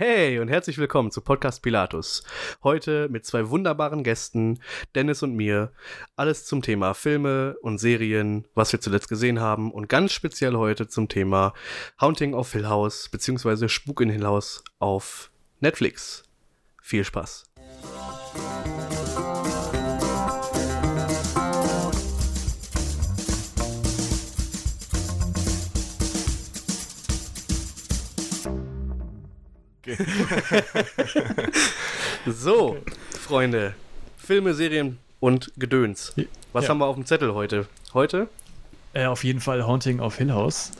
Hey und herzlich willkommen zu Podcast Pilatus. Heute mit zwei wunderbaren Gästen, Dennis und mir. Alles zum Thema Filme und Serien, was wir zuletzt gesehen haben und ganz speziell heute zum Thema Haunting of Hill House bzw. Spuk in Hill House auf Netflix. Viel Spaß. so, Freunde, Filme, Serien und Gedöns. Was Ja. haben wir auf dem Zettel heute? Heute? Äh, auf jeden Fall Haunting of Hill House.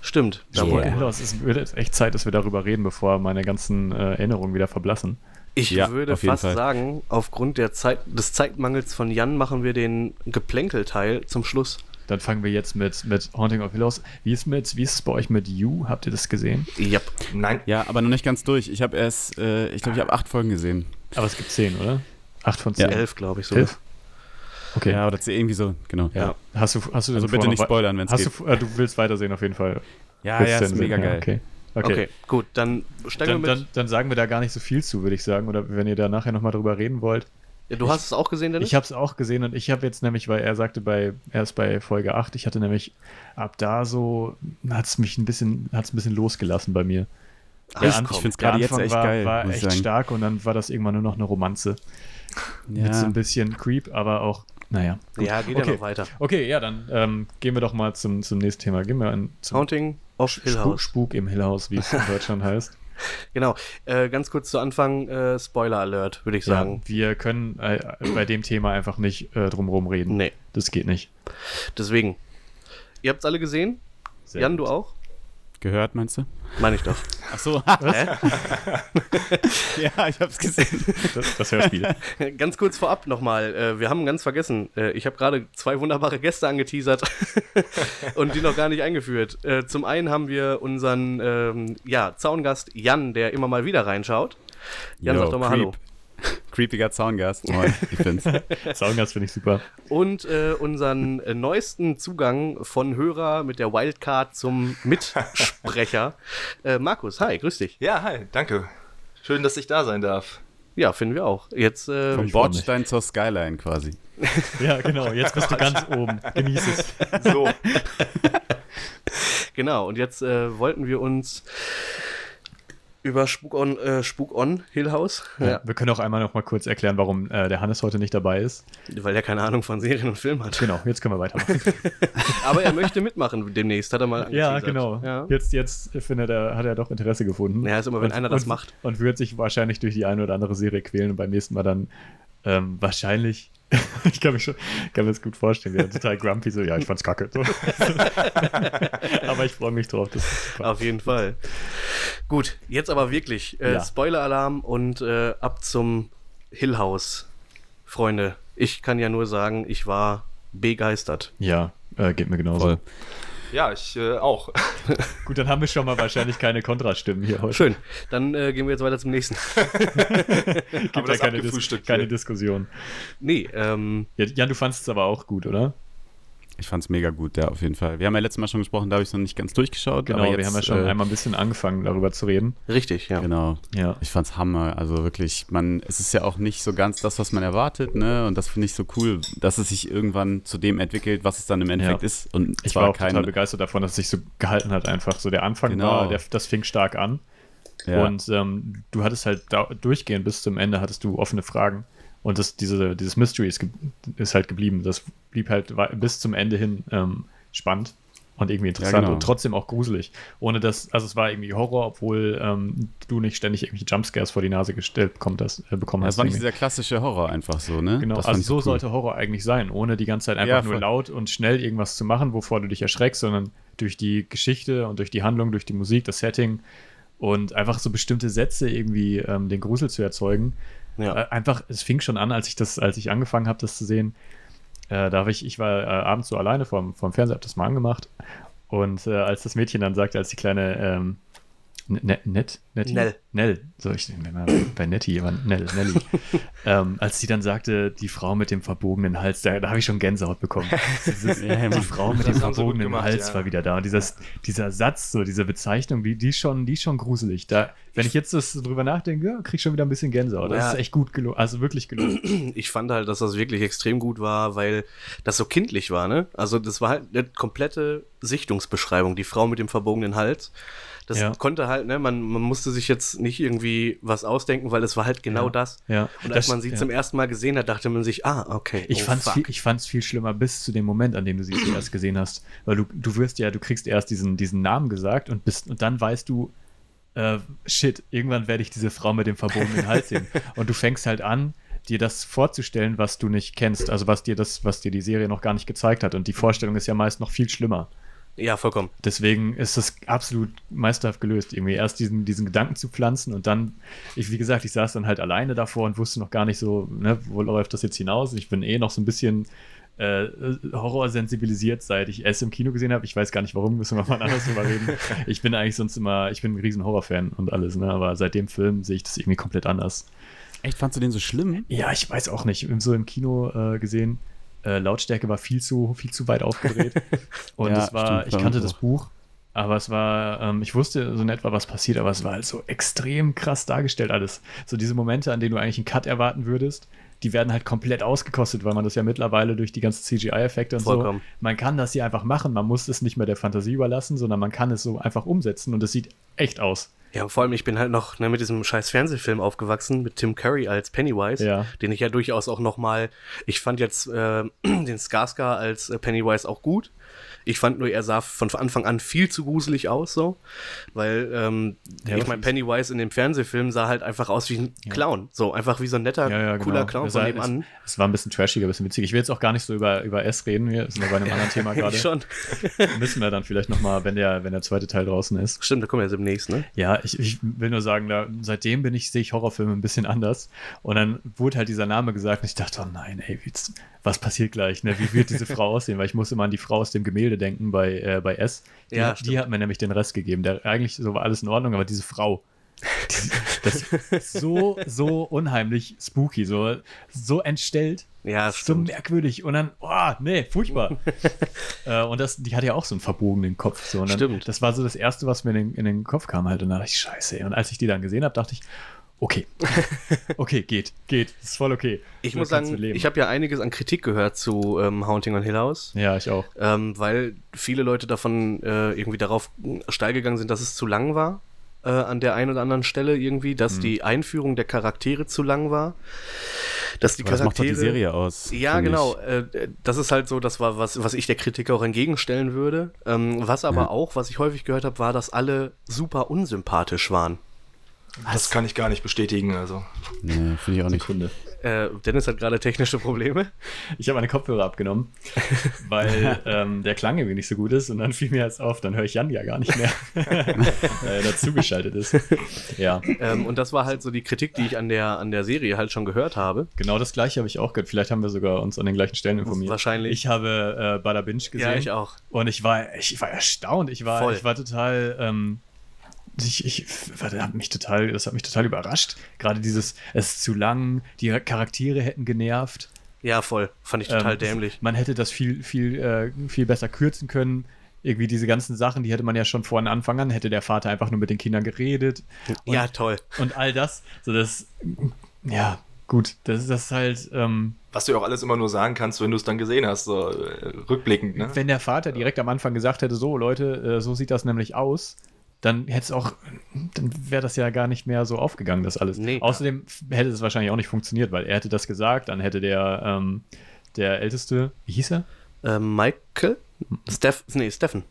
Stimmt. Da Yeah. Hill. House ist, wird echt Zeit, dass wir darüber reden, bevor meine ganzen äh, Erinnerungen wieder verblassen. Ich Ja, würde fast Fall. sagen, aufgrund der Zeit, des Zeitmangels von Jan machen wir den Geplänkelteil zum Schluss. Dann fangen wir jetzt mit, mit Haunting of Hill. Wie ist, mit, wie ist es bei euch mit You? Habt ihr das gesehen? Yep. Nein. Ja, aber noch nicht ganz durch. Ich habe erst, äh, ich glaube, ich habe acht Folgen gesehen. Aber es gibt zehn, oder? Acht von Ja. zehn. Elf, glaube ich so. Elf? Okay. Ja, oder irgendwie so, genau. Ja. Hast du, hast du Also bitte nicht spoilern, wenn es geht. du, äh, du willst weitersehen auf jeden Fall. Ja, Willst ja, ist mega sehen? geil. Ja, okay. Okay. Okay. gut, dann steigen Dann, wir mit. dann, dann sagen wir da gar nicht so viel zu, würde ich sagen. Oder wenn ihr da nachher nochmal drüber reden wollt. Ja, du hast es auch gesehen, Dennis? Ich habe es auch gesehen und ich habe jetzt nämlich, weil er sagte bei erst bei Folge 8, ich hatte nämlich ab da so hat es mich ein bisschen hat's ein bisschen losgelassen bei mir. Ach. An- ich find's der gerade jetzt echt war, geil, war echt sagen. stark und dann war das irgendwann nur noch eine Romanze mit so Ja, ein bisschen Creep, aber auch naja. gut. ja, geht ja okay. noch weiter. Okay, ja, dann ähm, gehen wir doch mal zum, zum nächsten Thema. Gehen wir an, zum Haunting of Hill Spuk, House. Spuk im Hill House, wie es in Deutschland heißt. Genau. Äh, ganz kurz zu Anfang, äh, Spoiler Alert, würde ich Ja, sagen. wir können äh, bei dem Thema einfach nicht äh, drumherum reden. Nee, Das geht nicht. deswegen. Ihr habt es alle gesehen? Sehr Jan, gut. du auch? Gehört, meinst du? Meine ich doch. Ach so. Hä? ja, ich habe es gesehen. Das, das Hörspiel. Ganz kurz vorab nochmal, äh, wir haben ganz vergessen, äh, ich habe gerade zwei wunderbare Gäste angeteasert und die noch gar nicht eingeführt. Äh, zum einen haben wir unseren ähm, ja, Zaungast Jan, der immer mal wieder reinschaut. Jan, Yo, sag doch mal Creep. Hallo. Creepiger Zaungast. Moin, ich bin's. Zaungast finde ich super. Und äh, unseren äh, neuesten Zugang von Hörer mit der Wildcard zum Mitsprecher. äh, Markus, hi, grüß dich. Ja, hi, danke. Schön, dass ich da sein darf. Ja, finden wir auch. Jetzt, äh, Vom. Bordstein zur Skyline quasi. Ja, genau. Jetzt bist du ganz oben. Genieß es. So, genau, und jetzt äh, wollten wir uns über Spuk on, äh, Spuk on Hill House, ja. Wir können auch einmal noch mal kurz erklären, warum äh, der Hannes heute nicht dabei ist. weil er keine Ahnung von Serien und Film hat. Genau, jetzt können wir weitermachen. Aber er möchte mitmachen demnächst, hat er mal ja, angeteasert. genau. Ja. Jetzt, jetzt findet er, hat er doch Interesse gefunden. Ja, ist immer, wenn Und- einer das und, macht. Und wird sich wahrscheinlich durch die eine oder andere Serie quälen und beim nächsten Mal dann ähm, wahrscheinlich. ich kann, mich schon, kann mir das gut vorstellen, wie er total grumpy so, ja, ich fand's kacke. So. Aber ich freue mich drauf. Auf jeden Fall. Gut, jetzt aber wirklich äh, Ja. Spoiler-Alarm und äh, ab zum Hill House. Freunde, ich kann ja nur sagen, ich war begeistert. Ja, äh, geht mir genauso. Voll. Ja, ich äh, auch. Gut, dann haben wir schon mal wahrscheinlich keine Kontrastimmen hier heute. Schön, dann äh, gehen wir jetzt weiter zum nächsten. Gibt Aber ja das keine, Dis keine. Diskussion. Nee, ähm, Ja, Jan, du fandest es aber auch gut, oder? Ich fand's mega gut, ja, auf jeden Fall. Wir haben ja letztes Mal schon gesprochen, da habe ich noch nicht ganz durchgeschaut. Genau, aber jetzt, wir haben ja schon äh, einmal ein bisschen angefangen, darüber zu reden. richtig, ja. Genau. Ja. Ich fand's Hammer. Also wirklich, man, es ist ja auch nicht so ganz das, was man erwartet, ne? Und das finde ich so cool, dass es sich irgendwann zu dem entwickelt, was es dann im Endeffekt Ja. ist. Und Ich war auch kein, total begeistert davon, dass es sich so gehalten hat, einfach. So der Anfang Genau. war, der, das fing stark an. ja, Und ähm, du hattest halt da, durchgehend bis zum Ende hattest du offene Fragen. Und das, diese, dieses Mystery ist, ist halt geblieben. Das blieb halt bis zum Ende hin ähm, spannend und irgendwie interessant genau. und trotzdem auch gruselig. Ohne dass, also es war irgendwie Horror, obwohl ähm, du nicht ständig irgendwie Jumpscares vor die Nase gestellt bekommen hast. Äh, bekommen das hast war nicht dieser klassische Horror einfach so, ne? Genau, das also so cool. sollte Horror eigentlich sein, ohne die ganze Zeit einfach Ja, nur laut und schnell irgendwas zu machen, wovor du dich erschreckst, sondern durch die Geschichte und durch die Handlung, durch die Musik, das Setting und einfach so bestimmte Sätze irgendwie ähm, den Grusel zu erzeugen. Ja. Äh, einfach, es fing schon an, als ich das, als ich angefangen habe, das zu sehen. Äh, da habe ich, ich war äh, abends so alleine vorm, vorm Fernseher, habe das mal angemacht. Und äh, als das Mädchen dann sagte, als die kleine ähm, Ne- Net, Nettie? Nell. Nell. So, ich denke mal bei Nettie, aber Nell, Nelly. ähm, als sie dann sagte, die Frau mit dem verbogenen Hals, da, da habe ich schon Gänsehaut bekommen. Dieses, Ja, die. Frau mit Das dem verbogenen gemacht, Hals ja. war wieder da. Und dieses, dieser Satz, so diese Bezeichnung, die, die, ist schon, die ist schon gruselig. Da, wenn ich jetzt das so drüber nachdenke, ja, krieg ich schon wieder ein bisschen Gänsehaut. Das Ja. ist echt gut gelungen. Also wirklich gelungen. Ich fand halt, dass das wirklich extrem gut war, weil das so kindlich war, ne? Also das war halt eine komplette Sichtungsbeschreibung, die Frau mit dem verbogenen Hals. Das Ja. konnte halt, ne, man, man musste sich jetzt nicht irgendwie was ausdenken, weil es war halt genau Ja. das. Ja. Und Das- als man sie zum ersten Mal gesehen hat, dachte man sich, ah, okay. Ich, oh, fand's fuck. viel, ich fand's viel schlimmer bis zu dem Moment, an dem du sie zuerst gesehen hast. Weil du, du wirst ja, du kriegst erst diesen, diesen Namen gesagt und, bist, und dann weißt du, äh, shit, irgendwann werde ich diese Frau mit dem verbogenen Hals sehen. Und du fängst halt an, dir das vorzustellen, was du nicht kennst, also was dir das, was dir die Serie noch gar nicht gezeigt hat. Und die Vorstellung ist ja meist noch viel schlimmer. Ja, vollkommen. Deswegen ist das absolut meisterhaft gelöst, irgendwie erst diesen, diesen Gedanken zu pflanzen und dann, ich, wie gesagt, ich saß dann halt alleine davor und wusste noch gar nicht so, ne, wo läuft das jetzt hinaus. Ich bin eh noch so ein bisschen äh, horrorsensibilisiert, seit ich es im Kino gesehen habe. Ich weiß gar nicht warum, müssen wir mal anders drüber reden. Ich bin eigentlich sonst immer, ich bin ein riesen Horrorfan und alles, ne, aber seit dem Film sehe ich das irgendwie komplett anders. Echt, fandst du den so schlimm? Ja, ich weiß auch nicht, so im Kino äh, gesehen. Äh, Lautstärke war viel zu, viel zu weit aufgedreht. Und Ja, es war, stimmt, ich kannte das. Buch, aber es war, ähm, ich wusste so in etwa, was passiert, aber es war halt so extrem krass dargestellt alles. So diese Momente, an denen du eigentlich einen Cut erwarten würdest, die werden halt komplett ausgekostet, weil man das ja mittlerweile durch die ganzen CGI-Effekte und Vollkommen. so, man kann das hier einfach machen, man muss es nicht mehr der Fantasie überlassen, sondern man kann es so einfach umsetzen und es sieht echt aus. Ja, vor allem, ich bin halt noch ne, mit diesem scheiß Fernsehfilm aufgewachsen, mit Tim Curry als Pennywise, Ja. den ich ja durchaus auch noch mal, ich fand jetzt äh, den Skarsgård als äh, Pennywise auch gut. Ich fand nur, er sah von Anfang an viel zu gruselig aus, so. Weil, ähm, Ja, ich meine, Pennywise in dem Fernsehfilm sah halt einfach aus wie ein Clown. So, einfach wie so ein netter, cooler Clown von nebenan. Es, es war ein bisschen trashiger, ein bisschen witzig. Ich will jetzt auch gar nicht so über, über S reden, wir sind ja bei einem anderen Thema gerade. Schon. Müssen wir dann vielleicht nochmal, wenn der, wenn der zweite Teil draußen ist. Stimmt, da kommen wir jetzt demnächst, ne? Ja, ich, ich will nur sagen, da, seitdem bin ich, sehe ich Horrorfilme ein bisschen anders. Und dann wurde halt dieser Name gesagt und ich dachte, oh nein, ey, wie, was passiert gleich? Ne? Wie wird diese Frau aussehen? Weil ich musste immer an die Frau aus dem Gemälde denken bei, äh, bei S. Die, Ja, hat- die hat mir nämlich den Rest gegeben. Der, eigentlich so war alles in Ordnung, aber diese Frau. die- Das ist so, so unheimlich spooky, so, so entstellt. Ja, so merkwürdig. Und dann, oh, nee, furchtbar. äh, und das, die hatte ja auch so einen verbogenen Kopf. So. Dann, Stimmt. Das war so das Erste, was mir in den, in den Kopf kam halt. Und dann dachte ich, scheiße. ey. Und als ich die dann gesehen habe, dachte ich, okay. Okay, geht, geht. Ist voll okay. Ich muss sagen, ich habe ja einiges an Kritik gehört zu ähm, Haunting on Hill House. Ja, ich auch. ähm, weil viele Leute davon äh, irgendwie darauf steil gegangen sind, dass es zu lang war äh, an der einen oder anderen Stelle irgendwie, dass Mhm. die Einführung der Charaktere zu lang war, dass die Aber das macht doch Charaktere die Serie aus. ja, genau. Äh, das ist halt so, das war was, was ich der Kritik auch entgegenstellen würde. Ähm, was aber Ja. auch, was ich häufig gehört habe, war, dass alle super unsympathisch waren. Das kann ich gar nicht bestätigen. Also. Nee, finde ich auch nicht. Sekunde. Äh, Dennis hat gerade technische Probleme. Ich habe meine Kopfhörer abgenommen, weil ähm, der Klang irgendwie nicht so gut ist. Und dann fiel mir jetzt auf, dann höre ich Jan ja gar nicht mehr, weil er dazugeschaltet ist. Ja, ähm, und das war halt so die Kritik, die ich an der, an der Serie halt schon gehört habe. genau das gleiche habe ich auch gehört. Vielleicht haben wir sogar uns an den gleichen Stellen informiert. Wahrscheinlich. Ich habe äh, Bada Binge gesehen. Ja, ich auch. Und ich war, ich war erstaunt. Ich war, Voll. ich war total, ähm, ich, ich das hat mich total, das hat mich total überrascht. Gerade dieses, es ist zu lang, die Charaktere hätten genervt. Ja, voll. Fand ich total Ähm, dämlich. Man hätte das viel, viel, äh, viel besser kürzen können. Irgendwie diese ganzen Sachen, die hätte man ja schon vor Anfang an, hätte der Vater einfach nur mit den Kindern geredet. Und, ja, toll. und all das. So das, ja, gut, das ist das halt, ähm, Was du ja auch alles immer nur sagen kannst, wenn du es dann gesehen hast, so äh, rückblickend. Ne? Wenn der Vater direkt am Anfang gesagt hätte, so Leute, äh, so sieht das nämlich aus, dann hätte es auch, dann wäre das ja gar nicht mehr so aufgegangen, das alles. Nee. Außerdem hätte es wahrscheinlich auch nicht funktioniert, weil er hätte das gesagt, dann hätte der, ähm, der Älteste, wie hieß er? Ähm, Michael? Steph, nee, Steffen.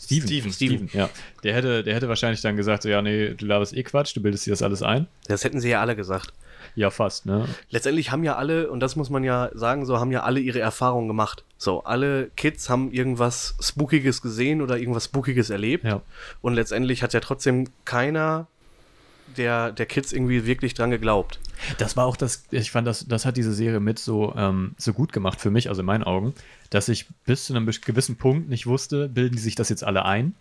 Steven. Steven. Steven, ja. Der hätte, der hätte wahrscheinlich dann gesagt, so, ja, nee, du laberst eh Quatsch, du bildest dir das alles ein. Das hätten sie ja alle gesagt. Ja, fast, ne? Letztendlich haben ja alle, und das muss man ja sagen, so haben ja alle ihre Erfahrungen gemacht. So, alle Kids haben irgendwas Spookiges gesehen oder irgendwas Spookiges erlebt. Ja. Und letztendlich hat ja trotzdem keiner der, der Kids irgendwie wirklich dran geglaubt. Das war auch das, ich fand, das, das hat diese Serie mit so, ähm, so gut gemacht für mich, also in meinen Augen, dass ich bis zu einem gewissen Punkt nicht wusste, bilden die sich das jetzt alle ein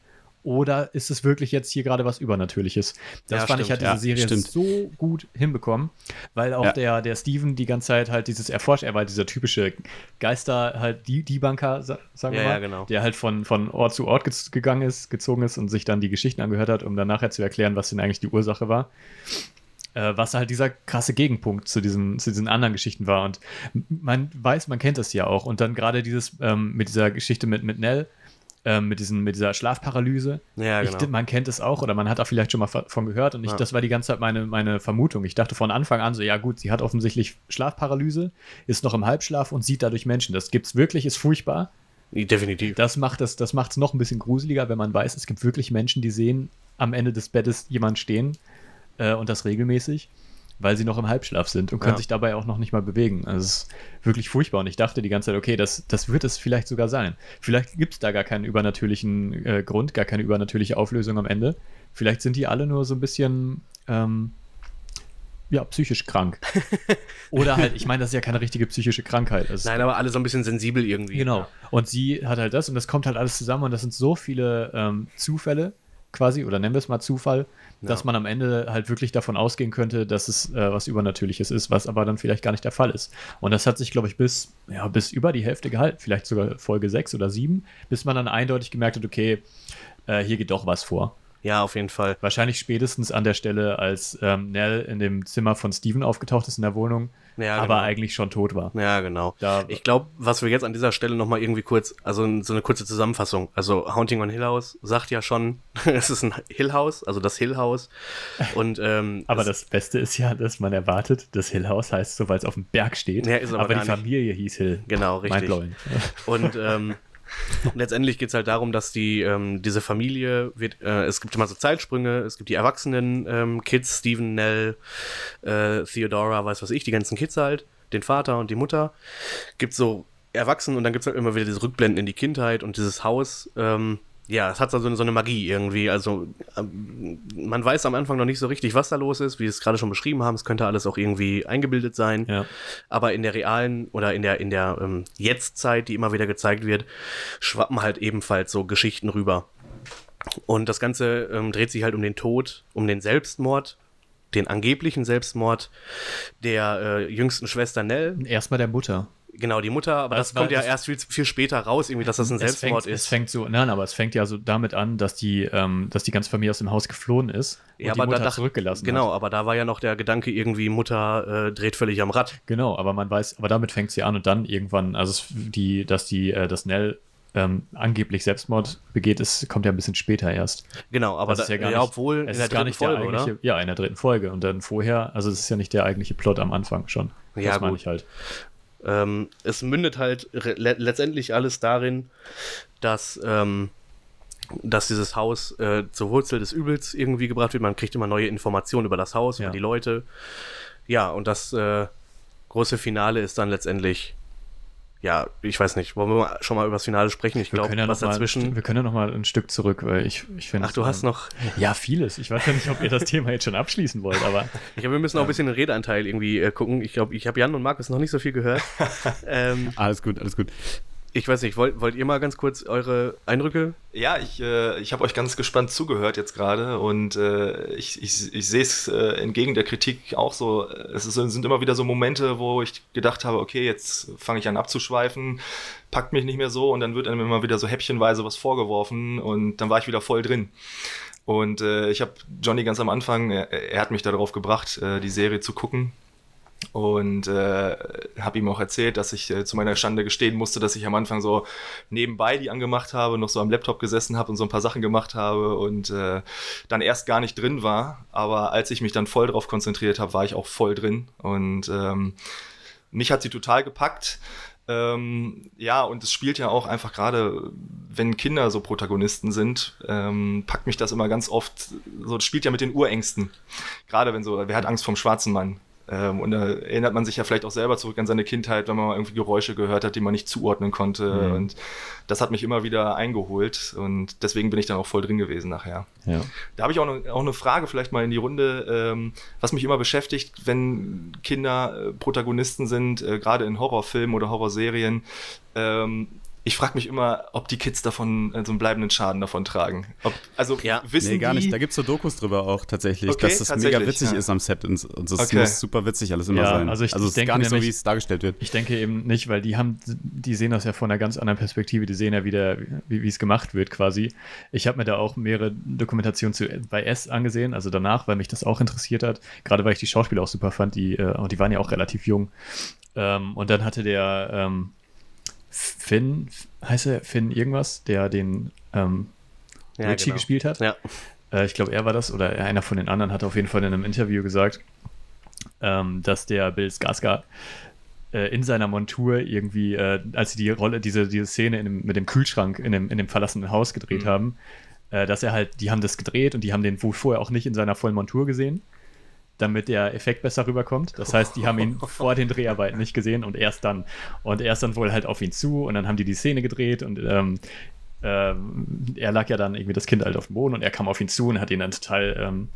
Oder ist es wirklich jetzt hier gerade was Übernatürliches? Das Ja, fand ich stimmt, hat diese ja, Serie stimmt. so gut hinbekommen, weil auch Ja. der, der Steven die ganze Zeit halt dieses erforscht, er war halt dieser typische Geister, halt die, die Banker, sa- sagen wir mal, ja, genau. der halt von, von Ort zu Ort gegangen ist, gezogen ist und sich dann die Geschichten angehört hat, um dann nachher zu erklären, was denn eigentlich die Ursache war. Äh, was halt dieser krasse Gegenpunkt zu diesen, zu diesen anderen Geschichten war. Und man weiß, man kennt das ja auch. Und dann gerade dieses ähm, mit dieser Geschichte mit, mit Nell, ähm, mit, diesen, mit dieser Schlafparalyse. Ja, Ich, genau. man kennt es auch oder man hat auch vielleicht schon mal davon gehört und ich, Ja. das war die ganze Zeit meine, meine Vermutung. Ich dachte von Anfang an so, ja gut, sie hat offensichtlich Schlafparalyse, ist noch im Halbschlaf und sieht dadurch Menschen. Das gibt's wirklich, ist furchtbar. Definitiv. Das macht es das macht's noch ein bisschen gruseliger, wenn man weiß, es gibt wirklich Menschen, die sehen am Ende des Bettes jemand stehen äh, und das regelmäßig, weil sie noch im Halbschlaf sind und können Ja. sich dabei auch noch nicht mal bewegen. Also es ist wirklich furchtbar und ich dachte die ganze Zeit, okay, das, das wird es vielleicht sogar sein. Vielleicht gibt es da gar keinen übernatürlichen äh, Grund, gar keine übernatürliche Auflösung am Ende. Vielleicht sind die alle nur so ein bisschen ähm, ja, psychisch krank. Oder halt, ich meine, das ist ja keine richtige psychische Krankheit. Es- Nein, aber alle so ein bisschen sensibel irgendwie. Genau. Und sie hat halt das und das kommt halt alles zusammen und das sind so viele ähm, Zufälle quasi, oder nennen wir es mal Zufall, dass man am Ende halt wirklich davon ausgehen könnte, dass es äh, was Übernatürliches ist, was aber dann vielleicht gar nicht der Fall ist. Und das hat sich, glaube ich, bis, ja, bis über die Hälfte gehalten, vielleicht sogar Folge 6 oder 7, bis man dann eindeutig gemerkt hat, okay, äh, hier geht doch was vor. Ja, auf jeden Fall. Wahrscheinlich spätestens an der Stelle, als ähm, Nell in dem Zimmer von Steven aufgetaucht ist in der Wohnung, Ja, aber genau. eigentlich schon tot war. Ja, genau. Da- ich glaube, was wir jetzt an dieser Stelle nochmal irgendwie kurz, also so eine kurze Zusammenfassung. Also Haunting on Hill House sagt ja schon, es ist ein Hill House, also das Hill House. Und ähm, Aber das Beste ist ja, dass man erwartet, das Hill House heißt so, weil es auf dem Berg steht. Ja, ist aber aber die nicht. Familie hieß Hill. Genau, richtig. Mindblowing. Und ähm, letztendlich geht es halt darum, dass die, ähm, diese Familie wird, äh, es gibt immer so Zeitsprünge, es gibt die erwachsenen ähm, Kids, Steven, Nell, äh, Theodora, weiß was ich, die ganzen Kids halt, den Vater und die Mutter. Gibt so Erwachsenen und dann gibt es halt immer wieder diese Rückblenden in die Kindheit und dieses Haus. Ähm, ja, es hat so eine, so eine Magie irgendwie. Also ähm, man weiß am Anfang noch nicht so richtig, was da los ist, wie wir es gerade schon beschrieben haben. Es könnte alles auch irgendwie eingebildet sein. Ja. Aber in der realen oder in der, in der ähm, Jetztzeit, die immer wieder gezeigt wird, schwappen halt ebenfalls so Geschichten rüber. Und das Ganze ähm, dreht sich halt um den Tod, um den Selbstmord, den angeblichen Selbstmord der äh, jüngsten Schwester Nell. Erstmal der Mutter. Genau, die Mutter, aber Das das, kommt ja erst viel, viel später raus, irgendwie, dass das ein Selbstmord fängt, ist. Es fängt so, nein, aber es fängt ja so damit an, dass die, ähm, dass die ganze Familie aus dem Haus geflohen ist und ja, die aber Mutter da zurückgelassen Genau, hat. aber da war ja noch der Gedanke irgendwie, Mutter äh, dreht völlig am Rad. Genau, aber man weiß, aber damit fängt sie an und dann irgendwann, also die, dass die, äh, dass Nell ähm, angeblich Selbstmord begeht, ist, kommt ja ein bisschen später erst. Genau, aber Das ist ja gar ja, nicht- obwohl in der dritten Folge, der eigentliche, oder? ja, in der dritten Folge und dann vorher, also es ist ja nicht der eigentliche Plot am Anfang schon. Ja, das meine ich halt. Ähm, es mündet halt le letztendlich alles darin, dass, ähm, dass dieses Haus äh, zur Wurzel des Übels irgendwie gebracht wird. Man kriegt immer neue Informationen über das Haus, Ja. über die Leute. Ja, und das äh, große Finale ist dann letztendlich, ja, ich weiß nicht, wollen wir mal schon mal über das Finale sprechen? Ich glaube, ja was mal, dazwischen. wir können ja noch mal ein Stück zurück, weil ich, ich finde. Ach, du hast noch. Ja, vieles. Ich weiß ja nicht, ob ihr das Thema jetzt schon abschließen wollt, aber Ich glaube, wir müssen auch ein bisschen den Redeanteil irgendwie äh, gucken. Ich glaube, ich habe Jan und Markus noch nicht so viel gehört. ähm, Alles gut, alles gut. Ich weiß nicht, wollt, wollt ihr mal ganz kurz eure Eindrücke Ja, ich, äh, ich habe euch ganz gespannt zugehört jetzt gerade und äh, ich, ich, ich sehe es äh, entgegen der Kritik auch so. Es ist, sind immer wieder so Momente, wo ich gedacht habe, okay, jetzt fange ich an abzuschweifen, packt mich nicht mehr so und dann wird einem immer wieder so häppchenweise was vorgeworfen und dann war ich wieder voll drin. Und äh, ich habe Johnny ganz am Anfang, er, er hat mich darauf gebracht, äh, die Serie zu gucken. Und äh, habe ihm auch erzählt, dass ich äh, zu meiner Schande gestehen musste, dass ich am Anfang so nebenbei die angemacht habe, noch so am Laptop gesessen habe und so ein paar Sachen gemacht habe und äh, dann erst gar nicht drin war. Aber als ich mich dann voll drauf konzentriert habe, war ich auch voll drin. Und ähm, mich hat sie total gepackt. Ähm, ja, und es spielt ja auch einfach gerade, wenn Kinder so Protagonisten sind, ähm, packt mich das immer ganz oft, so, das spielt ja mit den Urängsten. Gerade wenn so, wer hat Angst vom schwarzen Mann? Ähm, und da erinnert man sich ja vielleicht auch selber zurück an seine Kindheit, wenn man mal irgendwie Geräusche gehört hat, die man nicht zuordnen konnte. Mhm. Und das hat mich immer wieder eingeholt. Und deswegen bin ich dann auch voll drin gewesen nachher. ja. Da habe ich auch, noch, auch eine Frage vielleicht mal in die Runde, ähm, was mich immer beschäftigt, wenn Kinder äh, Protagonisten sind, äh, gerade in Horrorfilmen oder Horrorserien. Ähm, ich frage mich immer, ob die Kids davon äh, so einen bleibenden Schaden davon tragen. Ob, also Ja. wissen Nee, gar die, nicht. Da gibt es so Dokus drüber auch tatsächlich, Okay, dass das tatsächlich, mega witzig ja. ist am Set und, und das Okay. muss super witzig alles immer Ja, sein. also ich es ist denke gar nicht so, wie es dargestellt wird. Ich denke eben nicht, weil die haben, die sehen das ja von einer ganz anderen Perspektive. Die sehen ja wieder, wie es gemacht wird quasi. Ich habe mir da auch mehrere Dokumentationen zu, bei S angesehen, also danach, weil mich das auch interessiert hat. Gerade weil ich die Schauspieler auch super fand, die, äh, und die waren ja auch relativ jung. Ähm, und dann hatte der ähm, Finn, heißt er Finn irgendwas, der den ähm, Ja, Richie genau. gespielt hat. Ja. Äh, ich glaube, er war das oder einer von den anderen hat auf jeden Fall in einem Interview gesagt, ähm, dass der Bill Skarsgård äh, in seiner Montur irgendwie, äh, als sie die Rolle, diese, diese Szene dem, mit dem Kühlschrank in dem, in dem verlassenen Haus gedreht Mhm. haben, äh, dass er halt, die haben das gedreht und die haben den wohl vorher auch nicht in seiner vollen Montur gesehen, damit der Effekt besser rüberkommt. Das heißt, die haben ihn vor den Dreharbeiten nicht gesehen und erst dann. Und erst dann wohl halt auf ihn zu und dann haben die die Szene gedreht und ähm, ähm, er lag ja dann irgendwie das Kind halt auf dem Boden und er kam auf ihn zu und hat ihn dann total ähm,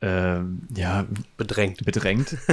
ähm, ja, Bedrängt. bedrängt.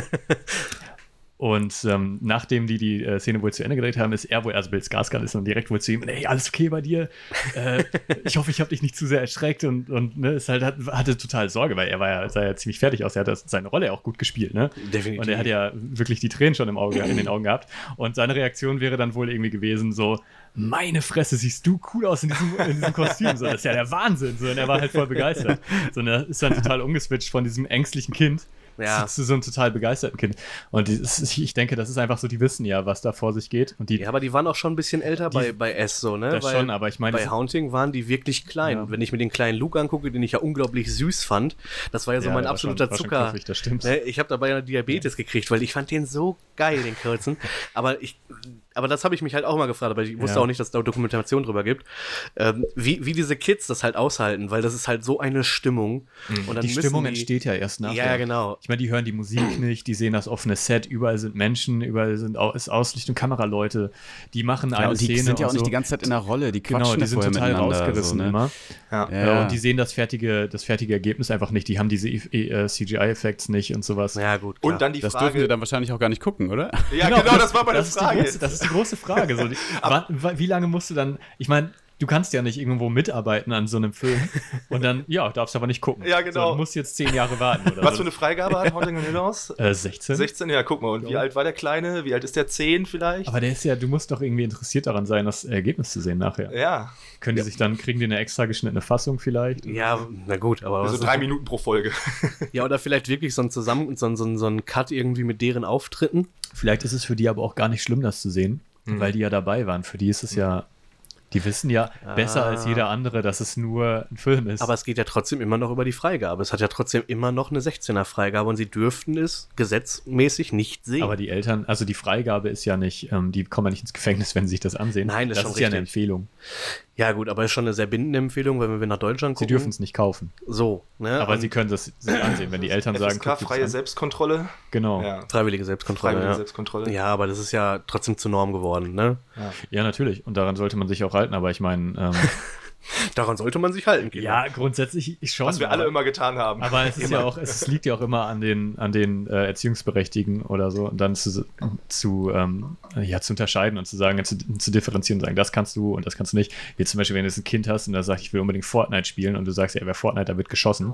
Und ähm, nachdem die die äh, Szene wohl zu Ende gedreht haben, ist er wohl, also Bill Skarsgård ist dann direkt wohl zu ihm, ey, alles okay bei dir? Äh, ich hoffe, ich habe dich nicht zu sehr erschreckt und, und ne, ist halt, hat, hatte total Sorge, weil er war ja, sah ja ziemlich fertig aus. Er hat das, seine Rolle auch gut gespielt, ne? Definitiv. Und er hat ja wirklich die Tränen schon im Auge, in den Augen gehabt. Und seine Reaktion wäre dann wohl irgendwie gewesen, so, meine Fresse, siehst du cool aus in diesem, in diesem Kostüm. So, das ist ja der Wahnsinn. So, und er war halt voll begeistert. So, und er ist dann total umgeswitcht von diesem ängstlichen Kind Ja. zu so einem total begeisterten Kind. Und dieses, ich denke, das ist einfach so, die wissen ja, was da vor sich geht. Und die, Ja, aber die waren auch schon ein bisschen älter Die- bei, bei S so, ne? das schon, aber ich meine, bei Haunting waren die wirklich klein. Ja. Wenn ich mir den kleinen Luke angucke, den ich ja unglaublich süß fand, das war ja so Ja, mein absoluter schon Zucker. knuffig, das stimmt. Ne, ich habe dabei ja Diabetes gekriegt, weil ich fand den so geil, den kurzen. aber ich, aber das habe ich mich halt auch mal gefragt, aber ich wusste Ja. auch nicht, dass es da Dokumentation drüber gibt, ähm, wie, wie diese Kids das halt aushalten, weil das ist halt so eine Stimmung. Und dann die Stimmung die, entsteht ja erst nachher. Ja, genau. Ich meine, die hören die Musik nicht, die sehen das offene Set, überall sind Menschen, überall sind au ist Auslichtung, Kameraleute, die machen eine Ja, und die Szene sind ja auch und nicht so. die ganze Zeit in der Rolle, die quatschen Genau, die sind total miteinander, rausgerissen so, ne? immer. Ja. Ja. und die sehen das fertige, das fertige Ergebnis einfach nicht. Die haben diese äh, CGI-Effekts nicht und sowas. Ja, gut. Klar. Und dann die Das dürfen wir Frage. dann wahrscheinlich auch gar nicht gucken, oder? Ja, genau, das, war meine das Ist die Frage. das ist die große Frage. So, die, wie lange musst du dann, ich meine, du kannst ja nicht irgendwo mitarbeiten an so einem Film und dann, ja, darfst aber nicht gucken. Ja, genau. So, du musst jetzt zehn Jahre warten oder Was so. für eine Freigabe hat Haunting Hill House? äh, 16? 16, ja, guck mal. Und wie alt war der Kleine? Wie alt ist der? 10 vielleicht? Aber der ist ja, du musst doch irgendwie interessiert daran sein, das Ergebnis zu sehen nachher. ja, Können die sich dann, kriegen die eine extra geschnittene Fassung vielleicht? ja, na gut, aber also drei Minuten pro Folge. Ja, oder vielleicht wirklich so ein Zusammen, so ein, so ein, so ein Cut irgendwie mit deren Auftritten. Vielleicht ist es für die aber auch gar nicht schlimm, das zu sehen, Mhm. weil die ja dabei waren. Für die ist es ja, die wissen ja besser als jeder andere, dass es nur ein Film ist. Aber es geht ja trotzdem immer noch über die Freigabe. Es hat ja trotzdem immer noch eine 16er Freigabe und sie dürften es gesetzmäßig nicht sehen. Aber die Eltern, also die Freigabe ist ja nicht, ähm, die kommen ja nicht ins Gefängnis, wenn sie sich das ansehen. Nein, das ist das schon ist ja eine. Empfehlung. ja, gut, aber ist schon eine sehr bindende Empfehlung, weil wenn wir nach Deutschland Sie gucken. dürfen es nicht kaufen. So, ne? Aber und sie können das sich ansehen, wenn die Eltern sagen, an. Selbstkontrolle. Genau. Ja, Freiwillige Selbstkontrolle. freiwillige ja. Selbstkontrolle. ja, aber das ist ja trotzdem zur Norm geworden, ne? Natürlich. Und daran sollte man sich auch halten. Aber ich meine, ähm, Daran sollte man sich halten, Kinder. ja, grundsätzlich ich schon. Was wir alle aber- immer getan haben. Aber es ist ja auch, es liegt ja auch immer an den, an den äh, Erziehungsberechtigten oder so und dann zu, zu, ähm, ja, zu unterscheiden und zu sagen, zu, zu differenzieren und sagen, das kannst du und das kannst du nicht. Wie zum Beispiel, wenn du jetzt ein Kind hast und da sagt, ich will unbedingt Fortnite spielen und du sagst, ja, wer Fortnite, da wird geschossen.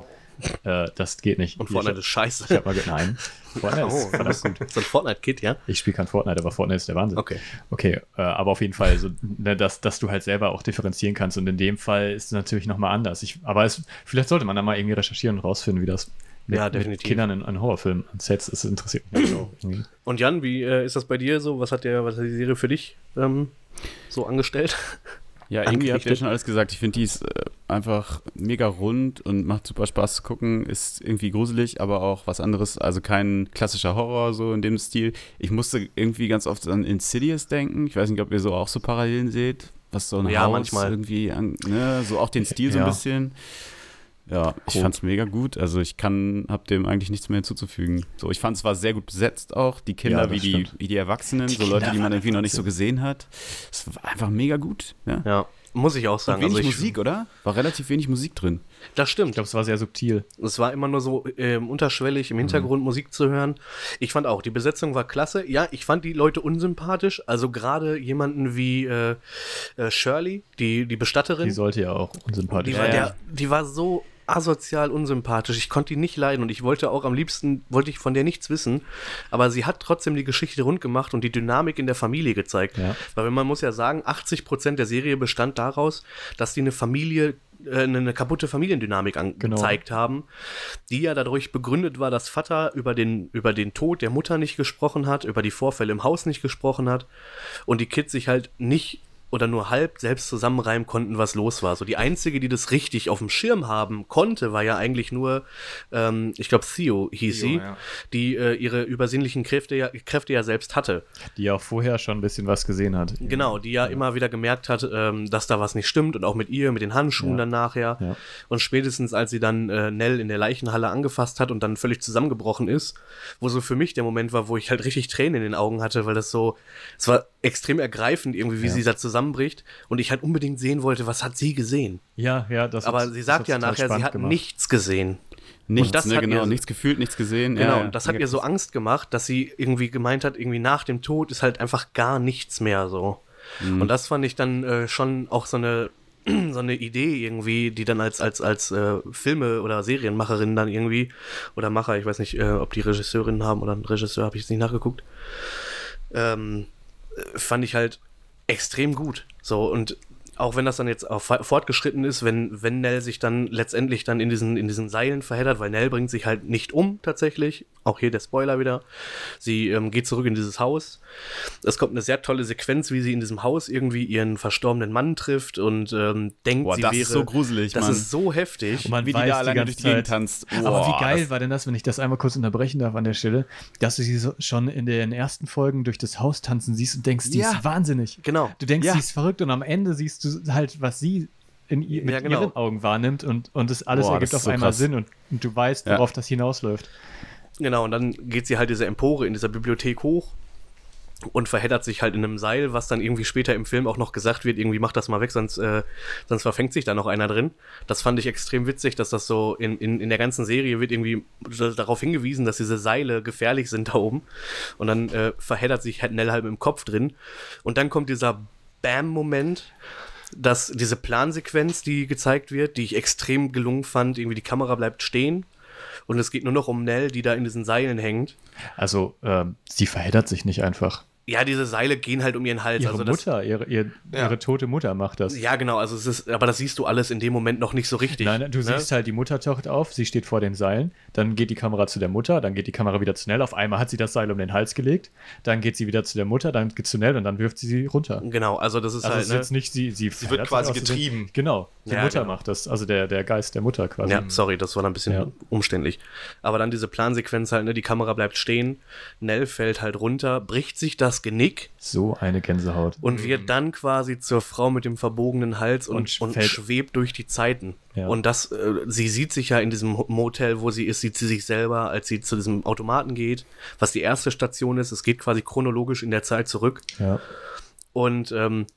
Äh, das geht nicht. Und Ich- Fortnite ist scheiße. Ich hab mal nein. Fortnite ist Oh, verdammt gut. so ein Fortnite-Kit, ja? Ich spiele kein Fortnite, aber Fortnite ist der Wahnsinn. Okay. Okay, äh, aber auf jeden Fall, so, ne, dass, dass du halt selber auch differenzieren kannst. Und in dem Fall ist es natürlich nochmal anders. Ich, aber es, vielleicht sollte man da mal irgendwie recherchieren und rausfinden, wie das mit, Ja, mit definitiv. Kindern in, in Horrorfilmen an Sets ist. interessiert mich auch irgendwie. Und Jan, wie äh, ist das bei dir so? Was hat, der, was hat die Serie für dich ähm, so angestellt? Ja, irgendwie habt ihr schon alles gesagt. Ich finde, die ist äh, einfach mega rund und macht super Spaß zu gucken. Ist irgendwie gruselig, aber auch was anderes. Also kein klassischer Horror so in dem Stil. Ich musste irgendwie ganz oft an Insidious denken. Ich weiß nicht, ob ihr so auch so Parallelen seht. Was so ein Ja, Haus manchmal. irgendwie, an, ne, so auch den Stil so ein Ja. bisschen. Ja, ich Cool. fand's mega gut. Also ich kann, hab dem eigentlich nichts mehr hinzuzufügen. So, ich fand es war sehr gut besetzt auch. Die Kinder Ja, wie, die, wie die Erwachsenen, Die so Leute, die man irgendwie noch nicht so gesehen hat. Es war einfach mega gut. Ja. Ja. muss ich auch sagen. Und wenig also ich, Musik, oder? War relativ wenig Musik drin. Das stimmt. Ich glaube, es war sehr subtil. Es war immer nur so ähm, unterschwellig im Hintergrund Musik zu hören. Ich fand auch, die Besetzung war klasse. Ja, ich fand die Leute unsympathisch. Also gerade jemanden wie äh, äh, Shirley, die, die Bestatterin. Die sollte ja auch unsympathisch Die war, sein. der, die war so asozial unsympathisch. Ich konnte die nicht leiden und ich wollte auch am liebsten, wollte ich von der nichts wissen. Aber sie hat trotzdem die Geschichte rund gemacht und die Dynamik in der Familie gezeigt. Ja. Weil man muss ja sagen, 80% der Serie bestand daraus, dass die eine Familie, äh, eine, kaputte Familiendynamik Genau. angezeigt haben, die ja dadurch begründet war, dass Vater über den, über den Tod der Mutter nicht gesprochen hat, über die Vorfälle im Haus nicht gesprochen hat und die Kids sich halt nicht oder nur halb selbst zusammenreimen konnten, was los war. So die einzige, die das richtig auf dem Schirm haben konnte, war ja eigentlich nur, ähm, ich glaube Theo hieß Theo, sie, ja. die äh, ihre übersinnlichen Kräfte ja, Kräfte ja selbst hatte. Die auch vorher schon ein bisschen was gesehen hat. Genau, die ja, immer wieder gemerkt hat, ähm, dass da was nicht stimmt und auch mit ihr, mit den Handschuhen Ja. dann nachher. Ja. Und spätestens, als sie dann äh, Nell in der Leichenhalle angefasst hat und dann völlig zusammengebrochen ist, wo so für mich der Moment war, wo ich halt richtig Tränen in den Augen hatte, weil das so, es war extrem ergreifend irgendwie, wie Ja. sie da zusammenbricht und ich halt unbedingt sehen wollte, was hat sie gesehen. Ja, ja, das Aber sie sagt ja nachher, sie hat gemacht. nichts gesehen. Nichts, das ne, hat genau. mir- Nichts gefühlt, nichts gesehen. Genau, ja, ja. und das hat ihr so Angst gemacht, dass sie irgendwie gemeint hat, irgendwie nach dem Tod ist halt einfach gar nichts mehr so. Mhm. Und das fand ich dann äh, schon auch so eine so eine Idee irgendwie, die dann als als als äh, Filme oder Serienmacherin dann irgendwie oder Macher, ich weiß nicht, äh, ob die Regisseurinnen haben oder ein Regisseur, habe ich jetzt nicht nachgeguckt. Ähm, äh, fand ich halt extrem gut. So und auch wenn das dann jetzt auch fa- fortgeschritten ist, wenn, wenn Nell sich dann letztendlich dann in diesen, in diesen Seilen verheddert, weil Nell bringt sich halt nicht um tatsächlich. Auch hier der Spoiler wieder. Sie ähm, geht zurück in dieses Haus. Es kommt eine sehr tolle Sequenz, wie sie in diesem Haus irgendwie ihren verstorbenen Mann trifft und ähm, denkt, Boah, sie das wäre. ist so gruselig, Das Mann. ist so heftig. Und man Wie die weiß da alleine durch die Gegend tanzt. Aber Boah, wie geil das- war denn das, wenn ich das einmal kurz unterbrechen darf an der Stelle, dass du sie so schon in den ersten Folgen durch das Haus tanzen siehst und denkst, die Ja. ist wahnsinnig. Genau. Du denkst, Ja. sie ist verrückt und am Ende siehst du halt, was sie in, mit Ja, genau. ihren Augen wahrnimmt und, und das alles Boah, ergibt das auf so einmal krass. Sinn und, und du weißt, Ja. worauf das hinausläuft. Genau, und dann geht sie halt diese Empore in dieser Bibliothek hoch und verheddert sich halt in einem Seil, was dann irgendwie später im Film auch noch gesagt wird, irgendwie mach das mal weg, sonst, äh, sonst verfängt sich da noch einer drin. Das fand ich extrem witzig, dass das so in, in, in der ganzen Serie wird irgendwie darauf hingewiesen, dass diese Seile gefährlich sind da oben. Und dann äh, verheddert sich halt Nell halb im Kopf drin. Und dann kommt dieser Bam-Moment, dass diese Plansequenz, die gezeigt wird, die ich extrem gelungen fand, irgendwie die Kamera bleibt stehen und es geht nur noch um Nell, die da in diesen Seilen hängt. Also, ähm, sie verheddert sich nicht einfach. Ja, diese Seile gehen halt um ihren Hals. Ihre also das, Mutter, ihre, ihr, Ja. ihre tote Mutter macht das. Ja, genau, also es ist, aber das siehst du alles in dem Moment noch nicht so richtig. Nein, du ne? siehst halt, die Mutter taucht auf, sie steht vor den Seilen, dann geht die Kamera zu der Mutter, dann geht die Kamera wieder zu Nell, auf einmal hat sie das Seil um den Hals gelegt, dann geht sie wieder zu der Mutter, dann geht zu Nell und dann wirft sie sie runter. Genau, also das ist Also halt, ist ne? jetzt nicht sie, sie, Sie wird quasi getrieben. Genau, die Ja, Mutter genau. macht das, also der, der Geist der Mutter quasi. Ja, sorry, das war dann ein bisschen Ja. umständlich. Aber dann diese Plansequenz halt, ne, die Kamera bleibt stehen, Nell fällt halt runter, bricht sich das Genick So eine Gänsehaut. und wird dann quasi zur Frau mit dem verbogenen Hals und, Und und, schwebt durch die Zeiten. Ja. Und das, äh, sie sieht sich ja in diesem Motel, wo sie ist, sieht sie sich selber, als sie zu diesem Automaten geht, was die erste Station ist. Es geht quasi chronologisch in der Zeit zurück. Ja. Und ähm,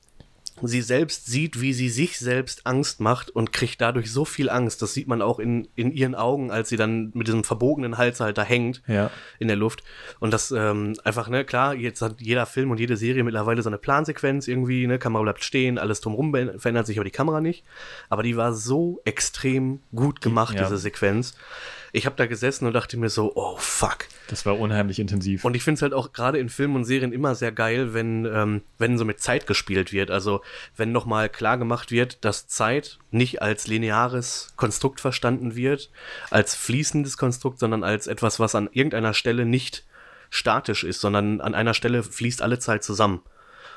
sie selbst sieht, wie sie sich selbst Angst macht und kriegt dadurch so viel Angst. Das sieht man auch in, in ihren Augen, als sie dann mit diesem verbogenen Hals halt da hängt Ja. in der Luft. Und das ähm, einfach, ne, klar, jetzt hat jeder Film und jede Serie mittlerweile so eine Plansequenz irgendwie, ne, Kamera bleibt stehen, alles drumherum verändert sich, aber die Kamera nicht. Aber die war so extrem gut gemacht, Ja. diese Sequenz. Ich habe da gesessen und dachte mir so, oh fuck. Das war unheimlich intensiv. Und ich finde es halt auch gerade in Filmen und Serien immer sehr geil, wenn, ähm, wenn so mit Zeit gespielt wird. Also wenn nochmal klar gemacht wird, dass Zeit nicht als lineares Konstrukt verstanden wird, als fließendes Konstrukt, sondern als etwas, was an irgendeiner Stelle nicht statisch ist, sondern an einer Stelle fließt alle Zeit zusammen.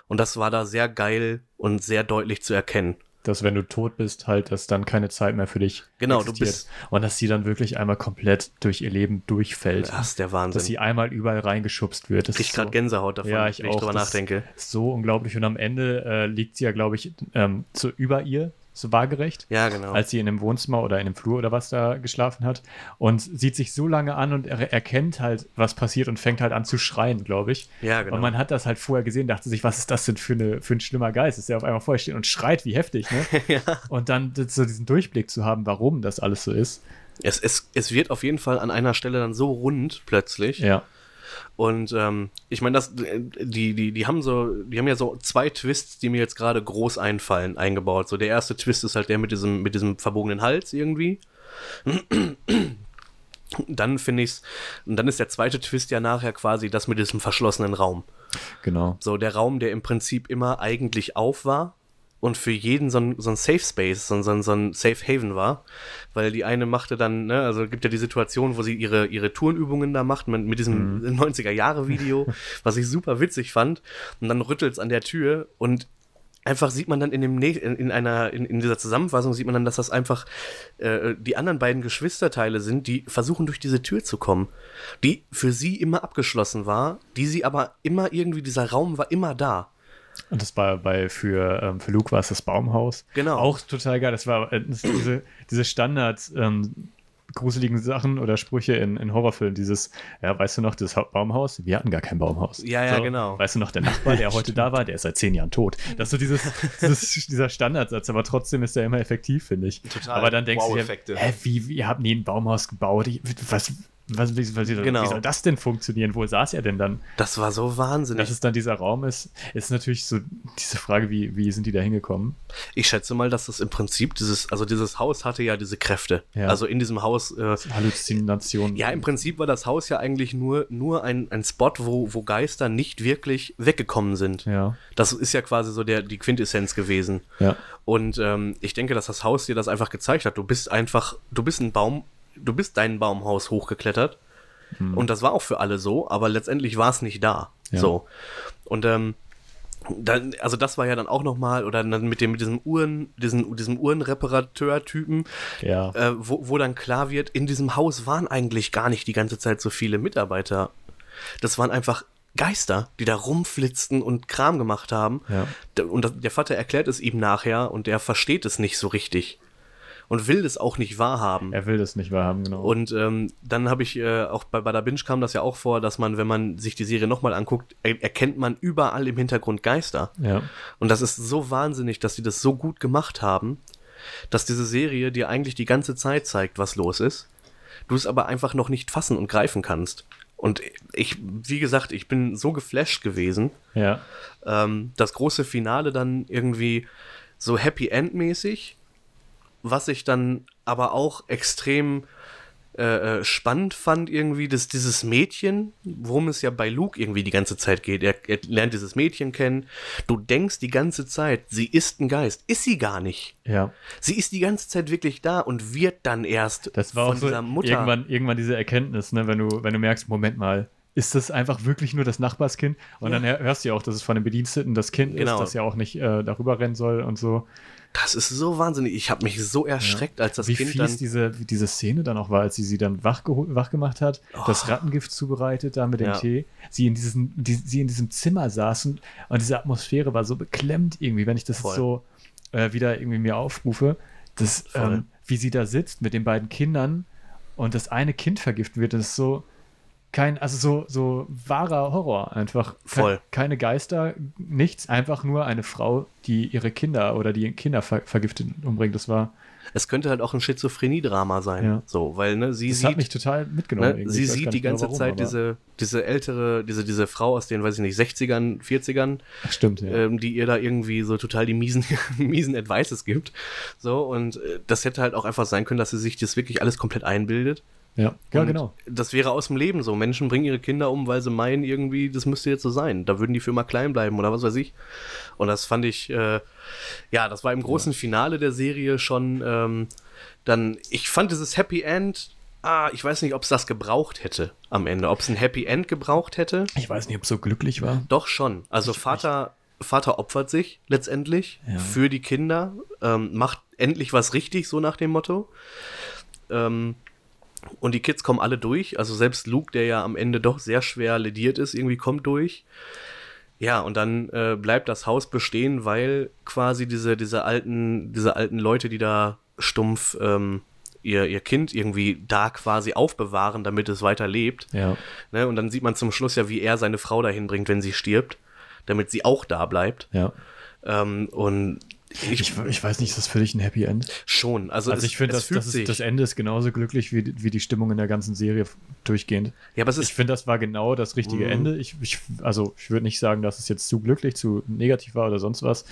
Und das war da sehr geil und sehr deutlich zu erkennen. Dass wenn du tot bist, halt, dass dann keine Zeit mehr für dich Genau, du existiert. bist- Und dass sie dann wirklich einmal komplett durch ihr Leben durchfällt. Das ist der dass Wahnsinn. sie einmal überall reingeschubst wird. Das Ich gerade so- Gänsehaut davon, Ja, ich wenn ich auch. drüber Das nachdenke. So unglaublich. Und am Ende äh, liegt sie ja, glaube ich, ähm, so über ihr, so waagerecht. Ja, genau. Als sie in einem Wohnzimmer oder in einem Flur oder was da geschlafen hat. Und sieht sich so lange an und er erkennt halt, was passiert und fängt halt an zu schreien, glaube ich. ja, genau. Und man hat das halt vorher gesehen, dachte sich, was ist das denn für, eine, für ein schlimmer Geist, dass der auf einmal vorher steht und schreit, wie heftig, ne? ja. Und dann so diesen Durchblick zu haben, warum das alles so ist. es, es, es wird auf jeden Fall an einer Stelle dann so rund plötzlich. Ja. Und ähm, ich meine, das, die, die, die haben so, die haben ja so zwei Twists, die mir jetzt gerade groß einfallen, eingebaut. So der erste Twist ist halt der mit diesem, mit diesem verbogenen Hals irgendwie. Dann finde ich's, und dann ist der zweite Twist ja nachher quasi das mit diesem verschlossenen Raum. Genau. So der Raum, der im Prinzip immer eigentlich auf war und für jeden so ein, so ein Safe Space, so ein, so ein, Safe Haven war. Weil die eine machte dann, ne, also gibt ja die Situation, wo sie ihre, ihre Turnübungen da macht mit, mit diesem 90er-Jahre-Video, was ich super witzig fand. Und dann rüttelt's an der Tür und einfach sieht man dann in dem in einer in, in dieser Zusammenfassung sieht man dann, dass das einfach äh, die anderen beiden Geschwisterteile sind, die versuchen durch diese Tür zu kommen, die für sie immer abgeschlossen war, die sie aber immer irgendwie dieser Raum war immer da. Und das war bei für, ähm, für Luke war es das Baumhaus. Genau. Auch total geil. Das war äh, diese, diese Standard ähm, gruseligen Sachen oder Sprüche in, in Horrorfilmen. Dieses, ja, weißt du noch, das Ha- Baumhaus? Wir hatten gar kein Baumhaus. Ja, ja, genau. Weißt du noch, der Nachbar, der heute da war, der ist seit zehn Jahren tot. Das ist so dieses, dieses dieser Standardsatz, aber trotzdem ist der immer effektiv, finde ich. Total. Aber dann denkst Wow-Effekte. du dir, hä, wie, wie, ihr habt nie ein Baumhaus gebaut? Ich- Was, was, wie, was, Genau. wie soll das denn funktionieren? Wo saß er denn dann? Das war so wahnsinnig. Dass es dann dieser Raum ist, ist natürlich so diese Frage, wie, wie sind die da hingekommen? ich schätze mal, dass das im Prinzip dieses, also dieses Haus hatte ja diese Kräfte. Ja. Also in diesem Haus, äh, Halluzinationen. ja, im Prinzip war das Haus ja eigentlich nur, nur ein, ein Spot, wo, wo Geister nicht wirklich weggekommen sind. Ja, Das ist ja quasi so der, die Quintessenz gewesen. ja. Und ähm, ich denke, dass das Haus dir das einfach gezeigt hat. Du bist einfach, du bist ein Baum, du bist dein Baumhaus hochgeklettert. Und das war auch für alle so, aber letztendlich war es nicht da. Ja. So. Und ähm, dann, also das war ja dann auch nochmal, oder dann mit dem, mit diesem Uhren, diesen, diesem Uhrenreparateur-Typen, Ja. äh, wo, wo dann klar wird, in diesem Haus waren eigentlich gar nicht die ganze Zeit so viele Mitarbeiter. Das waren einfach Geister, die da rumflitzten und Kram gemacht haben. Ja. Und der Vater erklärt es ihm nachher und er versteht es nicht so richtig. Und will es auch nicht wahrhaben. Er will das nicht wahrhaben, genau. Und ähm, dann habe ich äh, auch bei Bada Binge kam das ja auch vor, dass man, wenn man sich die Serie nochmal anguckt, er erkennt man überall im Hintergrund Geister. ja. Und das ist so wahnsinnig, dass sie das so gut gemacht haben, dass diese Serie dir eigentlich die ganze Zeit zeigt, was los ist. Du es aber einfach noch nicht fassen und greifen kannst. Und ich, wie gesagt, ich bin so geflasht gewesen. Ja. Ähm, das große Finale dann irgendwie so Happy End-mäßig, was ich dann aber auch extrem äh, äh, spannend fand, irgendwie, dass dieses Mädchen, worum es ja bei Luke irgendwie die ganze Zeit geht, er, er lernt dieses Mädchen kennen. Du denkst die ganze Zeit, sie ist ein Geist. Ist sie gar nicht. Ja. Sie ist die ganze Zeit wirklich da und wird dann erst Das war von auch so dieser Mutter. irgendwann, irgendwann diese Erkenntnis, ne, wenn du, wenn du merkst, Moment mal, ist das einfach wirklich nur das Nachbarskind? Und dann hör- hörst du ja auch, dass es von den Bediensteten das Kind Genau. ist, das ja auch nicht äh, darüber rennen soll und so. Das ist so wahnsinnig. Ich habe mich so erschreckt, als das wie Kind fies dann. diese, diese Szene dann auch war, als sie sie dann wach, wach gemacht hat, das Rattengift zubereitet da mit dem Oh. Ja. Tee, sie in, diesen, die, sie in diesem Zimmer saßen und diese Atmosphäre war so beklemmt irgendwie, wenn ich das Voll. so äh, wieder irgendwie mir aufrufe, das, Voll. ähm, wie sie da sitzt mit den beiden Kindern und das eine Kind vergiftet wird, das ist so kein, also so, so wahrer Horror einfach. Ke- Voll. Keine Geister, nichts, einfach nur eine Frau, die ihre Kinder oder die Kinder ver vergiftet umbringt. Das war, Es könnte halt auch ein Schizophrenie-Drama sein. Ja. So, weil, ne, sie das sieht. hat mich total mitgenommen. Ne, sie sieht die ganze warum, Zeit diese, diese ältere, diese, diese Frau aus den, weiß ich nicht, 60ern, 40ern, Ach, Stimmt, ja. ähm, die ihr da irgendwie so total die miesen, miesen Advices gibt. So, und äh, das hätte halt auch einfach sein können, dass sie sich das wirklich alles komplett einbildet. Ja, ja genau. Das wäre aus dem Leben so. Menschen bringen ihre Kinder um, weil sie meinen, irgendwie, das müsste jetzt so sein. Da würden die für immer klein bleiben oder was weiß ich. Und das fand ich, äh, ja, das war im großen Finale der Serie schon ähm, dann, ich fand dieses Happy End, ah, ich weiß nicht, ob es das gebraucht hätte am Ende. Ob es ein Happy End gebraucht hätte. Ich weiß nicht, ob es so glücklich war. Doch schon. Also Vater, Vater opfert sich letztendlich Ja. für die Kinder, ähm, macht endlich was richtig, so nach dem Motto. Ähm, und die Kids kommen alle durch. Also selbst Luke, der ja am Ende doch sehr schwer lediert ist, irgendwie kommt durch. Ja, und dann äh, bleibt das Haus bestehen, weil quasi diese, diese alten, diese alten Leute, die da stumpf ähm, ihr, ihr Kind irgendwie da quasi aufbewahren, damit es weiter lebt. Ja. Ne? Und dann sieht man zum Schluss ja, wie er seine Frau dahin bringt, wenn sie stirbt, damit sie auch da bleibt. Ja. Ähm, und ich, Ich, ich weiß nicht, ist das für dich ein Happy End? schon. Also, Also es, ich finde, das, das, ist- das Ende ist genauso glücklich wie, wie die Stimmung in der ganzen Serie durchgehend. ja, aber Ich finde, das war genau das richtige Mhm. Ende. Ich, ich, also ich würde nicht sagen, dass es jetzt zu glücklich, zu negativ war oder sonst was.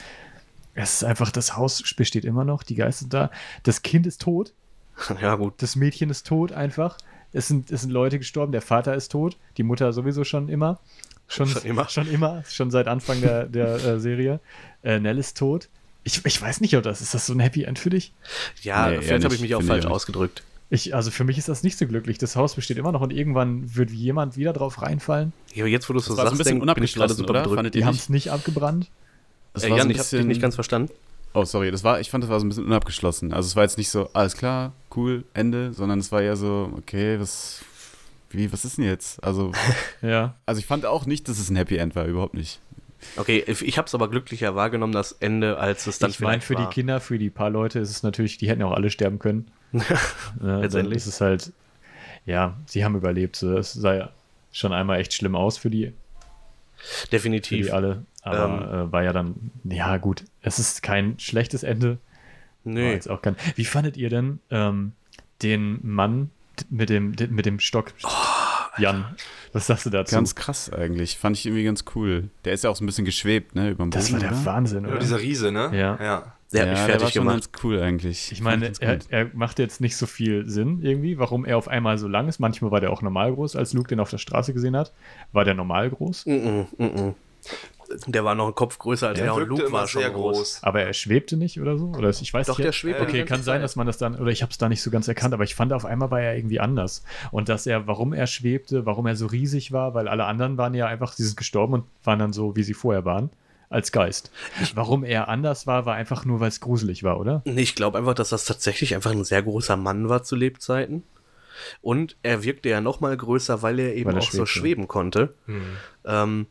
Es ist einfach, das Haus besteht immer noch, die Geister sind da. Das Kind ist tot, ja gut. das Mädchen ist tot einfach. Es sind, es sind Leute gestorben, der Vater ist tot, die Mutter sowieso schon immer. Schon, Schon immer. Schon immer, schon seit Anfang der, der äh, Serie. Äh, Nell ist tot. Ich, ich weiß nicht, ob das ist das so ein Happy End für dich? Ja, Nee, vielleicht habe ich mich auch ich falsch nicht. ausgedrückt. Ich, also für mich ist das nicht so glücklich. Das Haus besteht immer noch und irgendwann wird jemand wieder drauf reinfallen. Ja, aber jetzt, wo du es so so ein sagst, bisschen denk- bin ich gerade unabgeschlossen, super oder? bedrückt. Die haben es nicht abgebrannt. Das Äh, war so Jan, ein ich habe dich nicht ganz verstanden. Oh, sorry, das war, ich fand, das war so ein bisschen unabgeschlossen. Also es war jetzt nicht so, alles klar, cool, Ende, sondern es war eher so, okay, was, wie, was ist denn jetzt? Also, Ja. also ich fand auch nicht, dass es ein Happy End war, überhaupt nicht. Okay, ich habe es aber glücklicher wahrgenommen, das Ende, als es dann ich meine, vielleicht für die war. Kinder, für die paar Leute ist es natürlich, die hätten ja auch alle sterben können. ja, Letztendlich. ist es halt, ja, sie haben überlebt. Es sah ja schon einmal echt schlimm aus für die, für Definitiv. die alle. Aber äh, war ja dann, ja gut, es ist kein schlechtes Ende. Nö. jetzt auch kein, wie fandet ihr denn ähm, den Mann mit dem, mit dem Stock? Jan, was sagst du dazu? Ganz krass eigentlich, fand ich irgendwie ganz cool. Der ist ja auch so ein bisschen geschwebt, ne, über dem das war Boden, der oder? Wahnsinn, Ja, oder? dieser Riese, ne? Ja. ja. Der hat mich ja, der war fertig schon gemacht. ganz cool eigentlich. Ich meine, er, er macht jetzt nicht so viel Sinn irgendwie, warum er auf einmal so lang ist. Manchmal war der auch normal groß, als Luke den auf der Straße gesehen hat. War der normal groß, Mm -mm, mm -mm. Der war noch ein Kopf größer als Der er und wirkte Luke immer war schon sehr groß. groß. aber er schwebte nicht oder so? Oder ich weiß Doch, nicht. der schwebt Okay, kann sein, dass man das dann, oder ich habe es da nicht so ganz erkannt, aber ich fand auf einmal war er irgendwie anders. Und dass er, warum er schwebte, warum er so riesig war, weil alle anderen waren ja einfach, sie sind gestorben und waren dann so, wie sie vorher waren, als Geist. Warum er anders war, war einfach nur, weil es gruselig war, oder? Nee, Ich glaube einfach, dass das tatsächlich einfach ein sehr großer Mann war zu Lebzeiten. Und er wirkte ja noch mal größer, weil er eben Weil er auch so schwebte. schweben konnte. Hm. Ähm,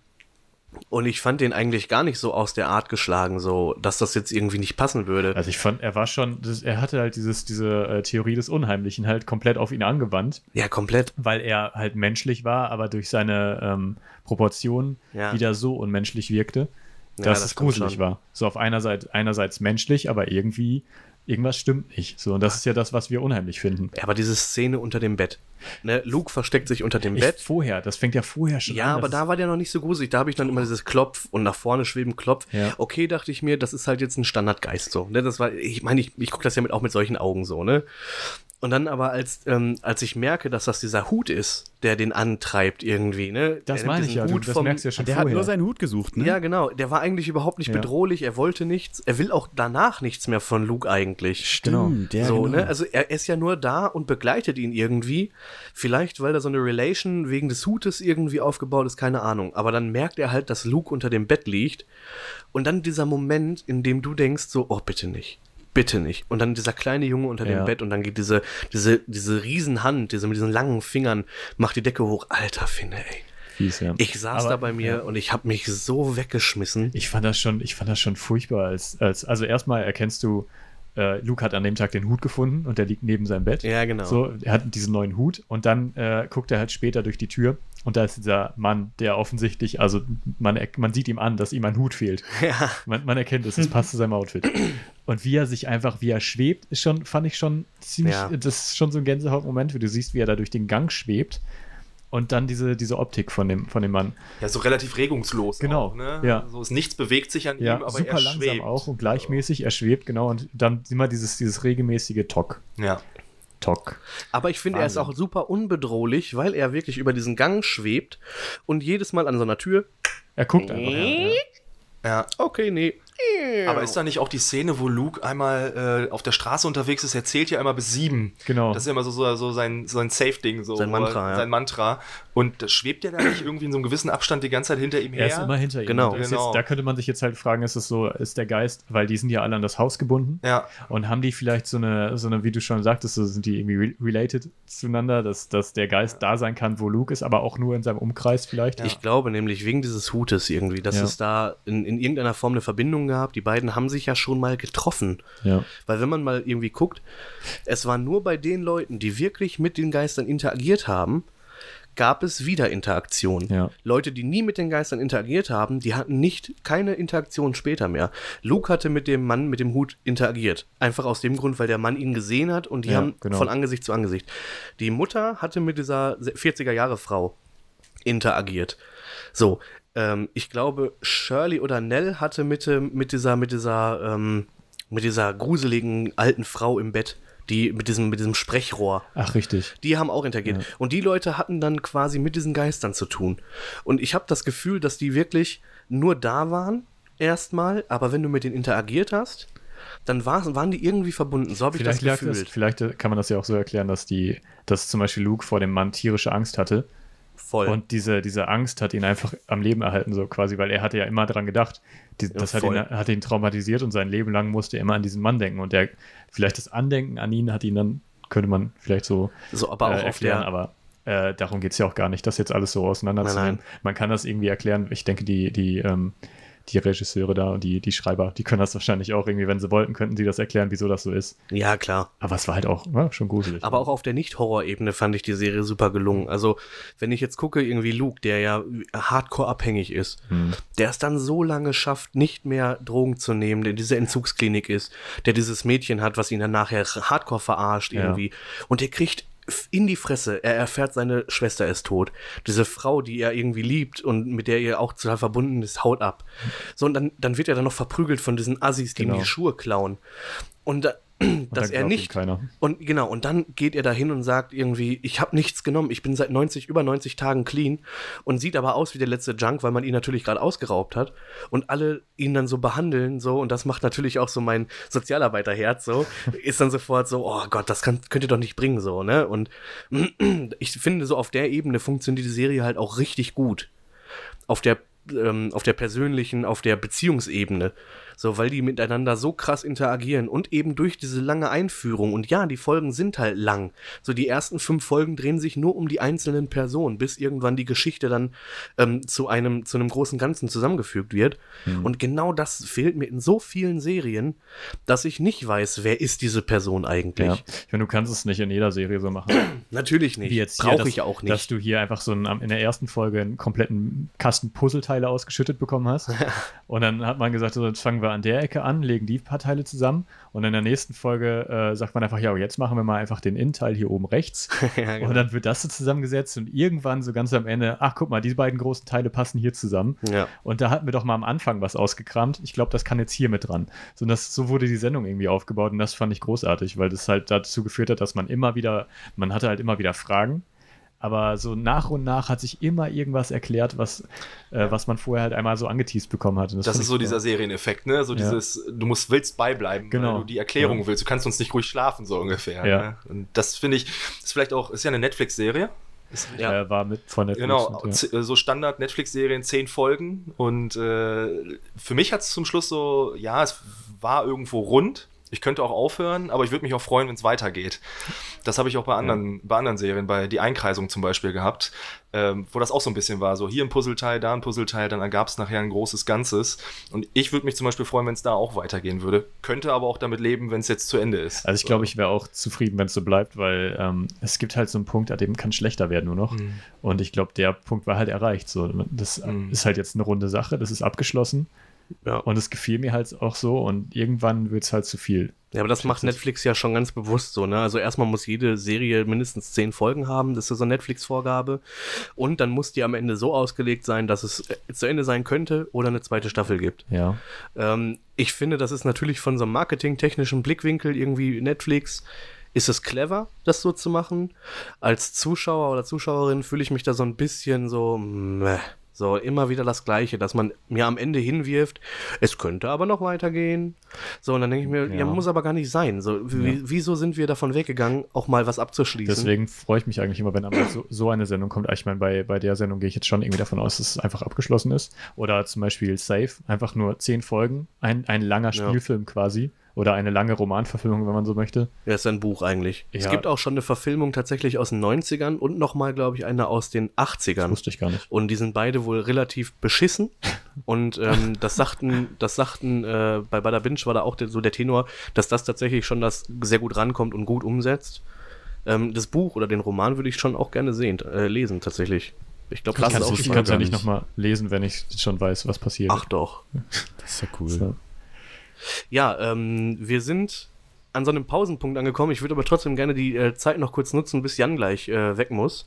und ich fand den eigentlich gar nicht so aus der Art geschlagen, so dass das jetzt irgendwie nicht passen würde. Also ich fand, er war schon, das, er hatte halt dieses, diese äh, Theorie des Unheimlichen halt komplett auf ihn angewandt. Ja, komplett. weil er halt menschlich war, aber durch seine ähm, Proportionen Ja. wieder so unmenschlich wirkte, Ja, dass das es gruselig war. So auf einer Seite, einerseits menschlich, aber irgendwie, irgendwas stimmt nicht. So, und das ist ja das, was wir unheimlich finden. Ja, aber diese Szene unter dem Bett. Ne, Luke versteckt sich unter dem Ich, Bett. vorher, das fängt ja vorher schon Ja, an. aber das da war der noch nicht so gruselig. Da habe ich dann immer dieses Klopf und nach vorne schweben Klopf. Ja. Okay, dachte ich mir, das ist halt jetzt ein Standardgeist so. Ne, das war, ich meine, ich, ich gucke das ja mit, auch mit solchen Augen so, ne? Und dann aber, als, ähm, als ich merke, dass das dieser Hut ist, der den antreibt irgendwie, ne? Das Der meine ich ja, du, Hut das vom- merkst du ja schon Der hat vorher. nur seinen Hut gesucht, ne? Ja, genau. Der war eigentlich überhaupt nicht Ja. bedrohlich. Er wollte nichts. Er will auch danach nichts mehr von Luke eigentlich. Stimmt, der, so, genau. ne? Also er ist ja nur da und begleitet ihn irgendwie. Vielleicht, weil da so eine Relation wegen des Hutes irgendwie aufgebaut ist, keine Ahnung. Aber dann merkt er halt, dass Luke unter dem Bett liegt. Und dann dieser Moment, in dem du denkst, so, oh, bitte nicht. Bitte nicht. Und dann dieser kleine Junge unter Ja. dem Bett und dann geht diese, diese, diese Riesenhand, diese mit diesen langen Fingern, macht die Decke hoch. Alter Finne, ey. Fies, ja. Ich saß Aber, da bei mir ja. und ich habe mich so weggeschmissen. Ich fand das schon, ich fand das schon furchtbar. Als, als, also erstmal erkennst du, äh, Luke hat an dem Tag den Hut gefunden und der liegt neben seinem Bett. Ja, genau. So, er hat diesen neuen Hut und dann äh, guckt er halt später durch die Tür und da ist dieser Mann, der offensichtlich, also man, man sieht ihm an, dass ihm ein Hut fehlt. Ja. Man, man erkennt es, es passt zu seinem Outfit. Und wie er sich einfach, wie er schwebt, ist schon, fand ich schon ziemlich, Ja. das ist schon so ein Gänsehautmoment, wie du siehst, wie er da durch den Gang schwebt. Und dann diese, diese Optik von dem, von dem Mann. Ja, so relativ regungslos. Genau, Auch, ne? ja. So ist nichts bewegt sich an Ja, ihm, aber super er langsam schwebt. auch und gleichmäßig, er schwebt, genau. Und dann immer dieses, dieses regelmäßige Tock. Ja. Tock. Aber ich finde, er ist auch super unbedrohlich, weil er wirklich über diesen Gang schwebt und jedes Mal an so einer Tür, Er guckt einfach. Ja, ja. Ja. okay, nee. Aber ist da nicht auch die Szene, wo Luke einmal äh, auf der Straße unterwegs ist, er zählt ja einmal bis sieben. Genau. Das ist ja immer so, so, so sein, sein Safe-Ding. So, Sein er- Mantra, ja. Sein Mantra. Und das schwebt ja da nicht irgendwie in so einem gewissen Abstand die ganze Zeit hinter ihm her? Er ist immer hinter ihm. Genau. Ist Genau. Jetzt, da könnte man sich jetzt halt fragen, ist es so, ist der Geist, weil die sind ja alle an das Haus gebunden ja. und haben die vielleicht so eine, so eine, wie du schon sagtest, so sind die irgendwie re related zueinander, dass, dass der Geist da sein kann, wo Luke ist, aber auch nur in seinem Umkreis vielleicht. Ich glaube nämlich wegen dieses Hutes irgendwie, dass Ja. es da in, in irgendeiner Form eine Verbindung gab. Die beiden haben sich ja schon mal getroffen. Ja. Weil wenn man mal irgendwie guckt, es war nur bei den Leuten, die wirklich mit den Geistern interagiert haben, gab es wieder Interaktion. Ja. Leute, die nie mit den Geistern interagiert haben, die hatten nicht keine Interaktion später mehr. Luke hatte mit dem Mann mit dem Hut interagiert. Einfach aus dem Grund, weil der Mann ihn gesehen hat und die Ja, haben genau. von Angesicht zu Angesicht. Die Mutter hatte mit dieser 40er Jahre Frau interagiert. So, ähm, ich glaube, Shirley oder Nell hatte mit, mit dieser, mit dieser, ähm, mit dieser gruseligen alten Frau im Bett, die mit diesem, mit diesem Sprechrohr. Ach, richtig. Die haben auch interagiert. Und die Leute hatten dann quasi mit diesen Geistern zu tun. Und ich habe das Gefühl, dass die wirklich nur da waren, erstmal, aber wenn du mit denen interagiert hast, dann war, waren die irgendwie verbunden. So habe ich das Vielleicht, lag das, gefühlt. vielleicht kann man das ja auch so erklären, dass die, dass zum Beispiel Luke vor dem Mann tierische Angst hatte. Voll. Und diese, diese Angst hat ihn einfach am Leben erhalten, so quasi, weil er hatte ja immer dran gedacht. Die, das hat ihn, hat ihn traumatisiert und sein Leben lang musste er immer an diesen Mann denken. Und der, vielleicht das Andenken an ihn hat ihn dann, könnte man vielleicht so so, aber auch äh, erklären, der. aber äh, darum geht es ja auch gar nicht, das jetzt alles so auseinanderzunehmen. Man kann das irgendwie erklären. Ich denke, die, die, ähm, die Regisseure da und die, die Schreiber, die können das wahrscheinlich auch irgendwie, wenn sie wollten, könnten sie das erklären, wieso das so ist. Ja, klar. Aber es war halt auch ja, schon gruselig. Aber auch auf der Nicht-Horror-Ebene fand ich die Serie super gelungen. Also, wenn ich jetzt gucke, irgendwie Luke, der ja hardcore abhängig ist, Hm. der es dann so lange schafft, nicht mehr Drogen zu nehmen, der in dieser Entzugsklinik ist, der dieses Mädchen hat, was ihn dann nachher hardcore verarscht Ja. irgendwie. Und der kriegt in die Fresse, er erfährt, seine Schwester ist tot. Diese Frau, die er irgendwie liebt und mit der er auch total verbunden ist, haut ab. So, und dann, dann wird er dann noch verprügelt von diesen Assis, die ihm Genau. die Schuhe klauen. Und da, dass er nicht und genau, und dann geht er da hin und sagt irgendwie, ich habe nichts genommen, ich bin seit 90, über 90 Tagen clean und sieht aber aus wie der letzte Junk, weil man ihn natürlich gerade ausgeraubt hat und alle ihn dann so behandeln so und das macht natürlich auch so mein Sozialarbeiterherz so, ist dann sofort so, oh Gott, das kann, könnt ihr doch nicht bringen so, ne? Und ich finde so auf der Ebene funktioniert die Serie halt auch richtig gut. Auf der ähm, auf der persönlichen, auf der Beziehungsebene. So, weil die miteinander so krass interagieren und eben durch diese lange Einführung. Und ja, die Folgen sind halt lang. So, die ersten fünf Folgen drehen sich nur um die einzelnen Personen, bis irgendwann die Geschichte dann ähm, zu einem, zu einem großen Ganzen zusammengefügt wird. Und genau das fehlt mir in so vielen Serien, dass ich nicht weiß, wer ist diese Person eigentlich. Ja. Ich meine, du kannst es nicht in jeder Serie so machen. Natürlich nicht. Wie jetzt hier, Brauche ich auch nicht. Dass du hier einfach so einen, in der ersten Folge einen kompletten Kasten Puzzleteile ausgeschüttet bekommen hast. und dann hat man gesagt, so, jetzt fangen wir an der Ecke an, legen die paar Teile zusammen. Und in der nächsten Folge äh, sagt man einfach, ja, jetzt machen wir mal einfach den Innenteil hier oben rechts. ja, genau. Und dann wird das so zusammengesetzt und irgendwann so ganz am Ende, ach guck mal, die beiden großen Teile passen hier zusammen. ja. Und da hatten wir doch mal am Anfang was ausgekramt. Ich glaube, das kann jetzt hier mit dran. So, das, so wurde die Sendung irgendwie aufgebaut und das fand ich großartig, weil das halt dazu geführt hat, dass man immer wieder, man hatte halt immer wieder Fragen. Aber so nach und nach hat sich immer irgendwas erklärt, was, äh, was man vorher halt einmal so angeteased bekommen hat. Und Das fand ist so dieser Serieneffekt, ne? So Ja. dieses, du musst willst beibleiben, Genau. weil du die Erklärung Ja. willst. Du kannst uns nicht ruhig schlafen, so ungefähr. Ja. Ne? Und das finde ich, ist vielleicht auch, ist ja eine Netflix-Serie. Ja. Äh, war mit von Netflix. Genau, und, ja. äh, so Standard-Netflix-Serien, zehn Folgen. Und äh, für mich hat es zum Schluss so, ja, es war irgendwo rund. Ich könnte auch aufhören, aber ich würde mich auch freuen, wenn es weitergeht. Das habe ich auch bei anderen, bei anderen Serien, bei Die Einkreisung zum Beispiel gehabt, ähm, wo das auch so ein bisschen war. So hier ein Puzzleteil, da ein Puzzleteil, dann ergab es nachher ein großes Ganzes. Und ich würde mich zum Beispiel freuen, wenn es da auch weitergehen würde. Könnte aber auch damit leben, wenn es jetzt zu Ende ist. Also ich glaube, ich wäre auch zufrieden, wenn es so bleibt, weil ähm, es gibt halt so einen Punkt, an dem kann schlechter werden nur noch. Mhm. Und ich glaube, der Punkt war halt erreicht. So, das Mhm. ist halt jetzt eine runde Sache, das ist abgeschlossen. Ja. Und es gefiel mir halt auch so und irgendwann wird es halt zu viel. Ja, aber das macht Netflix ja schon ganz bewusst so, ne? Also erstmal muss jede Serie mindestens zehn Folgen haben, das ist so eine Netflix-Vorgabe. Und dann muss die am Ende so ausgelegt sein, dass es äh, zu Ende sein könnte oder eine zweite Staffel gibt. Ja. Ähm, ich finde, das ist natürlich von so einem marketingtechnischen Blickwinkel irgendwie Netflix. Ist es clever, das so zu machen? Als Zuschauer oder Zuschauerin fühle ich mich da so ein bisschen so, meh. So, immer wieder das Gleiche, dass man mir am Ende hinwirft, es könnte aber noch weitergehen. So, und dann denke ich mir, ja. Ja. muss aber gar nicht sein. So, wie, wieso sind wir davon weggegangen, auch mal was abzuschließen? Deswegen freue ich mich eigentlich immer, wenn einmal so, so eine Sendung kommt. Ich meine, bei, bei der Sendung gehe ich jetzt schon irgendwie davon aus, dass es einfach abgeschlossen ist. Oder zum Beispiel Safe, einfach nur zehn Folgen, ein, ein langer Ja. Spielfilm quasi. Oder eine lange Romanverfilmung, wenn man so möchte. Ja, ist ein Buch eigentlich. Es Ja. gibt auch schon eine Verfilmung tatsächlich aus den 90ern und nochmal, glaube ich, eine aus den Das 80ern. wusste ich gar nicht. Und die sind beide wohl relativ beschissen. Und ähm, das sagten, das sagten, äh, bei Bada Binge war da auch der, so der Tenor, dass das tatsächlich schon das sehr gut rankommt und gut umsetzt. Ähm, das Buch oder den Roman würde ich schon auch gerne sehen, äh, lesen, tatsächlich. Ich glaube, das das ist auch ich kann es ja gar nicht nicht. nochmal lesen, wenn ich schon weiß, was passiert. Ach doch. Das ist ja cool. So. Ja, ähm, wir sind an so einem Pausenpunkt angekommen. Ich würde aber trotzdem gerne die äh, Zeit noch kurz nutzen, bis Jan gleich äh, weg muss.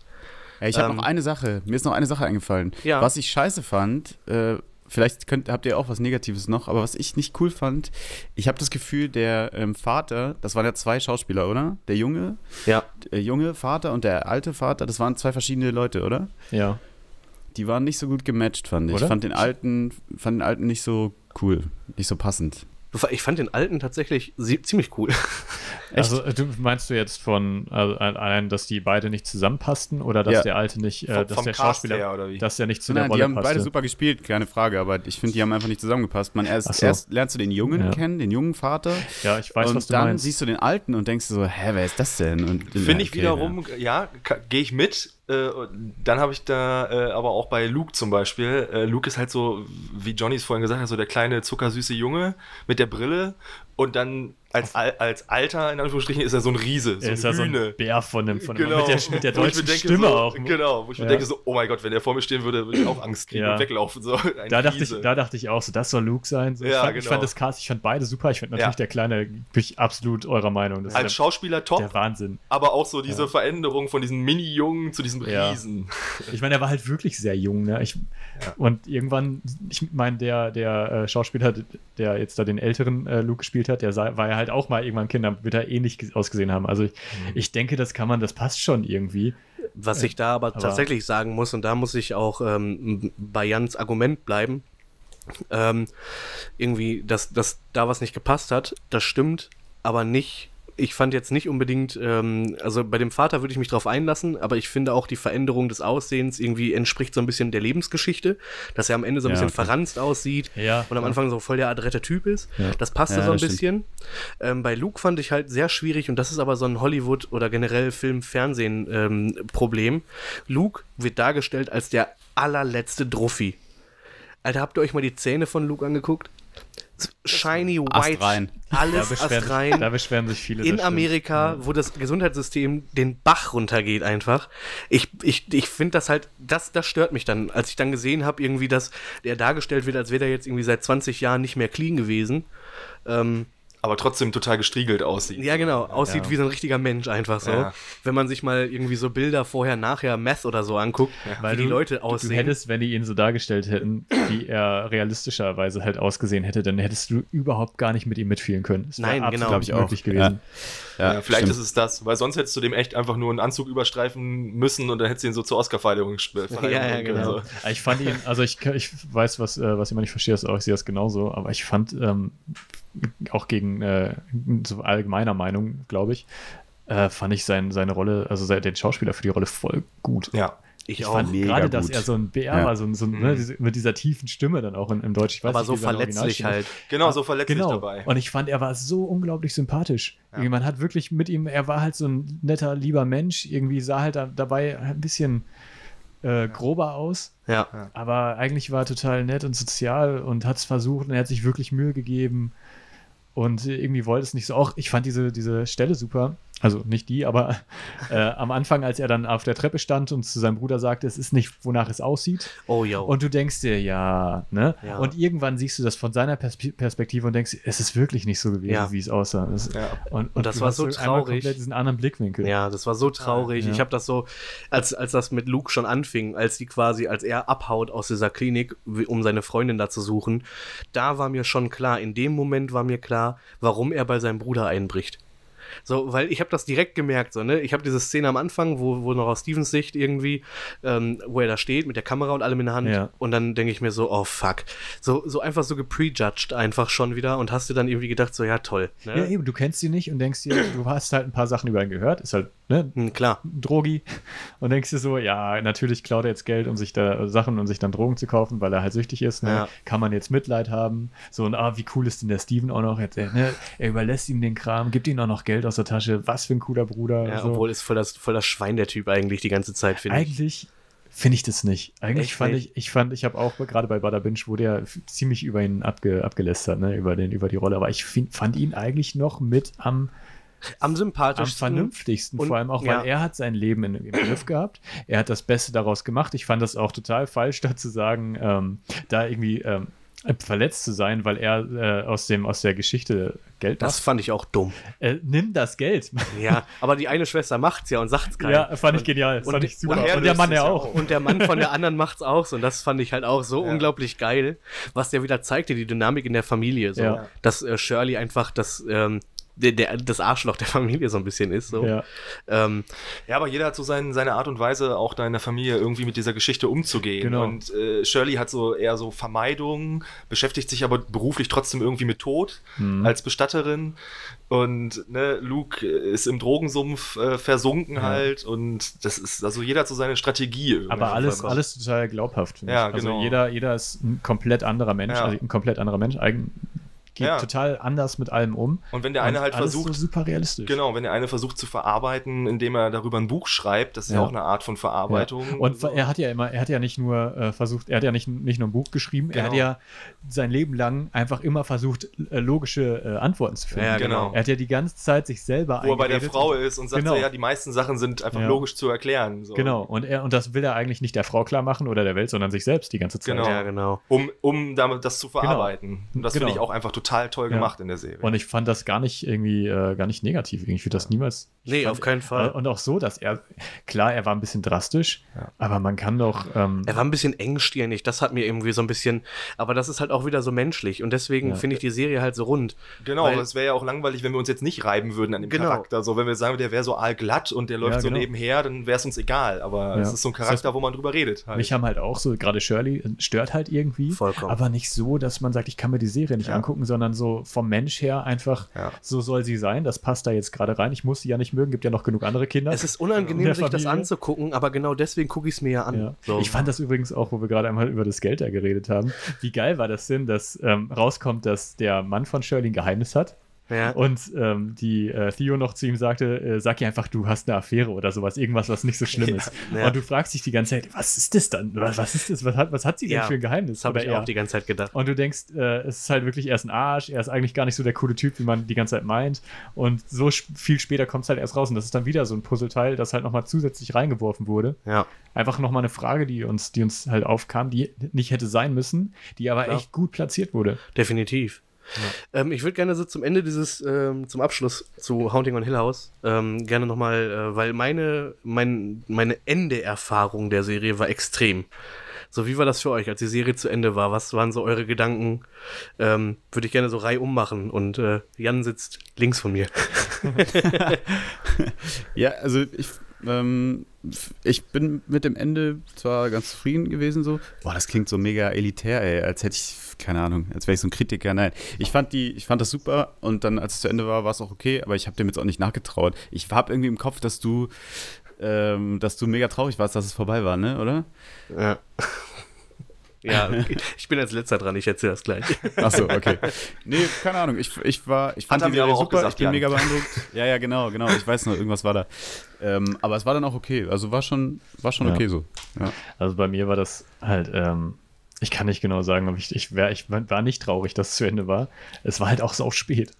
Ey, ich habe Ähm, noch eine Sache. Mir ist noch eine Sache eingefallen. Ja. Was ich scheiße fand, äh, vielleicht könnt, habt ihr auch was Negatives noch, aber was ich nicht cool fand, ich habe das Gefühl, der ähm, Vater, das waren ja zwei Schauspieler, oder? Der junge, Ja, der junge Vater und der alte Vater, das waren zwei verschiedene Leute, oder? Ja. Die waren nicht so gut gematcht, fand ich. Oder? Ich fand den alten, fand den alten nicht so cool, nicht so passend. Ich fand den alten tatsächlich ziemlich cool. Also du meinst du jetzt von also, allein, dass die beide nicht zusammenpassten oder dass Ja. der Alte nicht, äh, Vom- dass vom der Cast Schauspieler, her, oder wie? dass der nicht zu Nein, der die Rolle haben passte? beide super gespielt, keine Frage, aber ich finde, die haben einfach nicht zusammengepasst. Man erst, so. erst lernst du den Jungen Ja. kennen, den jungen Vater, ja, ich weiß, und was du dann meinst. siehst du den alten und denkst dir so, hä, wer ist das denn? Und Finde ich okay, wiederum, ja, gehe ich mit. Äh, dann habe ich da äh, aber auch bei Luke zum Beispiel. Äh, Luke ist halt so, wie Johnny es vorhin gesagt hat, so der kleine zuckersüße Junge mit der Brille. Und dann als, Al als Alter, in Anführungsstrichen, ist er so ein Riese, so er ist ja so ein Bär von dem, von dem Genau. mit der, mit der ich mir deutschen denke Stimme so, auch. Genau, wo ich mir Ja. denke so, oh mein Gott, wenn der vor mir stehen würde, würde ich auch Angst kriegen Ja. und weglaufen. So, ein Da dachte, ich, da dachte ich auch so, das soll Luke sein. So, ich, Ja, fand, ich genau. fand das Cast, ich fand beide super. Ich fand natürlich der Kleine, bin ich absolut eurer Meinung. Das als Schauspieler top, der Wahnsinn. aber auch so diese Veränderung von diesem Mini-Jungen zu diesem. Riesen. Ich meine, er war halt wirklich sehr jung, ne? Ich, Und irgendwann, ich meine, der, der äh, Schauspieler, der jetzt da den älteren äh, Luke gespielt hat, der sah, war ja halt auch mal irgendwann Kind, dann wird er ähnlich ge- ausgesehen haben. Also ich, Mhm. ich denke, das kann man, das passt schon irgendwie. Was ich da aber, aber- tatsächlich sagen muss, und da muss ich auch ähm, bei Jans Argument bleiben, ähm, irgendwie, dass, dass da was nicht gepasst hat, das stimmt, aber nicht. Ich fand jetzt nicht unbedingt, ähm, also bei dem Vater würde ich mich drauf einlassen, aber ich finde auch die Veränderung des Aussehens irgendwie entspricht so ein bisschen der Lebensgeschichte, dass er am Ende so ein Ja, bisschen okay. verranzt aussieht Ja, und am Anfang so voll der adrette Typ ist. Das passte so ein bisschen. Ähm, bei Luke fand ich halt sehr schwierig und das ist aber so ein Hollywood- oder generell Film-Fernsehen-Problem. Luke wird dargestellt als der allerletzte Druffi. Alter, habt ihr euch mal die Zähne von Luke angeguckt? Shiny White, Astrein. Da alles beschweren, astrein da beschweren sich viele. in das stimmt. Amerika, wo das Gesundheitssystem den Bach runtergeht einfach. Ich, ich, ich finde das halt, das, das stört mich dann, als ich dann gesehen habe, irgendwie, dass der dargestellt wird, als wäre der jetzt irgendwie seit 20 Jahren nicht mehr clean gewesen. Ähm, Aber trotzdem total gestriegelt aussieht. ja, genau, aussieht Ja. wie so ein richtiger Mensch einfach so. Ja. Wenn man sich mal irgendwie so Bilder vorher, nachher, Meth oder so anguckt, Weil wie die du- Leute Du aussehen. hättest, wenn die ihn so dargestellt hätten, wie er realistischerweise halt ausgesehen hätte, dann hättest du überhaupt gar nicht mit ihm mitfühlen können. Es Nein, genau. absolut Glaub ich auch. gewesen. Ja, Ja, vielleicht stimmt. ist es das, weil sonst hättest du dem echt einfach nur einen Anzug überstreifen müssen und dann hättest du ihn so zur Oscar-Verleihung gesp- Verleihung Ja, ja, genau. so. Ich fand ihn, also ich, ich weiß, was, äh, was ich immer nicht verstehe, ist auch, ich sehe das genauso, aber ich fand ähm, auch gegen äh, so allgemeiner Meinung, glaube ich, äh, fand ich sein, seine Rolle, also den Schauspieler für die Rolle voll gut. Ja. ich Ich auch. fand gerade, dass er so ein Bär Ja. war, so, ein- so, ein, ne, diese, mit dieser tiefen Stimme dann auch in, im Deutsch. Ich weiß aber nicht, so verletzlich halt. Genau, so verletzlich Genau. dabei. Und ich fand, er war so unglaublich sympathisch. Irgendwie, Man hat wirklich mit ihm, er war halt so ein netter, lieber Mensch. Irgendwie sah halt da, dabei ein bisschen äh, grober aus. Ja. Aber eigentlich war er total nett und sozial und hat es versucht und er hat sich wirklich Mühe gegeben. Und irgendwie wollte es nicht so. Auch ich fand diese, diese Stelle super. Also nicht die, aber äh, am Anfang, als er dann auf der Treppe stand und zu seinem Bruder sagte, es ist nicht, wonach es aussieht. Oh, yo. Und du denkst dir, ja, ne? Ja. Und irgendwann siehst du das von seiner Perspe- Perspektive und denkst, es ist wirklich nicht so gewesen, Ja. wie es aussah. Das, Ja. und, Und das du war so traurig. komplett diesen anderen Blickwinkel. Ja, das war so traurig. Ja. Ich habe das so, als, als das mit Luke schon anfing, als die quasi, als er abhaut aus dieser Klinik, um seine Freundin da zu suchen, da war mir schon klar, in dem Moment war mir klar, warum er bei seinem Bruder einbricht. So, weil ich habe das direkt gemerkt, so, ne? Ich habe diese Szene am Anfang, wo, wo noch aus Stevens Sicht irgendwie, ähm, wo er da steht mit der Kamera und allem in der Hand. Ja. Und dann denke ich mir so, oh fuck. So, so einfach so geprejudged einfach schon wieder und hast dir dann irgendwie gedacht, so, ja, toll. Ne? Ja, eben, du kennst ihn nicht und denkst dir, du hast halt ein paar Sachen über ihn gehört, ist halt, ne, Hm, klar. Drogi und denkst dir so, ja, natürlich klaut er jetzt Geld, um sich da Sachen und sich dann Drogen zu kaufen, weil er halt süchtig ist, ne? Ja. Kann man jetzt Mitleid haben? So, und ah, wie cool ist denn der Steven auch noch? Jetzt, er, ne? er überlässt ihm den Kram, gibt ihm auch noch Geld aus der Tasche, was für ein cooler Bruder. Ja, so. obwohl ist voll das, voll das Schwein der Typ eigentlich die ganze Zeit, finde ich. Eigentlich finde ich das nicht. Eigentlich Echt fand nicht? ich, ich fand, ich habe auch gerade bei Bada Binge wurde ja ziemlich über ihn abge, abgelästert, ne, über den, über die Rolle. Aber ich find, fand ihn eigentlich noch mit am, Am am sympathischsten. vernünftigsten, Und- vor allem auch, ja. weil er hat sein Leben in, im Griff gehabt. Er hat das Beste daraus gemacht. Ich fand das auch total falsch, da zu sagen, ähm, da irgendwie ähm, verletzt zu sein, weil er äh, aus dem aus der Geschichte Geld Das macht. fand ich auch dumm. Äh, nimm das Geld. Ja, aber die eine Schwester macht's ja und sagt's keinem. ja, fand ich genial. und fand ich super. und er Und der Mann ja auch. Und der Mann von der anderen macht's auch so. Und das fand ich halt auch so Ja. unglaublich geil, was der wieder zeigte, die Dynamik in der Familie. So. Ja. Dass äh, Shirley einfach das, ähm, der, der, das Arschloch der Familie so ein bisschen ist. So. Ja. Ähm, Ja, aber jeder hat so sein, seine Art und Weise, auch da in der Familie irgendwie mit dieser Geschichte umzugehen. Genau. Und äh, Shirley hat so eher so Vermeidung, beschäftigt sich aber beruflich trotzdem irgendwie mit Tod Mhm. als Bestatterin. Und ne, Luke ist im Drogensumpf äh, versunken Ja. halt. Und das ist, also jeder hat so seine Strategie. Aber alles, alles total glaubhaft. Ja, ich. Also genau. jeder, jeder ist ein komplett anderer Mensch, Ja. also ein komplett anderer Mensch, eigen, geht Ja. total anders mit allem um. Und wenn der eine Und halt alles versucht, so super realistisch. Genau, wenn der eine versucht zu verarbeiten, indem er darüber ein Buch schreibt, das ist ja, Ja. auch eine Art von Verarbeitung. Ja. Und So. er hat ja immer, er hat ja nicht nur äh, versucht, er hat ja nicht, nicht nur ein Buch geschrieben, er hat Genau. ja sein Leben lang einfach immer versucht, äh, logische äh, Antworten zu finden. Ja, genau. Er hat ja die ganze Zeit sich selber wo er bei der. Frau ist und sagt Genau. so, ja, die meisten Sachen sind einfach Ja. logisch zu erklären. So. Genau, und er, und das will er eigentlich nicht der Frau klar machen oder der Welt, sondern sich selbst die ganze Zeit. Genau. Ja, genau. Um, um damit das zu verarbeiten. Und das Genau. finde ich auch einfach total toll Ja. gemacht in der Serie. Und ich fand das gar nicht irgendwie, äh, gar nicht negativ. Ich würde das niemals. Nee, fand, auf keinen Fall. Und auch so, dass er, klar, er war ein bisschen drastisch, Ja. aber man kann doch. Ähm, Er war ein bisschen engstirnig, das hat mir irgendwie so ein bisschen, aber das ist halt auch wieder so menschlich und deswegen Ja. finde ich die Serie halt so rund. genau, es wäre ja auch langweilig, wenn wir uns jetzt nicht reiben würden an dem Genau. Charakter. So, wenn wir sagen, der wäre so allglatt und der läuft Ja, so genau. nebenher, dann wäre es uns egal. Aber Ja. es ist so ein Das Charakter, heißt, wo man drüber redet. Halt. Mich haben halt auch so, gerade Shirley äh, stört halt irgendwie. Vollkommen. Aber nicht so, dass man sagt, ich kann mir die Serie nicht Ja. angucken, sondern so vom Mensch her einfach, Ja. so soll sie sein. Das passt da jetzt gerade rein. Ich muss sie ja nicht mögen, gibt ja noch genug andere Kinder. Es ist unangenehm, sich das anzugucken, aber genau deswegen gucke ich es mir ja an. Ja. So. Ich fand das übrigens auch, wo wir gerade einmal über das Geld da geredet haben. Wie geil war das denn, dass ähm, rauskommt, dass der Mann von Shirley ein Geheimnis hat ja. und ähm, die äh, Theo noch zu ihm sagte, äh, sag ihr einfach, du hast eine Affäre oder sowas, irgendwas, was nicht so schlimm ist. Ja. Und du fragst dich die ganze Zeit, was ist das dann? Was, was ist das? Was hat, was hat sie denn für ein Geheimnis? das habe ich auch er? die ganze Zeit gedacht. Und du denkst, äh, es ist halt wirklich erst ein Arsch, er ist eigentlich gar nicht so der coole Typ, wie man die ganze Zeit meint. Und so viel später kommt es halt erst raus. Und das ist dann wieder so ein Puzzleteil, das halt nochmal zusätzlich reingeworfen wurde. Ja. Einfach nochmal eine Frage, die uns, die uns halt aufkam, die nicht hätte sein müssen, die aber Klar. echt gut platziert wurde. Definitiv. Ähm, ich würde gerne so zum Ende dieses, ähm, zum Abschluss zu Haunting on Hill House, ähm, gerne nochmal, äh, weil meine, mein, meine Ende-Erfahrung der Serie war extrem. So, wie war das für euch, als die Serie zu Ende war? Was waren so eure Gedanken? Ähm, würde ich gerne so reihum machen und äh, Jan sitzt links von mir. Ja, also ich, ähm, ich bin mit dem Ende zwar ganz zufrieden gewesen so. Boah, das klingt so mega elitär, ey, als hätte ich, keine Ahnung, als wäre ich so ein Kritiker. Nein, ich fand die, ich fand das super und dann, als es zu Ende war, war es auch okay, aber ich habe dem jetzt auch nicht nachgetraut. Ich habe irgendwie im Kopf, dass du, ähm, dass du mega traurig warst, dass es vorbei war, ne, oder? Ja. Ja, okay. ich bin als letzter dran, ich erzähle das gleich. Achso, okay. Nee, keine Ahnung. Ich, ich war, ich fand Hat die Serie auch super, gesagt, ich bin Jan. mega beeindruckt. Ja, ja, genau, genau. Ich weiß noch, irgendwas war da. Ähm, aber es war dann auch okay. Also war schon, war schon Ja. okay so. Ja. Also bei mir war das halt, ähm, ich kann nicht genau sagen, ob ich, ich, wär, ich war nicht traurig, dass es zu Ende war. Es war halt auch so spät.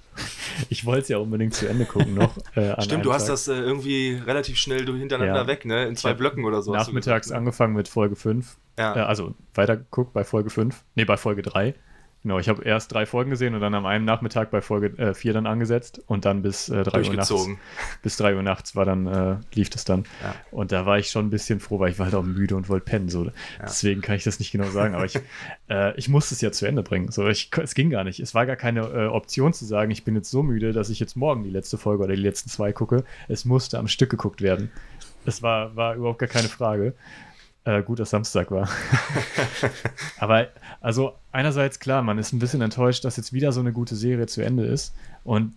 Ich wollte es ja unbedingt zu Ende gucken noch. Äh, Stimmt, du hast Tag. das äh, irgendwie relativ schnell du- hintereinander Ja. weg, ne? In zwei Blöcken oder so. hast nachmittags gesagt, ne? angefangen mit Folge 5. Ja. Äh, also weitergeguckt bei Folge 5. Nee, bei Folge 3. Genau, ich habe erst drei Folgen gesehen und dann am einen Nachmittag bei Folge 4 äh, dann angesetzt und dann bis äh, 3 Uhr nachts. Bis 3 Uhr nachts war dann, äh, lief das dann. Ja. Und da war ich schon ein bisschen froh, weil ich war halt auch müde und wollte pennen. So. Ja. Deswegen kann ich das nicht genau sagen, aber ich, äh, ich musste es ja zu Ende bringen. So, ich, es ging gar nicht. Es war gar keine äh, Option zu sagen, ich bin jetzt so müde, dass ich jetzt morgen die letzte Folge oder die letzten zwei gucke. Es musste am Stück geguckt werden. Das war, war überhaupt gar keine Frage. Äh, gut, dass Samstag war. Aber also einerseits klar, man ist ein bisschen enttäuscht, dass jetzt wieder so eine gute Serie zu Ende ist. Und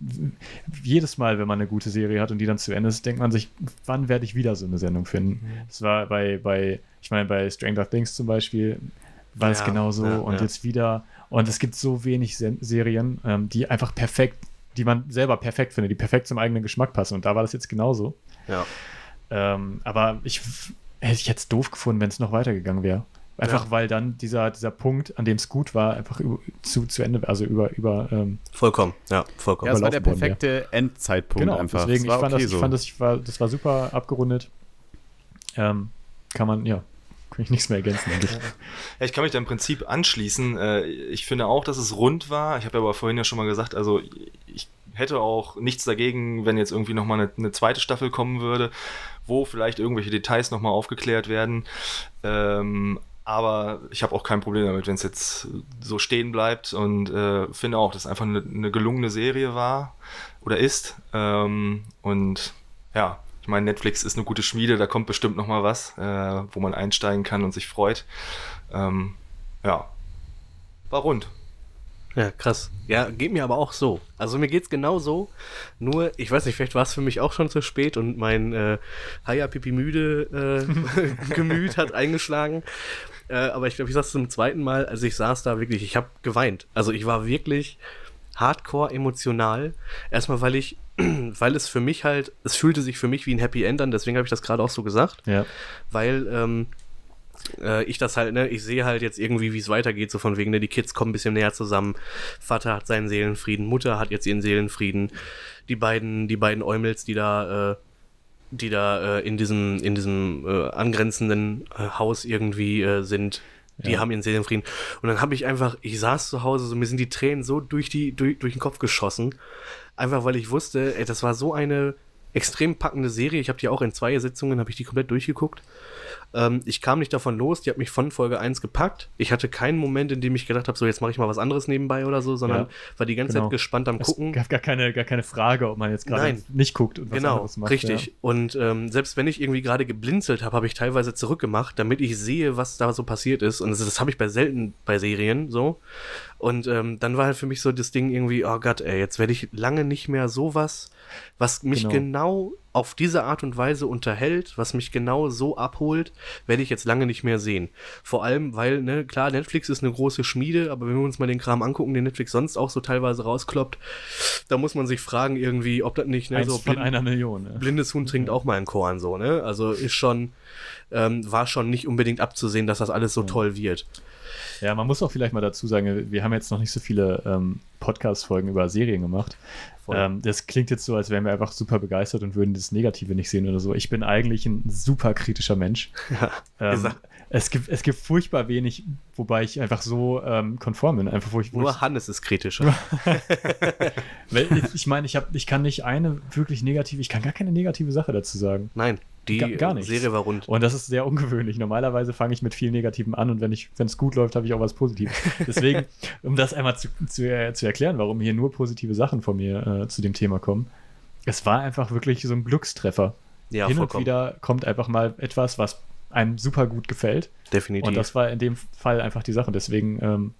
jedes Mal, wenn man eine gute Serie hat und die dann zu Ende ist, denkt man sich, wann werde ich wieder so eine Sendung finden? Mhm. Das war bei, bei, ich meine, bei Stranger Things zum Beispiel war ja, es genauso ja, und ja. jetzt wieder. Und es gibt so wenig Se Serien, ähm, die einfach perfekt, die man selber perfekt findet, die perfekt zum eigenen Geschmack passen. Und da war das jetzt genauso. Ja. Ähm, aber ich hätte ich jetzt doof gefunden, wenn es noch weitergegangen wäre. Einfach ja. weil dann dieser, dieser Punkt, an dem es gut war, einfach zu, zu Ende, also über, über ähm, Vollkommen, ja, vollkommen. Ja, das war der perfekte ja. Endzeitpunkt genau, einfach. Deswegen, ich fand, okay das, so. ich fand das, ich war, das war super abgerundet. Ähm, kann man, ja, kann ich nichts mehr ergänzen. Ja, ich kann mich da im Prinzip anschließen. Äh, ich finde auch, dass es rund war. Ich habe aber vorhin ja schon mal gesagt, also ich hätte auch nichts dagegen, wenn jetzt irgendwie nochmal eine, eine zweite Staffel kommen würde, wo vielleicht irgendwelche Details nochmal aufgeklärt werden. Ähm, aber ich habe auch kein Problem damit, wenn es jetzt so stehen bleibt und äh, finde auch, dass es einfach eine, eine, gelungene Serie war oder ist. Ähm, und ja, ich meine, Netflix ist eine gute Schmiede, da kommt bestimmt noch mal was, äh, wo man einsteigen kann und sich freut. Ähm, ja, war rund. Ja, krass. Ja, geht mir aber auch so. Also mir geht's genau so. Nur, ich weiß nicht, vielleicht war es für mich auch schon zu spät und mein äh, Haya Pipi müde äh, Gemüt hat eingeschlagen. Äh, aber ich glaube, ich saß zum zweiten Mal, also ich saß da wirklich, ich habe geweint. Also ich war wirklich hardcore emotional. Erstmal, weil ich, weil es für mich halt, es fühlte sich für mich wie ein Happy End an, deswegen habe ich das gerade auch so gesagt. Ja. Weil ähm, äh, ich das halt, ne, ich sehe halt jetzt irgendwie, wie es weitergeht, so von wegen, ne, die Kids kommen ein bisschen näher zusammen. Vater hat seinen Seelenfrieden, Mutter hat jetzt ihren Seelenfrieden. Die beiden, die beiden Eumels, die da, äh, die da äh, in diesem, in diesem äh, angrenzenden äh, Haus irgendwie äh, sind, die ja. haben ihren Seelenfrieden. Und dann habe ich einfach, ich saß zu Hause, so mir sind die Tränen so durch, die, durch, durch den Kopf geschossen. Einfach weil ich wusste, ey, das war so eine extrem packende Serie. Ich habe die auch in zwei Sitzungen, habe ich die komplett durchgeguckt. Ähm, ich kam nicht davon los, die hat mich von Folge 1 gepackt. Ich hatte keinen Moment, in dem ich gedacht habe, so jetzt mache ich mal was anderes nebenbei oder so, sondern ja, war die ganze genau. Zeit gespannt am es Gucken. gab gar keine, gar keine Frage, ob man jetzt gerade nicht guckt und was genau, anderes macht. Richtig. Ja. Und ähm, selbst wenn ich irgendwie gerade geblinzelt habe, habe ich teilweise zurückgemacht, damit ich sehe, was da so passiert ist. Und das, das habe ich bei selten bei Serien so. Und ähm, dann war halt für mich so das Ding irgendwie, oh Gott, ey, jetzt werde ich lange nicht mehr sowas, was mich genau. genau auf diese Art und Weise unterhält, was mich genau so abholt, werde ich jetzt lange nicht mehr sehen. Vor allem, weil, ne, klar, Netflix ist eine große Schmiede, aber wenn wir uns mal den Kram angucken, den Netflix sonst auch so teilweise rauskloppt, da muss man sich fragen irgendwie, ob das nicht, ne, Eins so von blind, einer Million. Ne? Blindes Huhn trinkt auch mal einen Korn, so, ne? Also ist schon, ähm, war schon nicht unbedingt abzusehen, dass das alles so toll wird. Ja, man muss auch vielleicht mal dazu sagen, wir haben jetzt noch nicht so viele ähm, Podcast-Folgen über Serien gemacht. Ähm, das klingt jetzt so, als wären wir einfach super begeistert und würden das Negative nicht sehen oder so. Ich bin eigentlich ein super kritischer Mensch. Ja, ähm, es, gibt, es gibt furchtbar wenig, wobei ich einfach so ähm, konform bin. Einfach, wo ich, wo Nur ich, Hannes ist kritischer. ich meine, ich, ich kann nicht eine wirklich negative, ich kann gar keine negative Sache dazu sagen. Nein, die gar, gar. Serie war rund. Und das ist sehr ungewöhnlich. Normalerweise fange ich mit viel Negativem an und wenn es gut läuft, habe ich auch was Positives. Deswegen, um das einmal zu, zu, äh, zu, erklären, warum hier nur positive Sachen von mir äh, zu dem Thema kommen. Es war einfach wirklich so ein Glückstreffer. Ja, Hin vollkommen. und wieder kommt einfach mal etwas, was einem super gut gefällt. Definitiv. Und das war in dem Fall einfach die Sache. Deswegen ähm,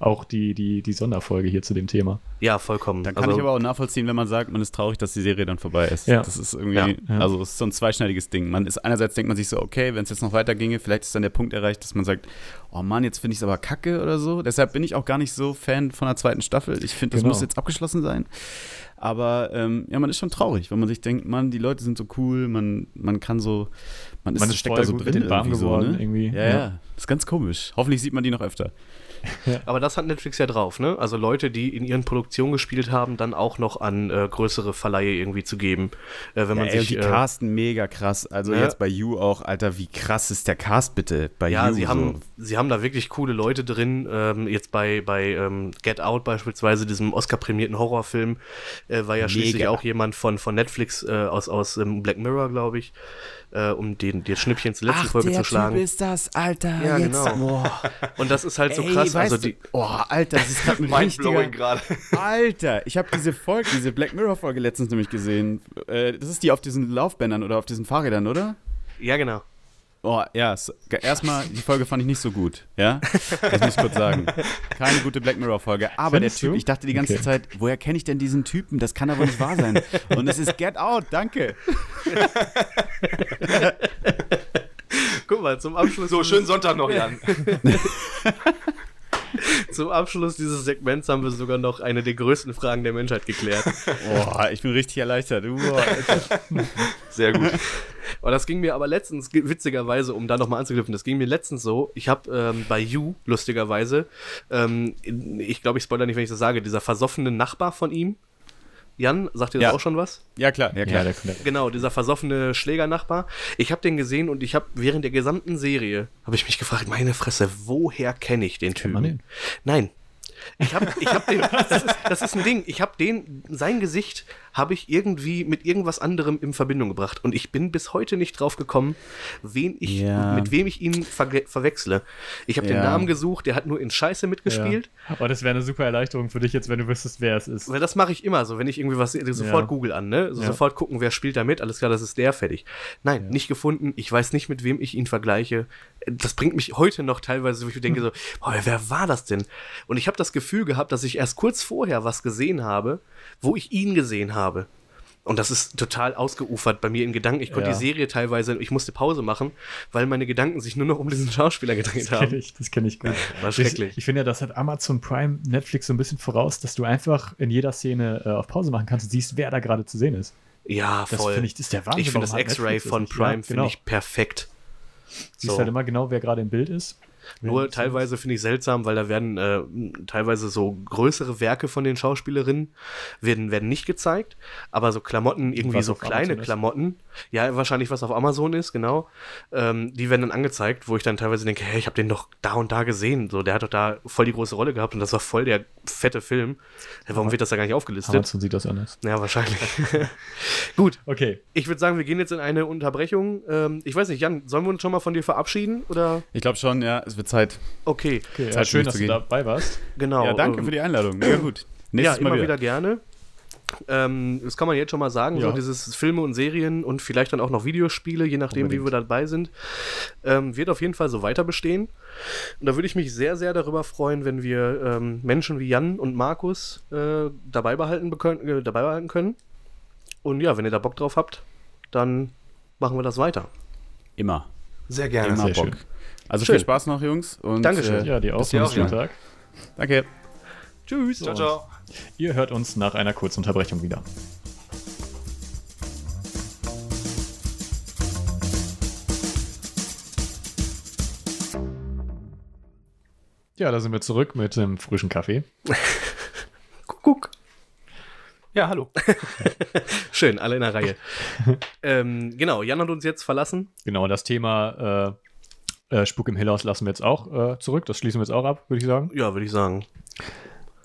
auch die, die, die Sonderfolge hier zu dem Thema. Ja, vollkommen. Dann kann also, ich aber auch nachvollziehen, wenn man sagt, man ist traurig, dass die Serie dann vorbei ist. Ja. Das ist irgendwie, ja. also es ist so ein zweischneidiges Ding. Man ist einerseits denkt man sich so, okay, wenn es jetzt noch weiterginge, vielleicht ist dann der Punkt erreicht, dass man sagt, oh Mann, jetzt finde ich es aber kacke oder so. Deshalb bin ich auch gar nicht so Fan von der zweiten Staffel. Ich finde, das genau. muss jetzt abgeschlossen sein. Aber ähm, ja, man ist schon traurig, wenn man sich denkt, Mann, die Leute sind so cool, man, man kann so, man, ist, man ist steckt da so drin irgendwie, so, ne? irgendwie. Ja, ja, ja, das ist ganz komisch. Hoffentlich sieht man die noch öfter. Aber das hat Netflix ja drauf, ne? Also Leute, die in ihren Produktionen Produktion gespielt haben, dann auch noch an äh, größere Verleihe irgendwie zu geben. Äh, wenn Ja, man ey, sich. die äh, casten mega krass. Also ne? jetzt bei You auch, Alter, wie krass ist der Cast bitte bei ja, You? sie so. haben, sie haben da wirklich coole Leute drin. Ähm, jetzt bei, bei ähm, Get Out beispielsweise, diesem Oscar-prämierten Horrorfilm, äh, war ja schließlich Mega. auch jemand von, von Netflix äh, aus, aus ähm, Black Mirror, glaube ich, äh, um den, den Schnippchen zur letzten Ach, Folge zu schlagen. Typ ist das, Alter. Ja, jetzt. genau. Boah. Und das ist halt so Ey, krass. Also du, die, oh, Alter, das ist gerade ein richtiger... gerade. Alter, ich habe diese Folge, diese Black Mirror-Folge letztens nämlich gesehen. Äh, das ist die auf diesen Laufbändern oder auf diesen Fahrrädern, oder? ja, genau. Oh, ja, erstmal, die Folge fand ich nicht so gut, ja? Das muss ich kurz sagen. Keine gute Black Mirror-Folge. Aber Findest der Typ, du? ich dachte die ganze Okay. Zeit, woher kenne ich denn diesen Typen? Das kann aber nicht wahr sein. Und es ist Get Out, danke. Guck mal, zum Abschluss, So, schönen Sonntag noch, Jan. zum Abschluss dieses Segments haben wir sogar noch eine der größten Fragen der Menschheit geklärt. Boah, ich bin richtig erleichtert. Alter. Sehr gut. Und das ging mir aber letztens, witzigerweise, um da nochmal anzuknüpfen, das ging mir letztens so, ich habe ähm, bei You, lustigerweise, ähm, ich glaube, ich spoilere nicht, wenn ich das sage, dieser versoffene Nachbar von ihm, Jan, sagt das Ja. auch schon was? Ja, klar, ja, Ja, klar. der, der, Genau, dieser versoffene Schlägernachbar. Ich habe den gesehen und ich habe während der gesamten Serie, habe ich mich gefragt, meine Fresse, woher kenne ich den Typen? man den? Nein. Ich habe ich hab den, das ist, das ist ein Ding, ich habe den, sein Gesicht habe ich irgendwie mit irgendwas anderem in Verbindung gebracht und ich bin bis heute nicht drauf gekommen, wen ich, Ja. mit wem ich ihn verge- verwechsle. Ich habe den Ja. Namen gesucht, der hat nur in Scheiße mitgespielt. Ja. Aber das wäre eine super Erleichterung für dich jetzt, wenn du wüsstest, wer es ist. Weil das mache ich immer so, wenn ich irgendwie was sofort. Google an, ne? So. Sofort gucken, wer spielt da mit, alles klar, das ist der, fertig. Nein, nicht gefunden, ich weiß nicht, mit wem ich ihn vergleiche. Das bringt mich heute noch teilweise, wo ich denke so, boah, wer war das denn? Und ich habe das Gefühl gehabt, dass ich erst kurz vorher was gesehen habe, wo ich ihn gesehen habe. Und das ist total ausgeufert bei mir in Gedanken. Ich konnte Ja. die Serie teilweise, ich musste Pause machen, weil meine Gedanken sich nur noch um diesen Schauspieler gedreht Das kenne haben. ich, das kenn ich gut. War schrecklich. Ich, ich finde ja, das hat Amazon Prime Netflix so ein bisschen voraus, dass du einfach in jeder Szene äh, auf Pause machen kannst und siehst, wer da gerade zu sehen ist. Ja, Das voll. finde ich, das ist der Wahnsinn. ich finde das X-Ray von? Prime Ja, finde genau. ich perfekt. Siehst So. halt immer genau, wer gerade im Bild ist. Nur Wer- teilweise finde ich seltsam, weil da werden äh, teilweise so größere Werke von den Schauspielerinnen werden, werden nicht gezeigt, aber so Klamotten, irgendwie Was so kleine Amazon ist. Klamotten, ja, wahrscheinlich was auf Amazon ist, genau, ähm, die werden dann angezeigt, wo ich dann teilweise denke, hey, ich habe den doch da und da gesehen, so, der hat doch da voll die große Rolle gehabt und das war voll der fette Film. Ja, warum wird das da gar nicht aufgelistet? Amazon sieht das anders. Ja, wahrscheinlich. Gut, Okay. ich würde sagen, wir gehen jetzt in eine Unterbrechung. Ähm, ich weiß nicht, Jan, sollen wir uns schon mal von dir verabschieden? Oder? Ich glaube schon, ja, es wird Zeit. Okay, okay ja, Zeit für schön, dass du dabei warst. genau. ja, danke ähm, für die Einladung. Mega gut. Nächstes ja, Mal immer wieder. wieder, gerne. Ähm, das kann man jetzt schon mal sagen, Ja. so dieses Filme und Serien und vielleicht dann auch noch Videospiele, je nachdem, wie Unbedingt. wir dabei sind, ähm, wird auf jeden Fall so weiter bestehen. Und da würde ich mich sehr, sehr darüber freuen, wenn wir ähm, Menschen wie Jan und Markus äh, dabei, behalten äh, dabei behalten können. Und ja, wenn ihr da Bock drauf habt, dann machen wir das weiter. Immer. Sehr gerne. Immer Sehr Bock. schön. Also Schön. viel Spaß noch, Jungs. Und, Dankeschön. Äh, Ja, dir auch. Bis Schönen. Tag. danke. Tschüss. Ciao, ciao. Ihr hört uns nach einer kurzen Unterbrechung wieder. Ja, da sind wir zurück mit dem frischen Kaffee. Kuckuck. Ja, hallo. Schön, alle in der Reihe. ähm, genau, Jan hat uns jetzt verlassen. Genau, das Thema äh, äh, Spuk im Hillhaus lassen wir jetzt auch äh, zurück. Das schließen wir jetzt auch ab, würde ich sagen. Ja, würde ich sagen.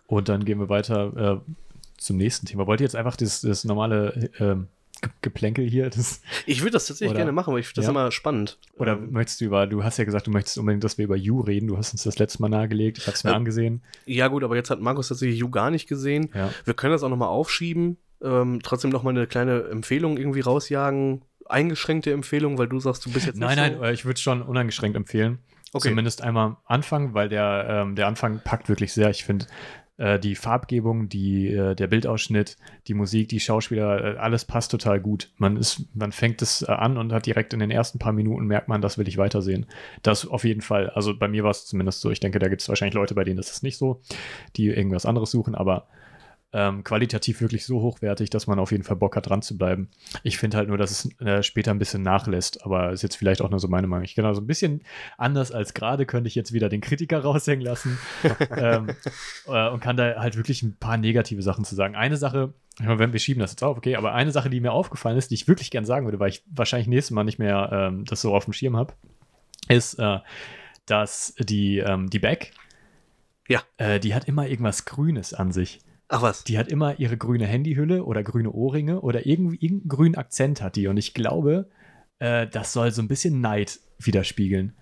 Und dann gehen wir weiter äh, zum nächsten Thema. Wollt ihr jetzt einfach das, das normale ähm, Ge- Geplänkel hier? Das, Ich würde das tatsächlich Oder- gerne machen, weil ich finde das Ja. immer spannend. oder Ähm, möchtest du über, du hast ja gesagt, du möchtest unbedingt, dass wir über You reden. Du hast uns das letzte Mal nahegelegt. Ich habe es mir Äh, angesehen. Ja, gut, aber jetzt hat Markus tatsächlich You gar nicht gesehen. Ja. Wir können das auch nochmal aufschieben. Ähm, trotzdem nochmal eine kleine Empfehlung irgendwie rausjagen. Eingeschränkte Empfehlung, weil du sagst, du bist jetzt Nein, nicht nein, so. äh, ich würde schon uneingeschränkt empfehlen. Okay. Zumindest einmal anfangen, weil der, ähm, der Anfang packt wirklich sehr. Ich finde, äh, die Farbgebung, die, äh, der Bildausschnitt, die Musik, die Schauspieler, äh, alles passt total gut. Man, ist, man fängt es äh, an und hat direkt in den ersten paar Minuten merkt man, das will ich weitersehen. Das auf jeden Fall. Also bei mir war es zumindest so. Ich denke, da gibt es wahrscheinlich Leute, bei denen ist es nicht so, die irgendwas anderes suchen, aber ähm, qualitativ wirklich so hochwertig, dass man auf jeden Fall Bock hat, dran zu bleiben. Ich finde halt nur, dass es äh, später ein bisschen nachlässt, aber ist jetzt vielleicht auch nur so meine Meinung. Ich genau so ein bisschen anders als gerade könnte ich jetzt wieder den Kritiker raushängen lassen ähm, äh, und kann da halt wirklich ein paar negative Sachen zu sagen. Eine Sache, wenn wir schieben das jetzt auf, okay, aber eine Sache, die mir aufgefallen ist, die ich wirklich gern sagen würde, weil ich wahrscheinlich nächstes Mal nicht mehr ähm, das so auf dem Schirm habe, ist, äh, dass die, ähm, die Beck, Ja. äh, die hat immer irgendwas Grünes an sich. Ach was. Die hat immer ihre grüne Handyhülle oder grüne Ohrringe oder irgendwie irgendeinen grünen Akzent hat die. Und ich glaube, äh, das soll so ein bisschen Neid widerspiegeln.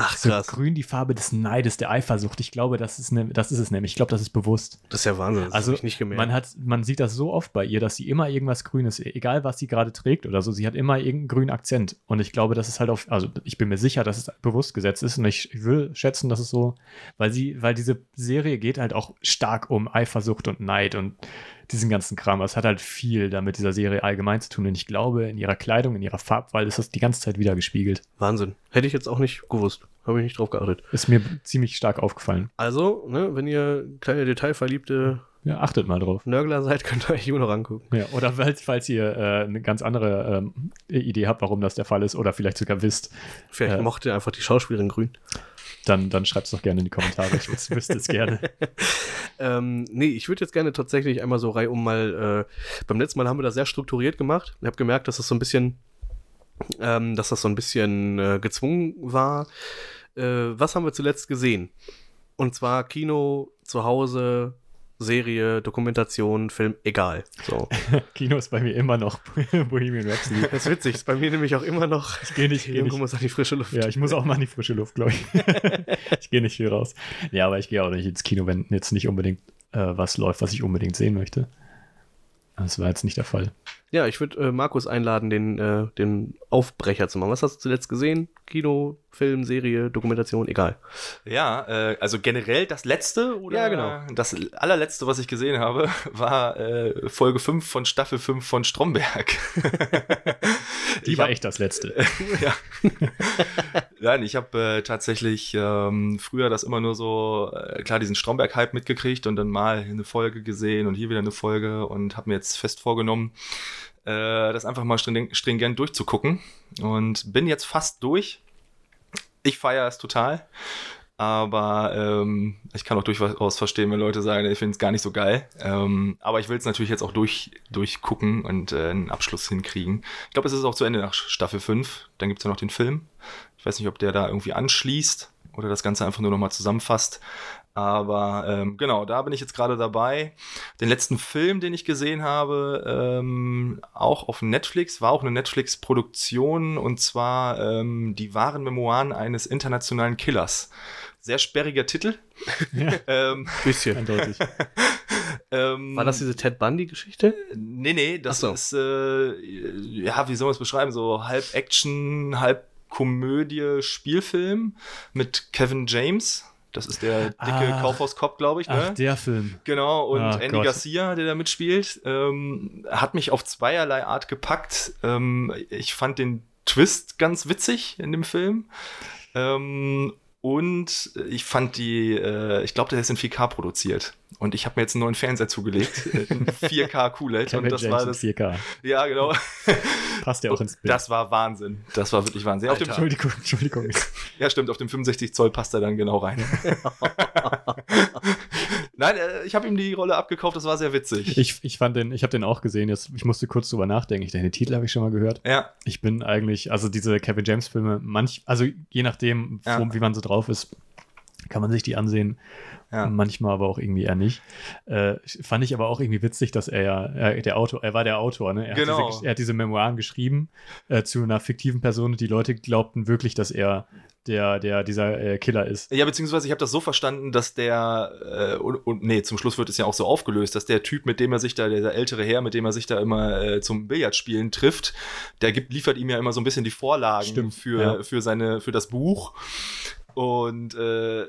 Ach So krass. grün die Farbe des Neides, der Eifersucht. Ich glaube, das ist, ne, das ist es nämlich. Ich glaube, das ist bewusst. Das ist ja Wahnsinn. Das Also ich nicht gemerkt. man hat, man sieht das so oft bei ihr, dass sie immer irgendwas Grünes, egal was sie gerade trägt oder so, sie hat immer irgendeinen grünen Akzent. Und ich glaube, das ist halt auf, also ich bin mir sicher, dass es bewusst gesetzt ist und ich, ich will schätzen, dass es so, weil sie, weil diese Serie geht halt auch stark um Eifersucht und Neid und diesen ganzen Kram. Es hat halt viel damit dieser Serie allgemein zu tun. Und ich glaube, in ihrer Kleidung, in ihrer Farbwahl ist das die ganze Zeit wieder gespiegelt. Wahnsinn. Hätte ich jetzt auch nicht gewusst. Habe ich nicht drauf geachtet. Ist mir ziemlich stark aufgefallen. Also, ne, wenn ihr kleine detailverliebte Ja, achtet mal drauf. Nörgler seid, könnt ihr euch immer noch angucken. Ja, oder falls, falls ihr äh, eine ganz andere ähm, Idee habt, warum das der Fall ist, oder vielleicht sogar wisst, Vielleicht Ja. mochte ihr einfach die Schauspielerin grün. Dann, dann schreibt es doch gerne in die Kommentare. Ich wüs- wüsste es gerne. Ähm, nee, ich würde jetzt gerne tatsächlich einmal so reihum mal, äh, beim letzten Mal haben wir das sehr strukturiert gemacht. Ich habe gemerkt, dass das so ein bisschen, ähm, dass das so ein bisschen äh, gezwungen war. Äh, was haben wir zuletzt gesehen? Und zwar Kino, zu Hause, Serie, Dokumentation, Film, egal. So. Kino ist bei mir immer noch Bohemian Rhapsody. Das ist witzig, ist bei mir nämlich auch immer noch. Ich gehe nicht, geh Irgendwo nicht. muss an die frische Luft. Ja, ich muss auch mal in die frische Luft, glaube ich. ich gehe nicht viel raus. Ja, aber ich gehe auch nicht ins Kino, wenn jetzt nicht unbedingt äh, was läuft, was ich unbedingt sehen möchte. Das war jetzt nicht der Fall. Ja, ich würde äh, Markus einladen, den, äh, den Aufbrecher zu machen. Was hast du zuletzt gesehen? Kino, Film, Serie, Dokumentation, egal. Ja, äh, also generell das letzte oder Ja, genau. das allerletzte, was ich gesehen habe, war äh, Folge 5 von Staffel 5 von Stromberg. Die Ich war hab- echt das letzte. ja. Nein, ich habe äh, tatsächlich ähm, früher das immer nur so, äh, klar, diesen Stromberg-Hype mitgekriegt und dann mal eine Folge gesehen und hier wieder eine Folge und habe mir jetzt fest vorgenommen, das einfach mal string- stringent durchzugucken und bin jetzt fast durch. Ich feiere es total. Aber ähm, ich kann auch durchaus verstehen, wenn Leute sagen, ich finde es gar nicht so geil. Ähm, aber ich will es natürlich jetzt auch durch, durchgucken und äh, einen Abschluss hinkriegen. Ich glaube, es ist auch zu Ende nach Staffel 5. Dann gibt es ja noch den Film. Ich weiß nicht, ob der da irgendwie anschließt oder das Ganze einfach nur nochmal zusammenfasst. Aber ähm, genau, da bin ich jetzt gerade dabei. Den letzten Film, den ich gesehen habe, ähm, auch auf Netflix, war auch eine Netflix-Produktion und zwar ähm, die wahren Memoiren eines internationalen Killers. Sehr sperriger Titel. ähm, Bisschen. Eindeutig. ähm, War das diese Ted Bundy-Geschichte? Nee, nee, das so. ist, äh, ja, wie soll man es beschreiben? So halb Action, halb Komödie, Spielfilm mit Kevin James. Das ist der dicke Ah. Kaufhauskopf, glaube ich, ne? Ach, der Film. Genau, und Ah, Andy Gott. Garcia, der da mitspielt, ähm, hat mich auf zweierlei Art gepackt. Ähm, ich fand den Twist ganz witzig in dem Film. Ähm, und ich fand die, äh, ich glaube, der ist in 4K produziert. Und ich habe mir jetzt einen neuen Fernseher zugelegt, in 4K QLED. Und das James war das. 4K. Ja, genau. Passt ja auch ins Bild. Das war Wahnsinn. Das war wirklich Wahnsinn. Auf dem, Entschuldigung, Entschuldigung. ja, stimmt, auf dem 65 Zoll passt er dann genau rein. Nein, äh, ich habe ihm die Rolle abgekauft, das war sehr witzig. Ich, ich fand den, ich habe den auch gesehen. Jetzt, ich musste kurz drüber nachdenken. Ich denke, den Titel habe ich schon mal gehört. ja, Ich bin eigentlich, also diese Kevin James Filme, manch, also je nachdem, Ja. wo, wie man so drauf ist, kann man sich die ansehen. Ja. Manchmal aber auch irgendwie eher nicht. Äh, fand ich aber auch irgendwie witzig, dass er ja, er, der Autor, er war der Autor, ne? Er, Genau. hat, diese, er hat diese Memoiren geschrieben äh, zu einer fiktiven Person und die Leute glaubten wirklich, dass er der, der dieser äh, Killer ist. Ja, beziehungsweise ich habe das so verstanden, dass der, äh, und, und nee, zum Schluss wird es ja auch so aufgelöst, dass der Typ, mit dem er sich da, der, ältere Herr, mit dem er sich da immer äh, zum Billardspielen trifft, der gibt, liefert ihm ja immer so ein bisschen die Vorlagen Stimmt, für, ja. für, seine, für das Buch. Und äh,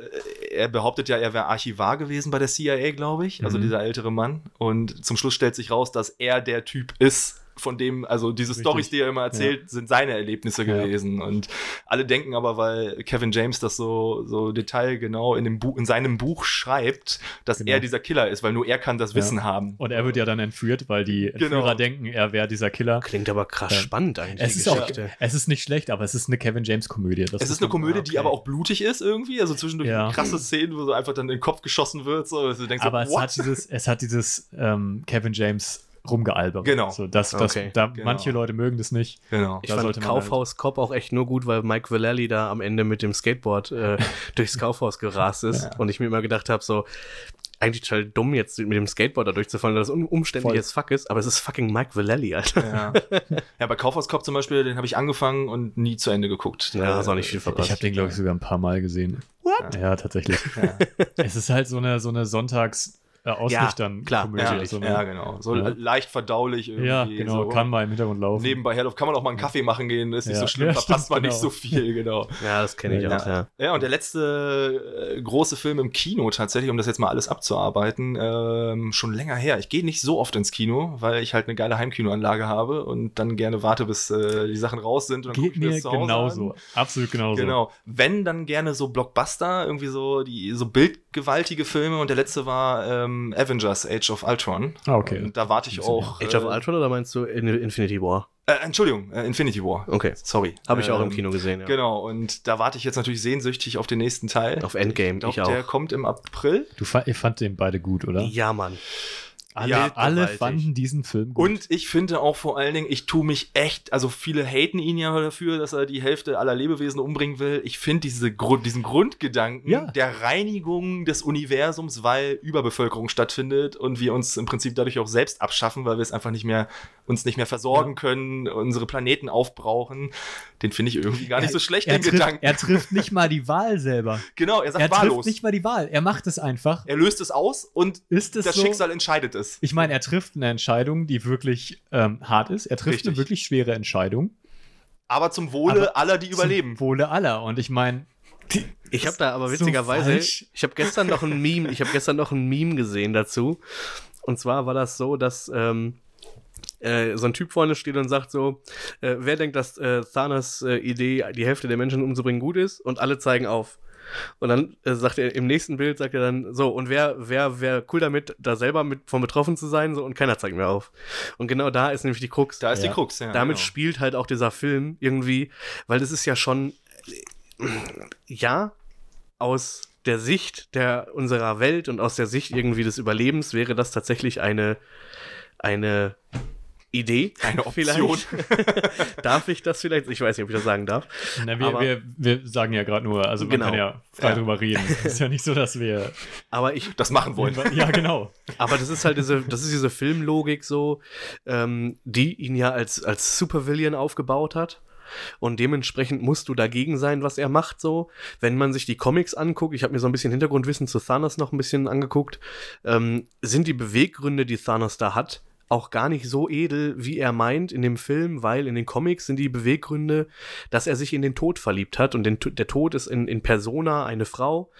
er behauptet ja, er wäre Archivar gewesen bei der CIA, glaube ich, also Mhm. dieser ältere Mann. Und zum Schluss stellt sich raus, dass er der Typ ist, von dem, also diese Richtig. Stories, die er immer erzählt, sind seine Erlebnisse Ja. gewesen. Und alle denken aber, weil Kevin James das so, so detailgenau in, dem Buch, in seinem Buch schreibt, dass Genau. er dieser Killer ist, weil nur er kann das Ja. Wissen haben. Und er wird ja dann entführt, weil die Entführer Genau. denken, er wäre dieser Killer. Klingt aber krass Ja. spannend eigentlich. Es ist auch, es ist nicht schlecht, aber es ist eine Kevin James Komödie. Das Es muss ist eine Komödie, ah, die okay. aber auch blutig ist irgendwie. Also zwischendurch Ja. krasse Szenen, wo so einfach dann in den Kopf geschossen wird. So, denkst, aber so, es hat dieses, es hat dieses ähm, Kevin James rumgealbert. Genau. So, das, das, Okay. da, Genau. Manche Leute mögen das nicht. genau. Ich Da fand halt Kaufhaus Cop auch echt nur gut, weil Mike Vallely da am Ende mit dem Skateboard äh, durchs Kaufhaus gerast ist Ja. und ich mir immer gedacht habe, so eigentlich total dumm jetzt mit dem Skateboard da durchzufallen, weil das un umständlich Voll. as fuck ist, aber es ist fucking Mike Vallely, Alter. Ja. ja, bei Kaufhaus Cop zum Beispiel, den habe ich angefangen und nie zu Ende geguckt. Ja, hast auch nicht viel verpasst. Ich habe den, glaube ich, sogar ein paar Mal gesehen. What? Ja, tatsächlich. Ja. es ist halt so eine, so eine Sonntags- äh, ausnüchtern klar. Komödie. Ja, also, ne? ja, genau. So Ja. leicht verdaulich irgendwie. ja, genau. So. Kann mal im Hintergrund laufen. Nebenbei herläuft, kann man auch mal einen Kaffee machen gehen, ist nicht Ja. so schlimm, Ja, verpasst stimmt, man nicht genau. so viel, genau. Ja, das kenne ich Ja. auch, ja. Ja, und der letzte äh, große Film im Kino tatsächlich, um das jetzt mal alles abzuarbeiten, ähm, schon länger her. Ich gehe nicht so oft ins Kino, weil ich halt eine geile Heimkinoanlage habe und dann gerne warte, bis äh, die Sachen raus sind. Und dann guck Geht ich mir mir das zu Hause genauso. An. Absolut genauso. Genau. Wenn, dann gerne so Blockbuster, irgendwie so die so bildgewaltige Filme und der letzte war ähm, Avengers Age of Ultron. Ah, okay. Da warte ich auch. Age of äh, Ultron oder meinst du In Infinity War? Äh, Entschuldigung, äh, Infinity War. Okay. Sorry. Habe ich auch im Ähm, Kino gesehen, ja. Genau, und da warte ich jetzt natürlich sehnsüchtig auf den nächsten Teil. Auf Endgame, ich, glaub, ich auch. Der kommt im April. Du fa ihr fand den beide gut, oder? Ja, Mann. Alle, Ja, alle fanden diesen Film gut. Und ich finde auch vor allen Dingen, ich tue mich echt, also viele haten ihn ja dafür, dass er die Hälfte aller Lebewesen umbringen will. Ich finde diese Grund, diesen Grundgedanken Ja. der Reinigung des Universums, weil Überbevölkerung stattfindet und wir uns im Prinzip dadurch auch selbst abschaffen, weil wir es einfach nicht mehr, uns nicht mehr versorgen können, unsere Planeten aufbrauchen, den finde ich irgendwie gar nicht so schlecht, er den trifft, Gedanken. er trifft nicht mal die Wahl selber. genau, er sagt Er wahllos. trifft nicht mal die Wahl. Er macht es einfach. Er löst es aus und Ist es das so? Schicksal entscheidet es. Ich meine, er trifft eine Entscheidung, die wirklich ähm, hart ist. Er trifft Richtig. eine wirklich schwere Entscheidung. Aber zum Wohle Aber aller, die überleben. Zum Wohle aller. Und ich meine, Ich habe da aber So witzigerweise, falsch. ich habe gestern noch ein Meme, ich habe gestern noch ein Meme gesehen dazu. Und zwar war das so, dass ähm, äh, so ein Typ vorne steht und sagt so, äh, wer denkt, dass äh, Thanos Idee, die Hälfte der Menschen umzubringen, gut ist? Und alle zeigen auf. Und dann äh, sagt er im nächsten Bild, sagt er dann so, und wer, wer, wer cool damit, da selber mit von betroffen zu sein, so, und keiner zeigt mehr auf. Und genau da ist nämlich die Krux. Da ist Ja. die Krux, ja. Damit genau. spielt halt auch dieser Film irgendwie, weil das ist ja schon, äh, ja, aus der Sicht der unserer Welt und aus der Sicht irgendwie des Überlebens wäre das tatsächlich eine, eine Idee. Eine Option. Vielleicht. darf ich das vielleicht? Ich weiß nicht, ob ich das sagen darf. na, wir, Aber- wir, wir sagen ja gerade nur, also man Genau. kann ja frei Ja. drüber reden. Es ist ja nicht so, dass wir. Aber ich, das machen wollen. Ja, genau. Aber das ist halt diese, das ist diese Filmlogik so, ähm, die ihn ja als, als Supervillain aufgebaut hat. Und dementsprechend musst du dagegen sein, was er macht, so. Wenn man sich die Comics anguckt, ich habe mir so ein bisschen Hintergrundwissen zu Thanos noch ein bisschen angeguckt, ähm, sind die Beweggründe, die Thanos da hat, auch gar nicht so edel, wie er meint in dem Film, weil in den Comics sind die Beweggründe, dass er sich in den Tod verliebt hat und den, der Tod ist in, in Persona eine Frau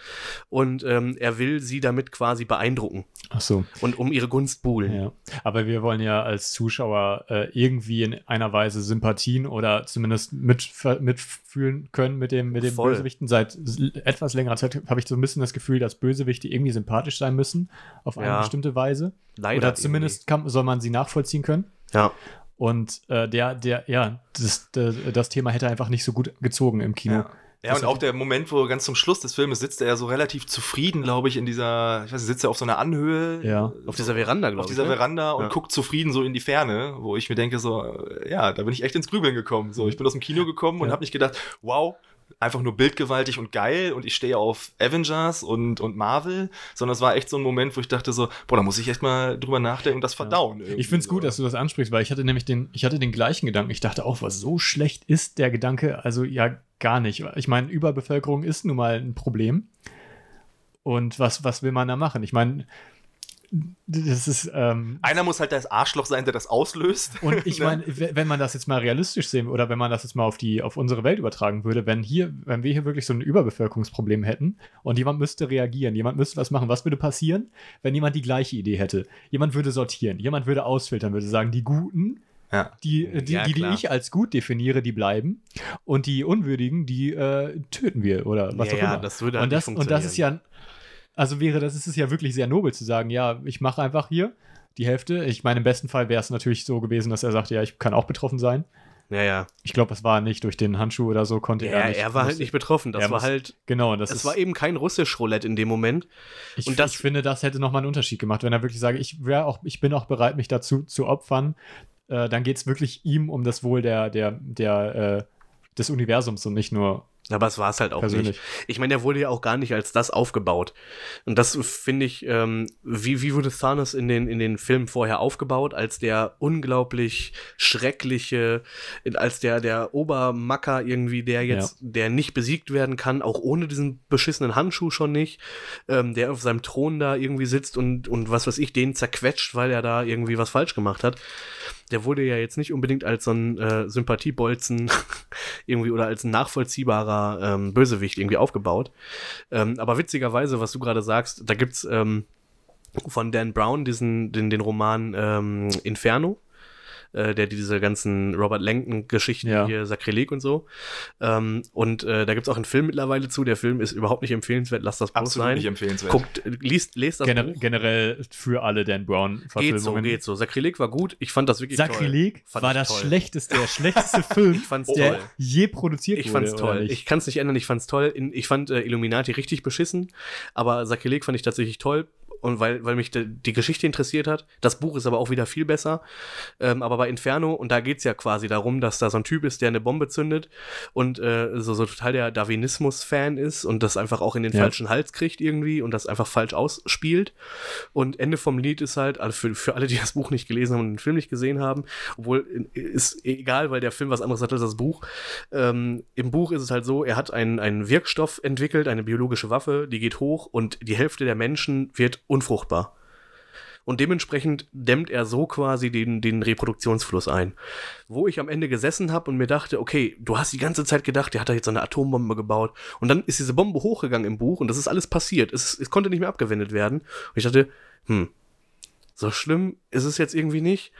und ähm, er will sie damit quasi beeindrucken Ach so. und um ihre Gunst buhlen. Ja. Aber wir wollen ja als Zuschauer äh, irgendwie in einer Weise Sympathien oder zumindest mitf- mitfühlen können mit dem, mit dem Voll. Bösewichten. Seit etwas längerer Zeit habe ich so ein bisschen das Gefühl, dass Bösewichte irgendwie sympathisch sein müssen, auf eine Ja. bestimmte Weise. Leider. oder zumindest kann, soll man sie nachvollziehen können. Ja. Und äh, der, der, ja, das, der, das Thema hätte einfach nicht so gut gezogen im Kino. Ja. Ja, und auch der Moment, wo ganz zum Schluss des Filmes sitzt er ja so relativ zufrieden, glaube ich, in dieser, ich weiß nicht, sitzt er auf so einer Anhöhe. Ja. Auf dieser Veranda, glaube auf ich. dieser ne? Veranda und Ja. guckt zufrieden so in die Ferne, wo ich mir denke so, äh, ja, da bin ich echt ins Grübeln gekommen. So, ich bin aus dem Kino gekommen und Ja. habe nicht gedacht, wow, einfach nur bildgewaltig und geil und ich stehe auf Avengers und, und Marvel, sondern es war echt so ein Moment, wo ich dachte so, boah, da muss ich echt mal drüber nachdenken und das verdauen. irgendwie Ich finde es gut, dass du das ansprichst, weil ich hatte nämlich den, ich hatte den gleichen Gedanken. Ich dachte auch, was so schlecht ist der Gedanke, also ja gar nicht. Ich meine, Überbevölkerung ist nun mal ein Problem. Und was, was will man da machen? Ich meine, das ist, ähm, Einer muss halt das Arschloch sein, der das auslöst. und ich Ne? meine, wenn man das jetzt mal realistisch sehen oder wenn man das jetzt mal auf die, auf unsere Welt übertragen würde, wenn hier, wenn wir hier wirklich so ein Überbevölkerungsproblem hätten und jemand müsste reagieren, jemand müsste was machen, was würde passieren, wenn jemand die gleiche Idee hätte? Jemand würde sortieren, jemand würde ausfiltern, würde sagen, die Guten Ja. Die, äh, die, Ja, die, die ich als gut definiere, die bleiben. Und die Unwürdigen, die äh, töten wir oder was ja, auch ja, immer. das würde halt und, das, nicht und das ist ja, also wäre das ist es ja wirklich sehr nobel zu sagen, ja, ich mache einfach hier die Hälfte. Ich meine, im besten Fall wäre es natürlich so gewesen, dass er sagte, ja, ich kann auch betroffen sein. Ja, ja. Ich glaube, es war nicht durch den Handschuh oder so, konnte Ja, er er, nicht. war halt nicht betroffen. Das er war muss- halt. Genau, das Es ist, war eben kein russisch Roulette in dem Moment. ich, und das- ich finde, das hätte nochmal einen Unterschied gemacht, wenn er wirklich sage, ich wäre auch, ich bin auch bereit, mich dazu zu opfern. Äh, dann geht es wirklich ihm um das Wohl der, der, der, äh, des Universums und nicht nur Aber es war es halt auch persönlich. nicht. Ich meine, der wurde ja auch gar nicht als das aufgebaut. Und das finde ich, ähm, wie, wie wurde Thanos in den, in den Filmen vorher aufgebaut? Als der unglaublich schreckliche, als der, der Obermacker irgendwie, der jetzt, der nicht besiegt werden kann, auch ohne diesen beschissenen Handschuh schon nicht, ähm, der auf seinem Thron da irgendwie sitzt und, und was weiß ich, den zerquetscht, weil er da irgendwie was falsch gemacht hat. Der wurde ja jetzt nicht unbedingt als so ein äh, Sympathiebolzen irgendwie oder als ein nachvollziehbarer ähm, Bösewicht irgendwie aufgebaut. Ähm, aber witzigerweise, was du gerade sagst, da gibt's ähm, von Dan Brown diesen, den, den Roman ähm, Inferno, äh, der diese ganzen Robert Langton-Geschichten Ja. hier, Sakrileg und so. Ähm, und äh, da gibt's auch einen Film mittlerweile zu. Der Film ist überhaupt nicht empfehlenswert, lass das bloß Absolut sein. nicht empfehlenswert. Guckt, liest, lest das Gener Buch. generell für alle Dan Brown Geht so, geht so. Sakrileg war gut. Ich fand das wirklich toll. Sakrileg Fand war ich das toll. schlechteste, der schlechteste Film, Ich fand's der toll. je produziert Ich wurde. fand's oder toll. Ich kann es nicht ändern, ich fand's toll. In, ich fand äh, Illuminati richtig beschissen, aber Sakrileg fand ich tatsächlich toll. Und weil, weil mich de, die Geschichte interessiert hat. Das Buch ist aber auch wieder viel besser. Ähm, aber bei Inferno, und da geht's ja quasi darum, dass da so ein Typ ist, der eine Bombe zündet und äh, so, so total der Darwinismus-Fan ist und das einfach auch in den Ja. falschen Hals kriegt irgendwie und das einfach falsch ausspielt. Und Ende vom Lied ist halt, also für, für alle, die das Buch nicht gelesen haben und den Film nicht gesehen haben, obwohl äh, ist egal, weil der Film was anderes hat als das Buch. Ähm, Im Buch ist es halt so, er hat einen, einen Wirkstoff entwickelt, eine biologische Waffe, die geht hoch und die Hälfte der Menschen wird unfruchtbar. Und dementsprechend dämmt er so quasi den, den Reproduktionsfluss ein. Wo ich am Ende gesessen habe und mir dachte, okay, du hast die ganze Zeit gedacht, der hat da jetzt so eine Atombombe gebaut. Und dann ist diese Bombe hochgegangen im Buch und das ist alles passiert. Es, es konnte nicht mehr abgewendet werden. Und ich dachte, hm, so schlimm ist es jetzt irgendwie nicht.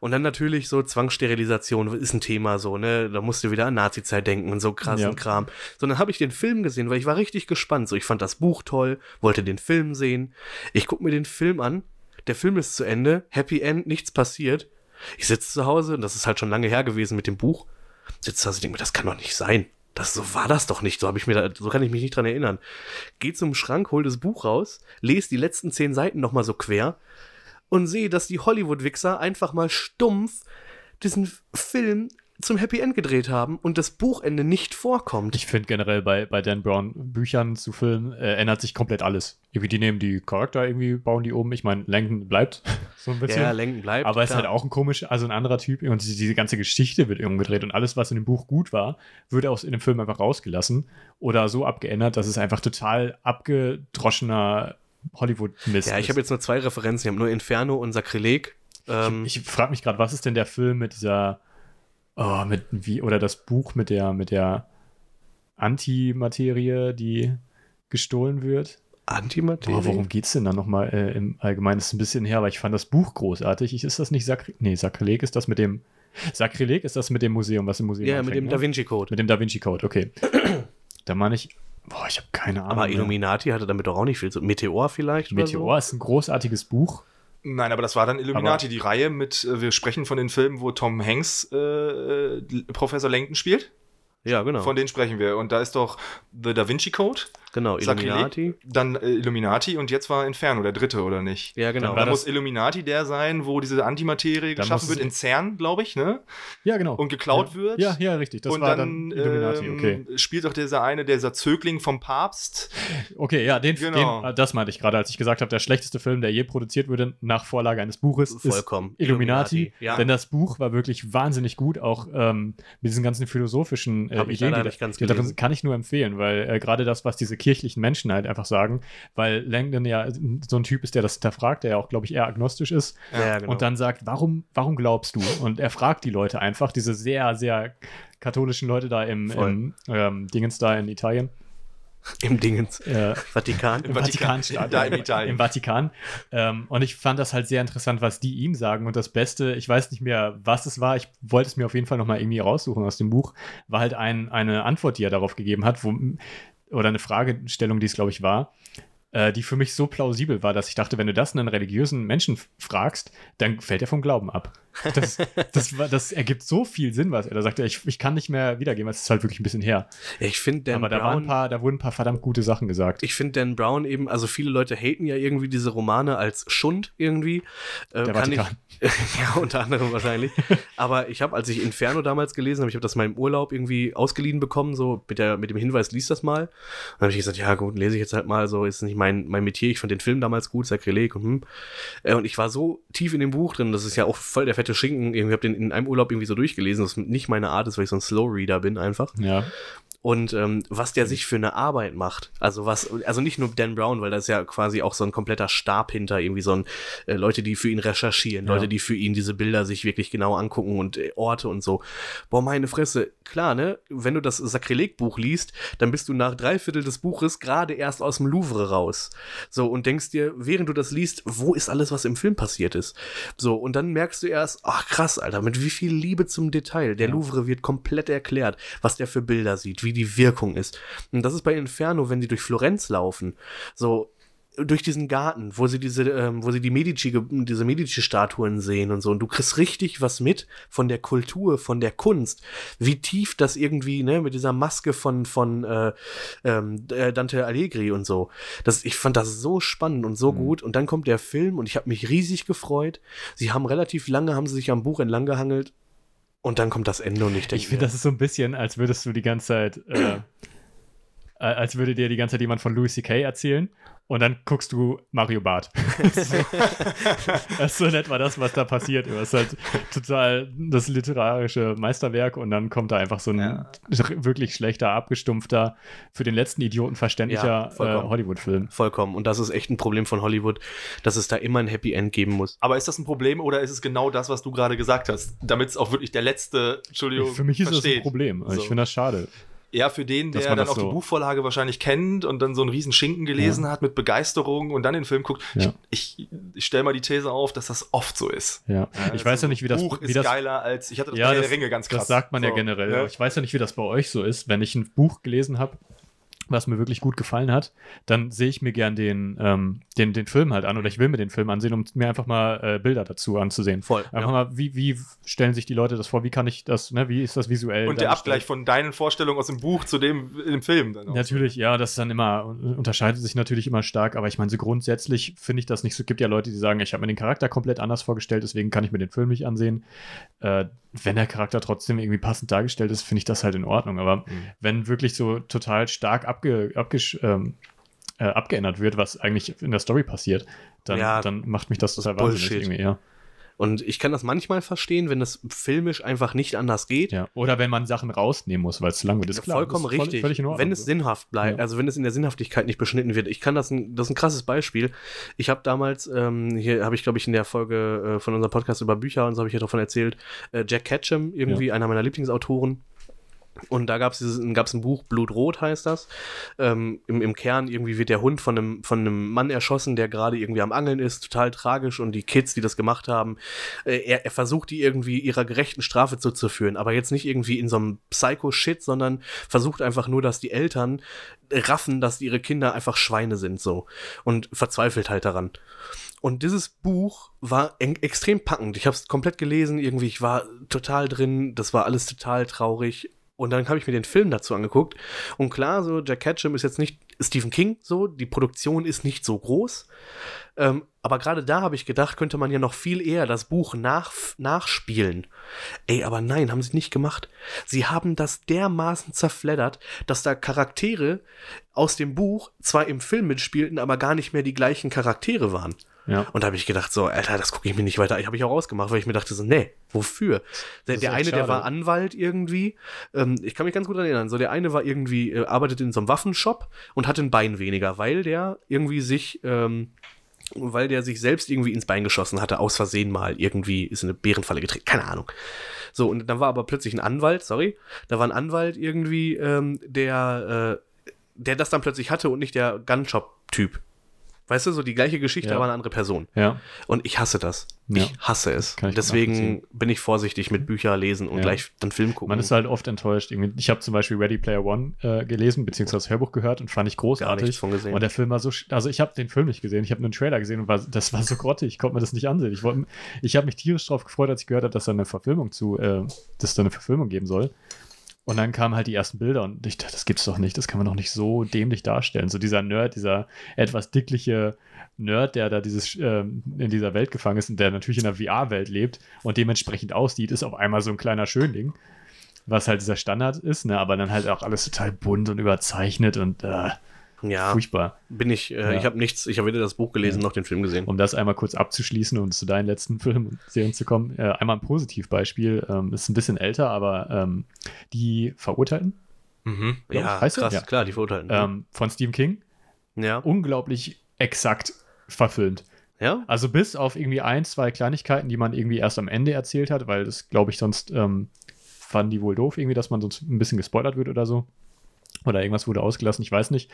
Und dann natürlich so Zwangssterilisation ist ein Thema so, ne? Da musst du wieder an Nazi-Zeit denken und so krassen Ja. Kram. So, dann habe ich den Film gesehen, weil ich war richtig gespannt. So, ich fand das Buch toll, wollte den Film sehen. Ich gucke mir den Film an. Der Film ist zu Ende, Happy End, nichts passiert. Ich sitze zu Hause, und das ist halt schon lange her gewesen mit dem Buch. Sitze da und denke mir, das kann doch nicht sein. Das, so war das doch nicht. So, hab ich mir da, so kann ich mich nicht dran erinnern. Geh zum Schrank, hol das Buch raus, lese die letzten zehn Seiten nochmal so quer und sehe, dass die Hollywood-Wichser einfach mal stumpf diesen Film zum Happy End gedreht haben und das Buchende nicht vorkommt. Ich finde generell bei, bei Dan Brown Büchern zu Filmen äh, ändert sich komplett alles. Irgendwie, die nehmen die Charakter irgendwie, bauen die um. Ich meine, Langton bleibt so ein bisschen. ja, Lenken bleibt. aber es ist halt auch ein komisch, also ein anderer Typ. Und diese, diese ganze Geschichte wird umgedreht und alles, was in dem Buch gut war, wird aus in dem Film einfach rausgelassen oder so abgeändert, dass es einfach total abgedroschener Hollywood-Mist Ja, ich ist. habe jetzt nur zwei Referenzen. Ich habe nur Inferno und Sakrileg. Ähm, Ich, ich frage mich gerade, was ist denn der Film mit dieser, oh, mit wie, oder das Buch mit der, mit der Antimaterie, die gestohlen wird? Antimaterie. Boah, worum geht's denn da nochmal äh, im Allgemeinen? Das ist ein bisschen her, aber ich fand das Buch großartig. Ich, ist das nicht Sakrileg? Nee, Sakrileg ist das mit dem. Sakrileg ist das mit dem Museum, was im Museum Ja, mit dem ne? Da Vinci Code. Mit dem Da Vinci Code, okay. da meine ich. Boah, ich habe keine Ahnung. Aber mehr. Illuminati hatte damit doch auch nicht viel zu. Meteor vielleicht? oder Meteor ist ein großartiges Buch. Nein, aber das war dann Illuminati, die Reihe mit, äh, wir sprechen von den Filmen, wo Tom Hanks äh, äh, Professor Langton spielt. So? Ja, genau. Von denen sprechen wir. Und da ist doch The Da Vinci Code, genau, Sakrileg, Illuminati. dann äh, Illuminati und jetzt war Inferno der dritte, oder nicht? Ja, genau. Dann Da muss Illuminati der sein, wo diese Antimaterie Dann geschaffen wird in CERN, glaube ich, ne? Ja, genau. Und geklaut ja. wird. Ja, ja, richtig. Das und war dann, dann, Illuminati, ähm, okay. spielt doch dieser eine, dieser Zögling vom Papst. Okay, ja, den, Genau. den, äh, das meinte ich gerade, als ich gesagt habe, der schlechteste Film, der je produziert wurde nach Vorlage eines Buches, Vollkommen. ist Illuminati. Illuminati, ja. Denn das Buch war wirklich wahnsinnig gut, auch ähm, mit diesen ganzen philosophischen äh, Ideen, die, die darin kann ich nur empfehlen, weil äh, gerade das, was diese kirchlichen Menschen halt einfach sagen, weil Langdon ja so ein Typ ist, der das hinterfragt, der ja auch, glaube ich, eher agnostisch ist Ja, genau. und dann sagt, warum, warum glaubst du? Und er fragt die Leute einfach, diese sehr, sehr katholischen Leute da im, im ähm, Dingens da in Italien. Im Dingens. Äh, Vatikan. Im Vatikan, Vatikan, da im Italien. Im Vatikan. Ähm, und ich fand das halt sehr interessant, was die ihm sagen. Und das Beste, ich weiß nicht mehr, was es war, ich wollte es mir auf jeden Fall nochmal irgendwie raussuchen aus dem Buch, war halt ein, eine Antwort, die er darauf gegeben hat, wo, oder eine Fragestellung, die es, glaube ich, war, äh, die für mich so plausibel war, dass ich dachte, wenn du das einen religiösen Menschen fragst, dann fällt er vom Glauben ab. Das, das, war, das ergibt so viel Sinn, was er da sagte. Ich, ich kann nicht mehr wiedergeben, weil es ist halt wirklich ein bisschen her. Ich finde Dan Aber da, waren Brown. ein paar, da wurden ein paar verdammt gute Sachen gesagt. ich finde Dan Brown eben, also viele Leute haten ja irgendwie diese Romane als Schund irgendwie. Äh, Der kann ich, ja, unter anderem wahrscheinlich. Aber ich habe, als ich Inferno damals gelesen habe, ich habe das mal im Urlaub irgendwie ausgeliehen bekommen, so mit, der, mit dem Hinweis, lies das mal. Dann habe ich gesagt, ja gut, lese ich jetzt halt mal, so ist nicht mein, mein Metier. Ich fand den Film damals gut, Sakrileg und hm. Äh, Und ich war so tief in dem Buch drin, das ist ja auch voll der fette Schinken. Irgendwie habe den in einem Urlaub irgendwie so durchgelesen, was nicht meine Art ist, weil ich so ein Slow-Reader bin einfach. Ja. Und ähm, was der sich für eine Arbeit macht. Also was, also nicht nur Dan Brown, weil da ist ja quasi auch so ein kompletter Stab hinter, irgendwie so ein äh, Leute, die für ihn recherchieren, Ja. Leute, die für ihn diese Bilder sich wirklich genau angucken und äh, Orte und so. Boah, meine Fresse, klar, ne? Wenn du das Sakrilegbuch liest, dann bist du nach drei Viertel des Buches gerade erst aus dem Louvre raus. So, und denkst dir, während du das liest, wo ist alles, was im Film passiert ist? So, und dann merkst du erst, ach krass, Alter, mit wie viel Liebe zum Detail. Der Ja. Louvre wird komplett erklärt, was der für Bilder sieht, wie die Wirkung ist. Und das ist bei Inferno, wenn sie durch Florenz laufen, so durch diesen Garten, wo sie diese, ähm, wo sie die Medici, diese Medici-Statuen sehen und so. Und du kriegst richtig was mit von der Kultur, von der Kunst, wie tief das irgendwie, ne, mit dieser Maske von, von äh, ähm, äh, Dante Allegri und so. Das, ich fand das so spannend und so gut. Und dann kommt der Film und ich habe mich riesig gefreut. Sie haben relativ lange, haben sie sich am Buch entlang gehangelt. Und dann kommt das Ende und ich denke, Ich finde, das ist so ein bisschen, als würdest du die ganze Zeit, äh, äh, als würde dir die ganze Zeit jemand von Louis C.K. erzählen und dann guckst du Mario Barth. das ist so in etwa das, was da passiert. Du hast halt total das literarische Meisterwerk und dann kommt da einfach so ein Ja. wirklich schlechter, abgestumpfter, für den letzten Idioten Ja, verständlicher äh, vollkommen. Hollywood-Film. vollkommen. Und das ist echt ein Problem von Hollywood, dass es da immer ein Happy End geben muss. Aber ist das ein Problem oder ist es genau das, was du gerade gesagt hast? Damit es auch wirklich der letzte, Entschuldigung, Für mich ist das ein versteht. Problem. Also So. Ich finde das schade. Ja, für den, der dann auch die so- Buchvorlage wahrscheinlich kennt und dann so einen riesen Schinken gelesen hat mit Begeisterung und dann den Film guckt. Ja. Ich, ich stelle mal die These auf, dass das oft so ist. Ja. Ich weiß ja nicht, wie das, Buch wie ist das geiler als ich hatte das Ja, bei das, der Ringe ganz krass. das sagt man ja So, generell. ne? Ich weiß ja nicht, wie das bei euch so ist. Wenn ich ein Buch gelesen habe, was mir wirklich gut gefallen hat, dann sehe ich mir gern den, ähm, den, den Film halt an oder ich will mir den Film ansehen, um mir einfach mal äh, Bilder dazu anzusehen. Voll. Einfach Ja. mal, wie, wie stellen sich die Leute das vor? Wie kann ich das, ne, wie ist das visuell? Und der? Abgleich von deinen Vorstellungen aus dem Buch zu dem im Film dann auch. Natürlich, ja, das ist dann immer, unterscheidet sich natürlich immer stark, aber ich meine, so grundsätzlich finde ich das nicht so. gibt ja Leute, die sagen, ich habe mir den Charakter komplett anders vorgestellt, deswegen kann ich mir den Film nicht ansehen. Äh, wenn der Charakter trotzdem irgendwie passend dargestellt ist, finde ich das halt in Ordnung. Aber wenn wirklich so total stark abge, abgesch, ähm, äh, abgeändert wird, was eigentlich in der Story passiert, dann, Ja, dann macht mich das das total ist wahnsinnig Bullshit. irgendwie, ja. Und ich kann das manchmal verstehen, wenn es filmisch einfach nicht anders geht. ja. Oder wenn man Sachen rausnehmen muss, weil es zu lang wird. Ist klar, Vollkommen ist voll- richtig. Ordnung. wenn es sinnhaft bleibt, Ja. also wenn es in der Sinnhaftigkeit nicht beschnitten wird. Ich kann das, ein, das ist ein krasses Beispiel. Ich habe damals, ähm, hier habe ich glaube ich in der Folge äh, von unserem Podcast über Bücher und so habe ich ja davon erzählt, äh, Jack Ketchum, irgendwie einer meiner Lieblingsautoren. Und da gab es ein Buch, Blutrot heißt das. Ähm, im, Im Kern irgendwie wird der Hund von einem, von einem Mann erschossen, der gerade irgendwie am Angeln ist, total tragisch. Und die Kids, die das gemacht haben, äh, er, er versucht die irgendwie ihrer gerechten Strafe zuzuführen. Aber jetzt nicht irgendwie in so einem Psycho-Shit, sondern versucht einfach nur, dass die Eltern raffen, dass ihre Kinder einfach Schweine sind, so. Und verzweifelt halt daran. Und dieses Buch war extrem packend. Ich habe es komplett gelesen, irgendwie, ich war total drin, das war alles total traurig. Und dann habe ich mir den Film dazu angeguckt. Und klar, so Jack Ketchum ist jetzt nicht Stephen King, so, die Produktion ist nicht so groß. Ähm, aber gerade da habe ich gedacht, könnte man ja noch viel eher das Buch nach, nachspielen. Ey, aber nein, haben sie nicht gemacht. Sie haben das dermaßen zerfleddert, dass da Charaktere aus dem Buch zwar im Film mitspielten, aber gar nicht mehr die gleichen Charaktere waren. Ja. Und da habe ich gedacht, so, Alter, das gucke ich mir nicht weiter. Ich habe ich auch ausgemacht, weil ich mir dachte, so, nee, wofür? Der, der eine, der schade. war Anwalt irgendwie. Ähm, ich kann mich ganz gut erinnern. So, der eine war irgendwie, äh, arbeitet in so einem Waffenshop und hatte ein Bein weniger, weil der irgendwie sich, ähm, weil der sich selbst irgendwie ins Bein geschossen hatte, aus Versehen mal irgendwie ist in eine Bärenfalle getreten. Keine Ahnung. So, und dann war aber plötzlich ein Anwalt, sorry, da war ein Anwalt irgendwie, ähm, der, äh, der das dann plötzlich hatte und nicht der Gunshop-Typ. Weißt du, so die gleiche Geschichte, Ja. aber eine andere Person. Ja. Und ich hasse das. Ja. Ich hasse es. Ich Deswegen bin ich vorsichtig mit Bücher lesen und Ja. gleich dann Film gucken. Man ist halt oft enttäuscht. Ich habe zum Beispiel Ready Player One äh, gelesen, beziehungsweise das Hörbuch gehört und fand ich gar großartig. nichts von gesehen. Und der Film war so, also ich habe den Film nicht gesehen, ich habe nur einen Trailer gesehen und war, das war so grottig, ich konnte mir das nicht ansehen. Ich, wollt- ich habe mich tierisch drauf gefreut, als ich gehört habe, dass da eine Verfilmung zu, äh, dass es da eine Verfilmung geben soll. Und dann kamen halt die ersten Bilder und ich dachte, das gibt's doch nicht, das kann man doch nicht so dämlich darstellen. So dieser Nerd, dieser etwas dickliche Nerd, der da dieses, ähm, in dieser Welt gefangen ist und der natürlich in einer VR-Welt lebt und dementsprechend aussieht, ist auf einmal so ein kleiner Schönling, was halt dieser Standard ist, ne? aber dann halt auch alles total bunt und überzeichnet und äh, ja, furchtbar. bin ich, äh, Ja. ich habe nichts, ich habe weder das Buch gelesen Ja. noch den Film gesehen. Um das einmal kurz abzuschließen und zu deinen letzten Filmen und Serien zu kommen, äh, einmal ein Positivbeispiel, ähm, ist ein bisschen älter, aber ähm, die Verurteilten Mhm. Ja, heißt krass, Ja. klar, die Verurteilten. ähm, von Stephen King, ja. unglaublich exakt verfilmt. ja? Also bis auf irgendwie ein, zwei Kleinigkeiten, die man irgendwie erst am Ende erzählt hat, weil das, glaube ich, sonst ähm, fanden die wohl doof, irgendwie, dass man sonst ein bisschen gespoilert wird oder so. Oder irgendwas wurde ausgelassen, ich weiß nicht.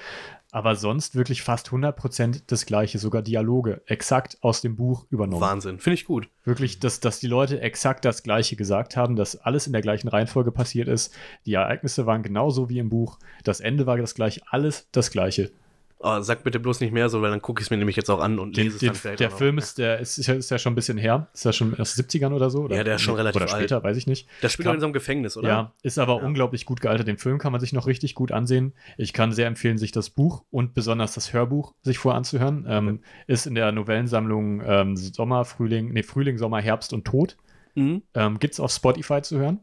Aber sonst wirklich fast 100% das Gleiche, sogar Dialoge, exakt aus dem Buch übernommen. Wahnsinn. Finde ich gut. Wirklich, dass, dass die Leute exakt das Gleiche gesagt haben, dass alles in der gleichen Reihenfolge passiert ist. Die Ereignisse waren genauso wie im Buch. Das Ende war das gleiche, alles das Gleiche. Oh, sag bitte bloß nicht mehr so, weil dann gucke ich es mir nämlich jetzt auch an und Den, lese es dann vielleicht der. Film ist, der ist, ist, ja, ist ja schon ein bisschen her. Ist ja schon aus den 70ern oder so? Oder? Ja, der ist schon relativ Oder später, weiß ich nicht. Das spielt doch in so einem Gefängnis, oder? Ja, ist aber Ja. unglaublich gut gealtert. Den Film kann man sich noch richtig gut ansehen. Ich kann sehr empfehlen, sich das Buch und besonders das Hörbuch sich voranzuhören. Ähm, Ist in der Novellensammlung ähm, Sommer, Frühling, nee, Frühling, Sommer, Herbst und Tod. Mhm. Ähm, Gibt es auf Spotify zu hören.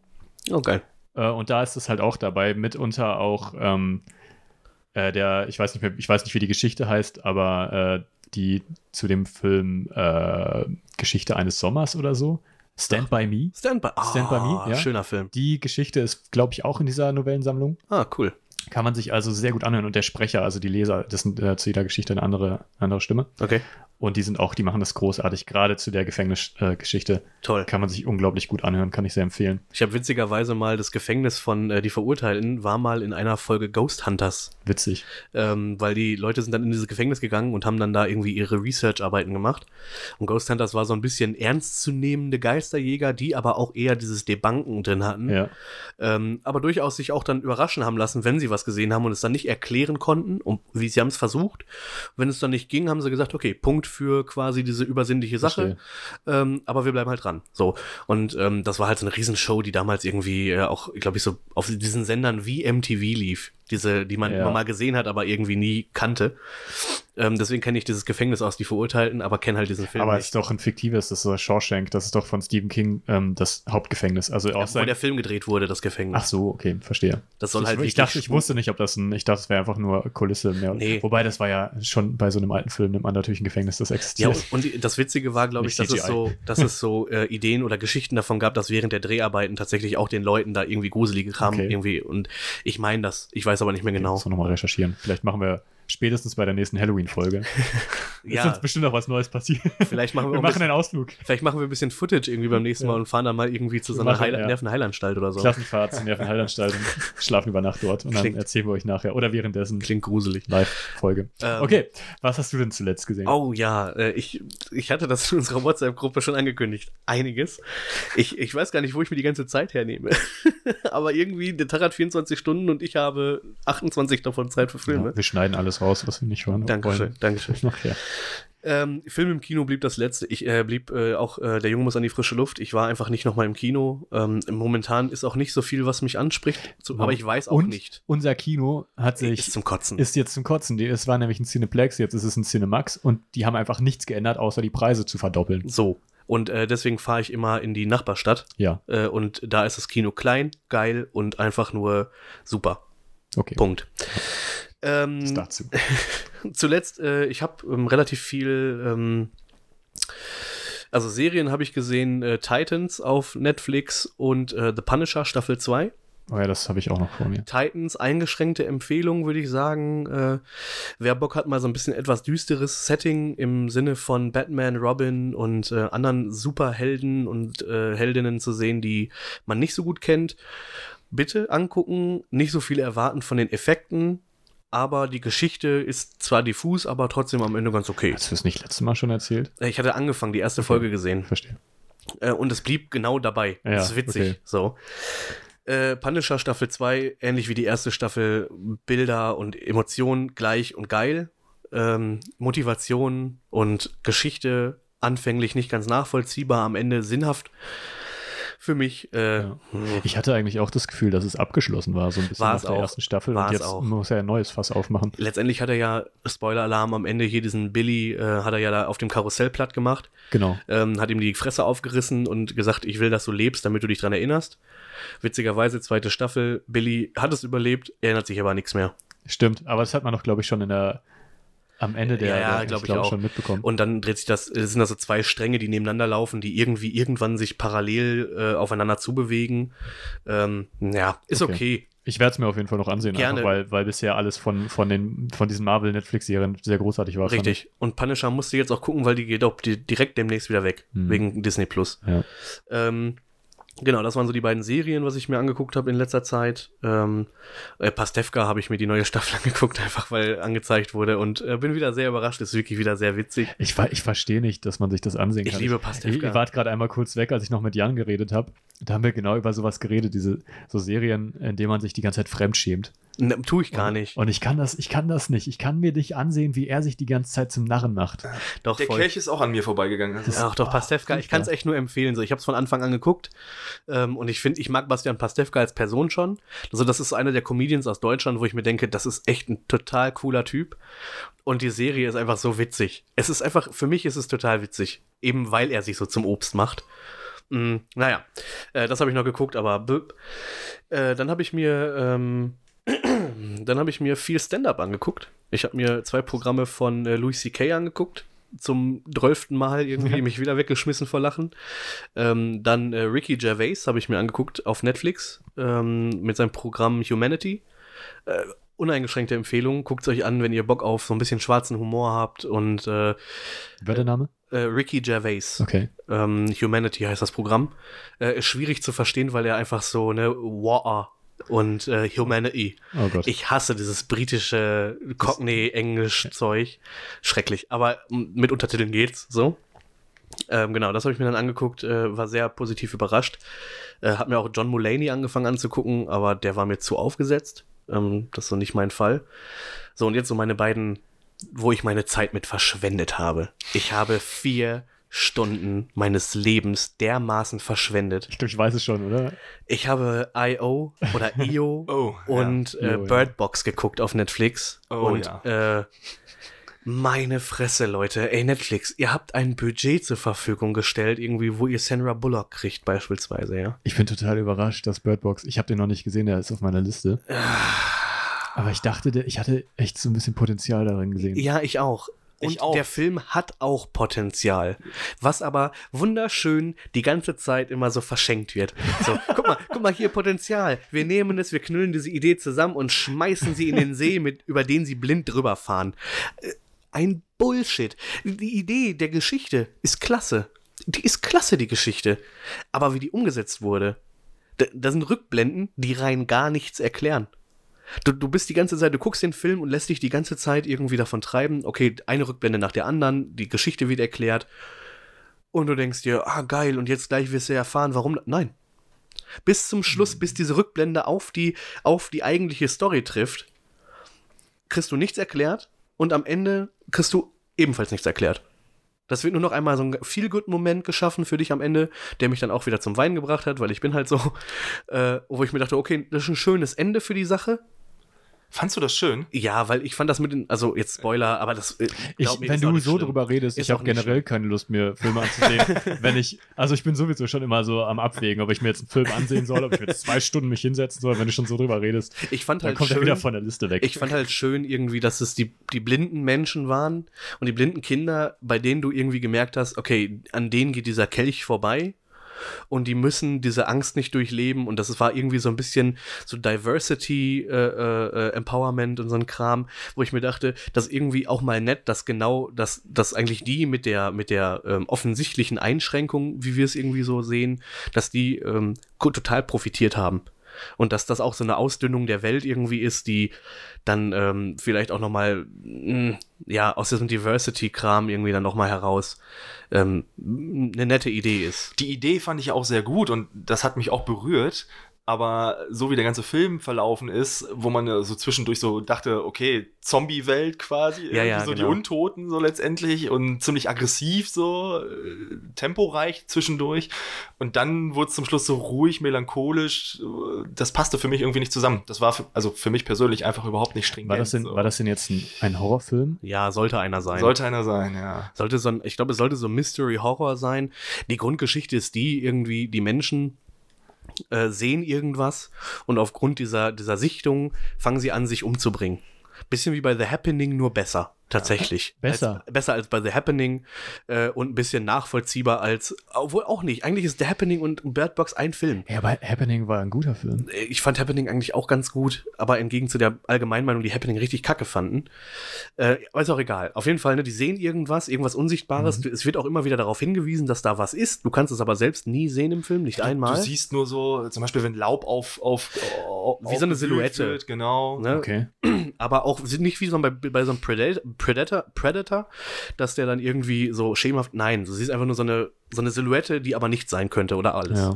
Oh, geil. Äh, und da ist es halt auch dabei, mitunter auch ähm, äh, der, ich weiß nicht mehr, ich weiß nicht, wie die Geschichte heißt, aber äh, die zu dem Film äh, Geschichte eines Sommers oder so. Stand by Me. Stand by, Stand by Me, ja. Schöner Film. Die Geschichte ist, glaube ich, auch in dieser Novellensammlung. Ah, cool. Kann man sich also sehr gut anhören. Und der Sprecher, also die Leser, das sind äh, zu jeder Geschichte eine andere, andere Stimme. Okay, Und die sind auch, die machen das großartig. Gerade zu der Gefängnisgeschichte äh, toll. kann man sich unglaublich gut anhören, kann ich sehr empfehlen. Ich habe witzigerweise mal das Gefängnis von äh, Die Verurteilten war mal in einer Folge Ghost Hunters, Witzig. ähm, weil die Leute sind dann in dieses Gefängnis gegangen und haben dann da irgendwie ihre Research-Arbeiten gemacht. Und Ghost Hunters war so ein bisschen ernstzunehmende Geisterjäger, die aber auch eher dieses Debunken drin hatten. Ja. ähm, aber durchaus sich auch dann überraschen haben lassen, wenn sie was gesehen haben und es dann nicht erklären konnten, um, wie sie haben es versucht. Wenn es dann nicht ging, haben sie gesagt, okay, Punkt für quasi diese übersinnliche Sache, ähm, aber wir bleiben halt dran. So und ähm, das war halt so eine Riesenshow, die damals irgendwie äh, auch, glaube ich, so auf diesen Sendern wie MTV lief, diese, die man Ja. immer mal gesehen hat, aber irgendwie nie kannte. Ähm, deswegen kenne ich dieses Gefängnis aus, die Verurteilten, aber kenne halt diesen Film Aber es ist doch ein fiktives, das ist Shawshank, das ist doch von Stephen King ähm, das Hauptgefängnis. Also auch Ja, wo der Film gedreht wurde, das Gefängnis. Ach so, okay, verstehe. Das soll ich, halt ich dachte, ich wusste nicht, ob das ein, ich dachte, es wäre einfach nur Kulisse mehr. Nee. Wobei das war ja schon bei so einem alten Film nimmt man natürlich ein Gefängnis, das Ja, existiert. und, und das Witzige war, glaube ich, dass es so, dass es so äh, Ideen oder Geschichten davon gab, dass während der Dreharbeiten tatsächlich auch den Leuten da irgendwie gruselige Kram Okay. irgendwie und ich meine das, ich weiß aber nicht mehr genau. Muss noch mal recherchieren. Vielleicht machen wir spätestens bei der nächsten Halloween-Folge. Ist Ja, uns bestimmt noch was Neues passiert. vielleicht machen wir, Wir machen bisschen, einen Ausflug. vielleicht machen wir ein bisschen Footage irgendwie beim nächsten Mal Ja. und fahren dann mal irgendwie zu so einer Heil ja. Nervenheilanstalt oder so. Klassenfahrt zur Nervenheilanstalt und schlafen über Nacht dort. Und dann Klingt- erzählen wir euch nachher. Oder währenddessen Klingt gruselig. Live-Folge. Ähm, okay, was hast du denn zuletzt gesehen? Oh ja, äh, ich, ich hatte das in unserer WhatsApp-Gruppe schon angekündigt. Einiges. Ich, ich weiß gar nicht, wo ich mir die ganze Zeit hernehme. Aber irgendwie, der Tag hat 24 Stunden und ich habe 28 davon Zeit für Filme. Ja, wir schneiden alles raus, was wir nicht hören Dankeschön, wollen. Dankeschön. Okay. Ähm, Film im Kino blieb das letzte. Ich äh, blieb äh, auch, äh, der Junge muss an die frische Luft. Ich war einfach nicht nochmal im Kino. Ähm, momentan ist auch nicht so viel, was mich anspricht. So, aber ich weiß auch Und nicht. unser Kino hat sich Ist zum Kotzen. ist jetzt zum Kotzen. Die- Es war nämlich ein Cineplex, jetzt ist es ein Cinemax und die haben einfach nichts geändert, außer die Preise zu verdoppeln. so. Und äh, deswegen fahre ich immer in die Nachbarstadt. Ja, Äh, und da ist das Kino klein, geil und einfach nur super. okay. Punkt. Ähm, dazu. zuletzt, äh, ich habe ähm, relativ viel, ähm, also Serien habe ich gesehen, äh, Titans auf Netflix und äh, The Punisher Staffel 2. Oh ja, das habe ich auch noch vor mir. Titans eingeschränkte Empfehlung, würde ich sagen. Äh, wer Bock hat, mal so ein bisschen etwas düsteres Setting im Sinne von Batman, Robin und äh, anderen Superhelden und äh, Heldinnen zu sehen, die man nicht so gut kennt, bitte angucken. Nicht so viel erwarten von den Effekten. Aber die Geschichte ist zwar diffus, aber trotzdem am Ende ganz okay. Hast du das nicht letztes Mal schon erzählt? Ich hatte angefangen, die erste Folge gesehen. Verstehe. Äh, und es blieb genau dabei. Ja, das ist witzig. okay. So. Äh, Punisher Staffel 2, ähnlich wie die erste Staffel, Bilder und Emotionen gleich und geil. Ähm, Motivation und Geschichte anfänglich nicht ganz nachvollziehbar, am Ende sinnhaft für mich. Äh, Ja. Ich hatte eigentlich auch das Gefühl, dass es abgeschlossen war, so ein bisschen nach der auch. ersten Staffel. War und jetzt auch. muss er ein neues Fass aufmachen. Letztendlich hat er ja, Spoiler-Alarm, am Ende hier diesen Billy, äh, hat er ja da auf dem Karussell platt gemacht. Genau. ähm, hat ihm die Fresse aufgerissen und gesagt, ich will, dass du lebst, damit du dich dran erinnerst. Witzigerweise, zweite Staffel, Billy hat es überlebt, erinnert sich aber an nichts mehr. Stimmt, aber das hat man doch, glaube ich, schon in der am Ende der, Ja, ja, der glaub ich glaub, auch. schon mitbekommen. Und dann dreht sich das, äh, sind das so zwei Stränge, die nebeneinander laufen, die irgendwie irgendwann sich parallel äh, aufeinander zubewegen. Ähm, ja, ist okay. Okay. Ich werde es mir auf jeden Fall noch ansehen, Gerne. einfach weil, weil bisher alles von, von, den, von diesen Marvel-Netflix-Serien sehr großartig war. Richtig. Und Punisher musste jetzt auch gucken, weil die geht auch di- direkt demnächst wieder weg, Hm. wegen Disney Plus. Ja. Ähm, genau, das waren so die beiden Serien, was ich mir angeguckt habe in letzter Zeit. Ähm, äh, Pastewka habe ich mir die neue Staffel angeguckt, einfach weil angezeigt wurde und äh, bin wieder sehr überrascht. Ist wirklich wieder sehr witzig. Ich, ich verstehe nicht, dass man sich das ansehen Ich kann. liebe Ich, Pastewka. ihr wart gerade einmal kurz weg, als ich noch mit Jan geredet habe. Da haben wir genau über sowas geredet, diese so Serien, in denen man sich die ganze Zeit fremdschämt. Ne, tu ich gar nicht. Und ich kann das, ich kann das nicht. Ich kann mir nicht ansehen, wie er sich die ganze Zeit zum Narren macht. Doch, Der voll. Kelch ist auch an mir vorbeigegangen. Also, Ach doch, Ah, Pastewka, ich kann es echt nur empfehlen. So, ich habe es von Anfang an geguckt ähm, und ich finde, ich mag Bastian Pastewka als Person schon. Also das ist einer der Comedians aus Deutschland, wo ich mir denke, das ist echt ein total cooler Typ. Und die Serie ist einfach so witzig. Es ist einfach, für mich ist es total witzig, eben weil er sich so zum Obst macht. Mm, naja, äh, das habe ich noch geguckt, aber. Äh, dann habe ich mir ähm, dann habe ich mir viel Stand-up angeguckt. Ich habe mir zwei Programme von äh, Louis C.K. angeguckt. Zum drölften Mal irgendwie mich wieder weggeschmissen vor Lachen. Ähm, dann äh, Ricky Gervais habe ich mir angeguckt auf Netflix ähm, mit seinem Programm Humanity. Äh, uneingeschränkte Empfehlung. Guckt es euch an, wenn ihr Bock auf so ein bisschen schwarzen Humor habt. Und äh, Wie war der Name? äh, Ricky Gervais. Okay. Ähm, Humanity heißt das Programm. Äh, ist schwierig zu verstehen, weil er einfach so, ne, War und äh, Humanity. Oh Gott. Ich hasse dieses britische Cockney-Englisch-Zeug. Schrecklich. Aber mit Untertiteln geht's so. Ähm, genau, das habe ich mir dann angeguckt, äh, war sehr positiv überrascht. Äh, hab mir auch John Mulaney angefangen anzugucken, aber der war mir zu aufgesetzt. Ähm, das ist so nicht mein Fall. So, und jetzt so meine beiden, wo ich meine Zeit mit verschwendet habe. Ich habe vier Stunden meines Lebens dermaßen verschwendet. ich glaube, ich weiß es schon, oder? Ich habe I.O. oder I.O. Oh, ja. und äh, Jo, ja. Bird Box geguckt auf Netflix. Oh, und ja. äh, meine Fresse, Leute. Ey, Netflix, ihr habt ein Budget zur Verfügung gestellt, irgendwie, wo ihr Sandra Bullock kriegt, beispielsweise, ja. Ich bin total überrascht, dass Bird Box, ich habe den noch nicht gesehen, der ist auf meiner Liste. Aber ich dachte, ich hatte echt so ein bisschen Potenzial darin gesehen. Ja, ich auch. Und der Film hat auch Potenzial, was aber wunderschön die ganze Zeit immer so verschenkt wird. So, guck mal, guck mal hier Potenzial. Wir nehmen es, wir knüllen diese Idee zusammen und schmeißen sie in den See, mit, über den sie blind drüber fahren. Äh, Ein Bullshit. Die Idee der Geschichte ist klasse. Die ist klasse, die Geschichte. Aber wie die umgesetzt wurde, da, da sind Rückblenden, die rein gar nichts erklären. Du, du bist die ganze Zeit, du guckst den Film und lässt dich die ganze Zeit irgendwie davon treiben. Okay, eine Rückblende nach der anderen, die Geschichte wird erklärt. Und du denkst dir, ah, geil, und jetzt gleich wirst du erfahren, warum. Nein. Bis zum Schluss, bis diese Rückblende auf die, auf die eigentliche Story trifft, kriegst du nichts erklärt und am Ende kriegst du ebenfalls nichts erklärt. Das wird nur noch einmal so ein Feel-Good-Moment geschaffen für dich am Ende, der mich dann auch wieder zum Weinen gebracht hat, weil ich bin halt so, äh, wo ich mir dachte, okay, das ist ein schönes Ende für die Sache. Fandst du das schön? Ja, weil ich fand das mit den, also jetzt Spoiler, aber das. äh, Ich, mir, wenn ist auch du nicht so schlimm. drüber redest, Ist ich habe generell schlimm. keine Lust, mir Filme anzusehen. wenn ich, also ich bin sowieso schon immer so am Abwägen, ob ich mir jetzt einen Film ansehen soll, ob ich mir jetzt zwei Stunden mich hinsetzen soll, wenn du schon so drüber redest. Ich fand Dann halt kommt er schön, wieder von der Liste weg. ich fand halt schön irgendwie, dass es die, die blinden Menschen waren und die blinden Kinder, bei denen du irgendwie gemerkt hast, okay, an denen geht dieser Kelch vorbei und die müssen diese Angst nicht durchleben und das war irgendwie so ein bisschen so Diversity äh, äh, Empowerment und so ein Kram, wo ich mir dachte, das ist irgendwie auch mal nett, dass genau, dass, dass eigentlich die mit der mit der ähm, offensichtlichen Einschränkung, wie wir es irgendwie so sehen, dass die ähm, total profitiert haben. Und dass das auch so eine Ausdünnung der Welt irgendwie ist, die dann ähm, vielleicht auch nochmal, ja, aus diesem Diversity-Kram irgendwie dann nochmal heraus ähm, eine nette Idee ist. Die Idee fand ich auch sehr gut und das hat mich auch berührt. Aber so wie der ganze Film verlaufen ist, wo man so zwischendurch so dachte, okay, Zombie-Welt quasi, Ja, ja, so die genau. Untoten so letztendlich und ziemlich aggressiv so, äh, temporeich zwischendurch. Und dann wurde es zum Schluss so ruhig, melancholisch. Das passte für mich irgendwie nicht zusammen. Das war für, also für mich persönlich einfach überhaupt nicht stringent. War das denn, so. war das denn jetzt ein, ein Horrorfilm? Ja, sollte einer sein. Sollte einer sein, ja. Sollte so ein, ich glaube, es sollte so Mystery-Horror sein. Die Grundgeschichte ist die, irgendwie, die Menschen äh, sehen irgendwas und aufgrund dieser, dieser Sichtung fangen sie an, sich umzubringen. Bisschen wie bei The Happening, nur besser. Tatsächlich. Besser. Als, besser als bei The Happening äh, und ein bisschen nachvollziehbar als, obwohl auch nicht. Eigentlich ist The Happening und Bird Box ein Film. Ja, aber Happening war ein guter Film. Äh, Ich fand Happening eigentlich auch ganz gut, aber entgegen zu der Allgemeinmeinung, die Happening richtig kacke fanden. Äh, aber ist auch egal. Auf jeden Fall, ne, die sehen irgendwas, irgendwas Unsichtbares. Mhm. Es wird auch immer wieder darauf hingewiesen, dass da was ist. Du kannst es aber selbst nie sehen im Film, nicht einmal. Du siehst nur so, zum Beispiel, wenn Laub auf, auf, auf Wie so eine Silhouette. Wird, genau. Ne? Okay. Aber auch nicht wie so bei, bei so einem Predator, Predator, Predator, dass der dann irgendwie so schemenhaft. Nein, du siehst einfach nur so eine, so eine Silhouette, die aber nicht sein könnte oder alles. Ja.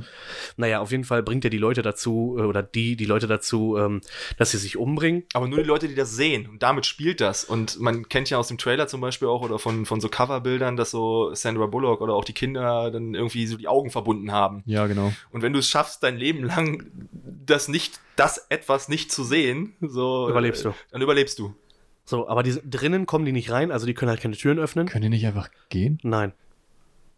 Naja, auf jeden Fall bringt er die Leute dazu, äh, oder die, die Leute dazu, ähm, dass sie sich umbringen. Aber nur die Leute, die das sehen. Und damit spielt das. Und man kennt ja aus dem Trailer zum Beispiel auch oder von, von so Coverbildern, dass so Sandra Bullock oder auch die Kinder dann irgendwie so die Augen verbunden haben. Ja, genau. Und wenn du es schaffst, dein Leben lang das nicht, das etwas nicht zu sehen, so Überlebst du. äh, Dann überlebst du. So, aber die, drinnen kommen die nicht rein, also die können halt keine Türen öffnen. Können die nicht einfach gehen? Nein,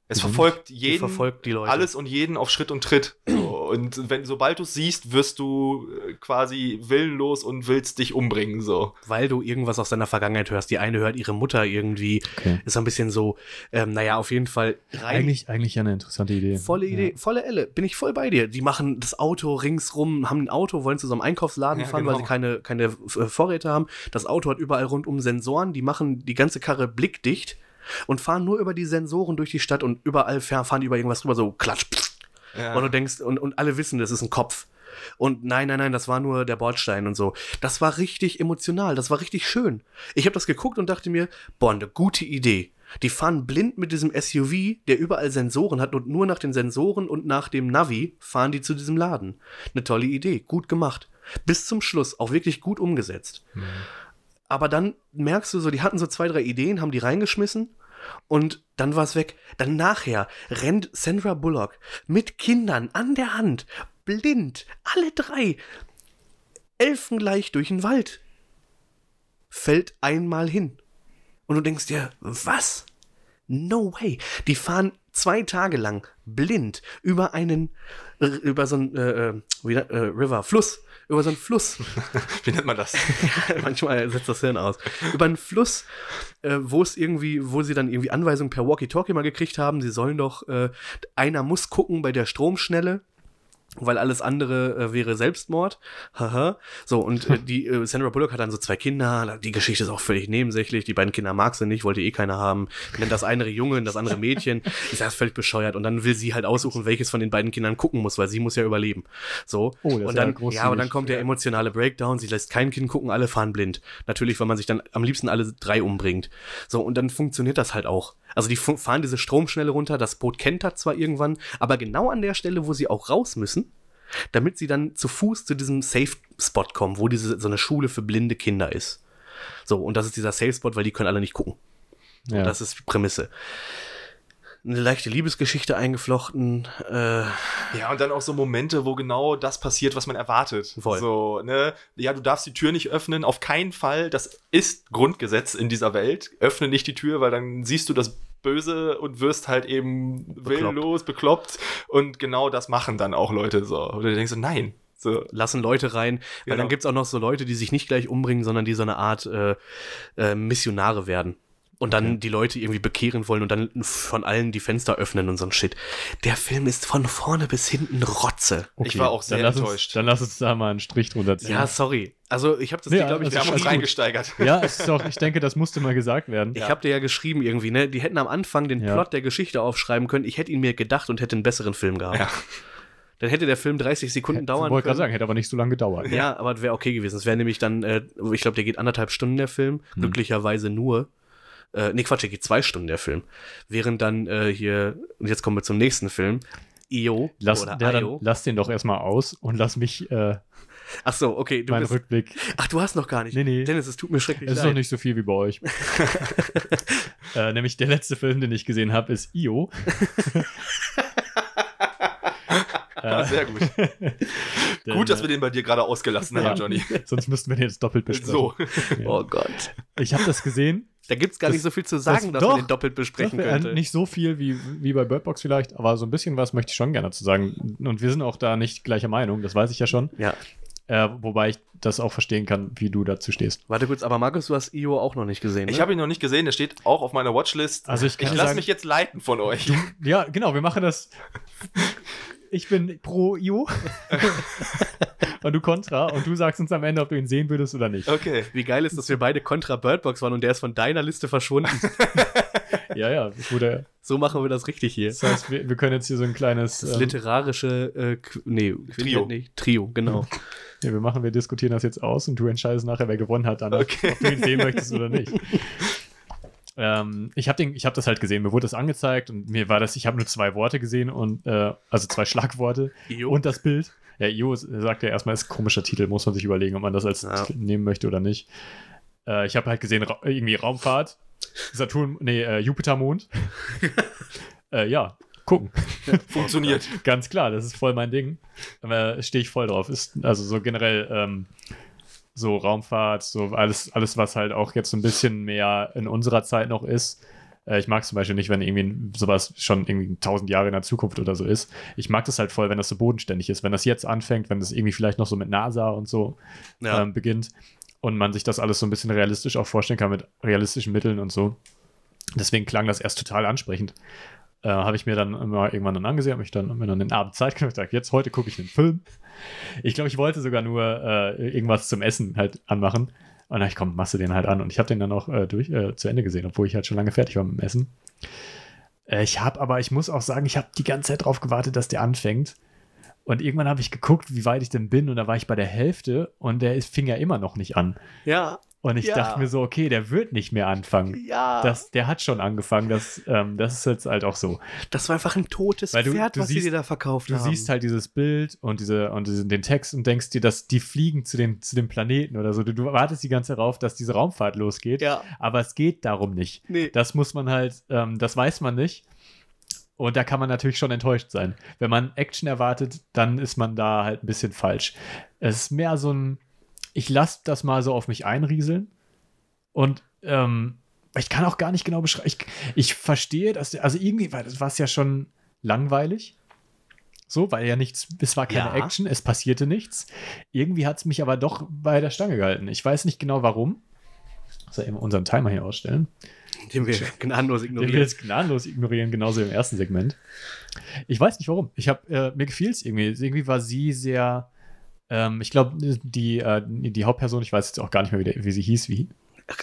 Es sind- verfolgt die jeden, verfolgt die Leute. alles und jeden auf Schritt und Tritt. So, und wenn, sobald du es siehst, wirst du äh, quasi willenlos und willst dich umbringen. So. weil du irgendwas aus deiner Vergangenheit hörst. Die eine hört ihre Mutter irgendwie. Okay. Ist ein bisschen so, ähm, naja, auf jeden Fall rein. Eigentlich, eigentlich ja eine interessante Idee. Volle Idee, volle Elle, bin ich voll bei dir. Die machen das Auto ringsrum, haben ein Auto, wollen zu so einem Einkaufsladen Ja, fahren, weil genau. sie keine, keine Vorräte haben. Das Auto hat überall rundum Sensoren, die machen die ganze Karre blickdicht und fahren nur über die Sensoren durch die Stadt und überall fahr- fahren die über irgendwas drüber, so klatsch. Ja. Und du denkst, und, und alle wissen, das ist ein Kopf. Und nein, nein, nein, das war nur der Bordstein und so. Das war richtig emotional, das war richtig schön. Ich habe das geguckt und dachte mir, boah, eine gute Idee. Die fahren blind mit diesem SUV, der überall Sensoren hat und nur nach den Sensoren und nach dem Navi fahren die zu diesem Laden. Eine tolle Idee, gut gemacht. Bis zum Schluss auch wirklich gut umgesetzt. Aber dann merkst du so, die hatten so zwei, drei Ideen, haben die reingeschmissen und dann war es weg. Dann nachher rennt Sandra Bullock mit Kindern an der Hand, blind, alle drei, elfengleich durch den Wald. Fällt einmal hin. Und du denkst dir, was? No way. Die fahren zwei Tage lang blind über einen, über so einen äh, äh, wie, äh, River, Fluss, über so einen Fluss. Wie nennt man das? Manchmal setzt das Hirn aus. Über einen Fluss, äh, wo es irgendwie, wo sie dann irgendwie Anweisungen per Walkie-Talkie mal gekriegt haben, sie sollen doch, äh, einer muss gucken bei der Stromschnelle. Weil alles andere äh, wäre Selbstmord. Haha. So, und äh, die äh, Sandra Bullock hat dann so zwei Kinder. Die Geschichte ist auch völlig nebensächlich. Die beiden Kinder mag sie nicht, wollte eh keiner haben. Nennt das eine Junge, das andere Mädchen. Das ist völlig bescheuert. Und dann will sie halt aussuchen, welches von den beiden Kindern gucken muss, weil sie muss ja überleben. So. Oh, das ist und ja dann, großzügig. ja, und dann kommt der emotionale Breakdown. Sie lässt kein Kind gucken, alle fahren blind. Natürlich, weil man sich dann am liebsten alle drei umbringt. So, und dann funktioniert das halt auch. Also die fahren diese Stromschnelle runter. Das Boot kennt das zwar irgendwann, aber genau an der Stelle, wo sie auch raus müssen, damit sie dann zu Fuß zu diesem Safe-Spot kommen, wo diese so eine Schule für blinde Kinder ist. So, und das ist dieser Safe-Spot, weil die können alle nicht gucken. Ja. Das ist die Prämisse. Eine leichte Liebesgeschichte eingeflochten. Äh, Ja, und dann auch so Momente, wo genau das passiert, was man erwartet. Voll. So, ne? Ja, du darfst die Tür nicht öffnen, auf keinen Fall. Das ist Grundgesetz in dieser Welt. Öffne nicht die Tür, weil dann siehst du das Böse und wirst halt eben willenlos, bekloppt. Und genau das machen dann auch Leute so. Du denkst so, nein. So, lassen Leute rein, weil Genau. dann gibt es auch noch so Leute, die sich nicht gleich umbringen, sondern die so eine Art äh, äh, Missionare werden. Und dann die Leute irgendwie bekehren wollen und dann von allen die Fenster öffnen und so ein Shit. Der Film ist von vorne bis hinten Rotze. Ich war auch sehr dann enttäuscht. Uns, dann lass uns da mal einen Strich drunter ziehen. Ja, sorry. Also ich habe das Ja, dir, glaube ich, also wir haben uns reingesteigert. ja, ist auch, ich denke, das musste mal gesagt werden. Ich habe dir ja geschrieben irgendwie, ne? Die hätten am Anfang den Ja. Plot der Geschichte aufschreiben können. Ich hätte ihn mir gedacht und hätte einen besseren Film gehabt. Ja. Dann hätte der Film 30 Sekunden Ich dauern wollte gerade können. sagen, hätte aber nicht so lange gedauert. Ja, aber wäre okay gewesen. Es wäre nämlich dann, äh, ich glaube, der geht anderthalb Stunden der Film. Hm. Glücklicherweise nur. Äh, nee, Quatsch, der geht zwei Stunden der Film. Während dann äh, hier, und jetzt kommen wir zum nächsten Film, Io Lass, oder der dann, Io. lass den doch erstmal aus und lass mich äh, Ach so, okay, du meinen bist, Rückblick. Ach, du hast noch gar nicht. Nee, nee. Dennis, es tut mir schrecklich Es ist leid. noch nicht so viel wie bei euch. äh, nämlich der letzte Film, den ich gesehen habe, ist Io. Ah, sehr gut. Denn, gut, dass wir den bei dir gerade ausgelassen haben, Ja. Johnny. Sonst müssten wir den jetzt doppelt besprechen. So. Oh Gott. Ich habe das gesehen. Da gibt es gar Das- nicht so viel zu sagen, dass doch, man den doppelt besprechen Doch, äh, könnte. Nicht so viel wie, wie bei Bird Box vielleicht, aber so ein bisschen was möchte ich schon gerne dazu sagen. Und wir sind auch da nicht gleicher Meinung, das weiß ich ja schon. Ja. Äh, wobei ich das auch verstehen kann, wie du dazu stehst. Warte kurz, aber Markus, du hast Io auch noch nicht gesehen, ne? Ich habe ihn noch nicht gesehen, der steht auch auf meiner Watchlist. Also ich ich lasse mich jetzt leiten von euch. Ja, genau, wir machen das. Ich bin pro Io und du Contra und du sagst uns am Ende, ob du ihn sehen würdest oder nicht. Okay. Wie geil ist, dass wir beide Contra Birdbox waren und der ist von deiner Liste verschwunden. Ja, ja, ich wurde. so machen wir das richtig hier. Das heißt, wir, wir können jetzt hier so ein kleines. Das ähm, literarische äh, nee, Trio. Nee, Trio, genau. ja, wir machen, wir diskutieren das jetzt aus und du entscheidest nachher, wer gewonnen hat, dann, Okay. ob du ihn sehen möchtest oder nicht. Ähm, ich habe hab das halt gesehen, mir wurde das angezeigt und mir war das, ich habe nur zwei Worte gesehen und äh, also zwei Schlagworte Io. und das Bild. Ja, Io sagt ja erstmal, ist ein komischer Titel, muss man sich überlegen, ob man das als Ja. Titel nehmen möchte oder nicht. Äh, ich habe halt gesehen, Ra irgendwie Raumfahrt, Saturn, nee, äh, Jupiter-Mond. äh, ja, gucken. Funktioniert. Ganz klar, das ist voll mein Ding. Aber stehe ich voll drauf. Ist also so generell ähm, so Raumfahrt, so alles, alles, was halt auch jetzt so ein bisschen mehr in unserer Zeit noch ist. Äh, ich mag es zum Beispiel nicht, wenn irgendwie sowas schon irgendwie tausend Jahre in der Zukunft oder so ist. Ich mag das halt voll, wenn das so bodenständig ist. Wenn das jetzt anfängt, wenn das irgendwie vielleicht noch so mit NASA und so Ja. ähm, beginnt und man sich das alles so ein bisschen realistisch auch vorstellen kann mit realistischen Mitteln und so. Deswegen klang das erst total ansprechend. Äh, habe ich mir dann immer irgendwann dann angesehen, habe mich dann mir dann den Abend Zeit genommen und gesagt, jetzt heute gucke ich einen Film. Ich glaube, ich wollte sogar nur äh, irgendwas zum Essen halt anmachen. Und dann ich komm, machst du den halt an. Und ich habe den dann auch äh, durch, äh, zu Ende gesehen, obwohl ich halt schon lange fertig war mit dem Essen. Äh, ich habe aber, ich muss auch sagen, ich habe die ganze Zeit drauf gewartet, dass der anfängt. Und irgendwann habe ich geguckt, wie weit ich denn bin. Und da war ich bei der Hälfte und der fing ja immer noch nicht an. ja, Und ich Ja. dachte mir so, okay, der wird nicht mehr anfangen. ja. Das, der hat schon angefangen, das, ähm, das ist jetzt halt auch so. das war einfach ein totes Weil du- Pferd, du was sie siehst- dir da verkauft Du haben. siehst halt dieses Bild und, diese, und diesen, den Text und denkst dir, dass die fliegen zu den, zu den Planeten oder so. Du, du wartest die ganze Zeit darauf, dass diese Raumfahrt losgeht. Ja. Aber es geht darum nicht. Nee. Das muss man halt, ähm, das weiß man nicht. Und da kann man natürlich schon enttäuscht sein. Wenn man Action erwartet, dann ist man da halt ein bisschen falsch. Es ist mehr so ein, ich lasse das mal so auf mich einrieseln. Und ähm, ich kann auch gar nicht genau beschreiben. Ich, ich verstehe, dass, also irgendwie war das war's ja schon langweilig. So, weil ja nichts, es war keine Ja. Action, es passierte nichts. Irgendwie hat es mich aber doch bei der Stange gehalten. Ich weiß nicht genau warum. Ich mal unseren Timer hier ausstellen? Den wir gnadenlos Den wir ignorieren. jetzt gnadenlos ignorieren, genauso im ersten Segment. Ich weiß nicht warum. Ich habe äh, mir gefiel es irgendwie. Irgendwie war sie sehr. Ähm, ich glaube, die, äh, die Hauptperson, ich weiß jetzt auch gar nicht mehr, wie, der, wie sie hieß, wie.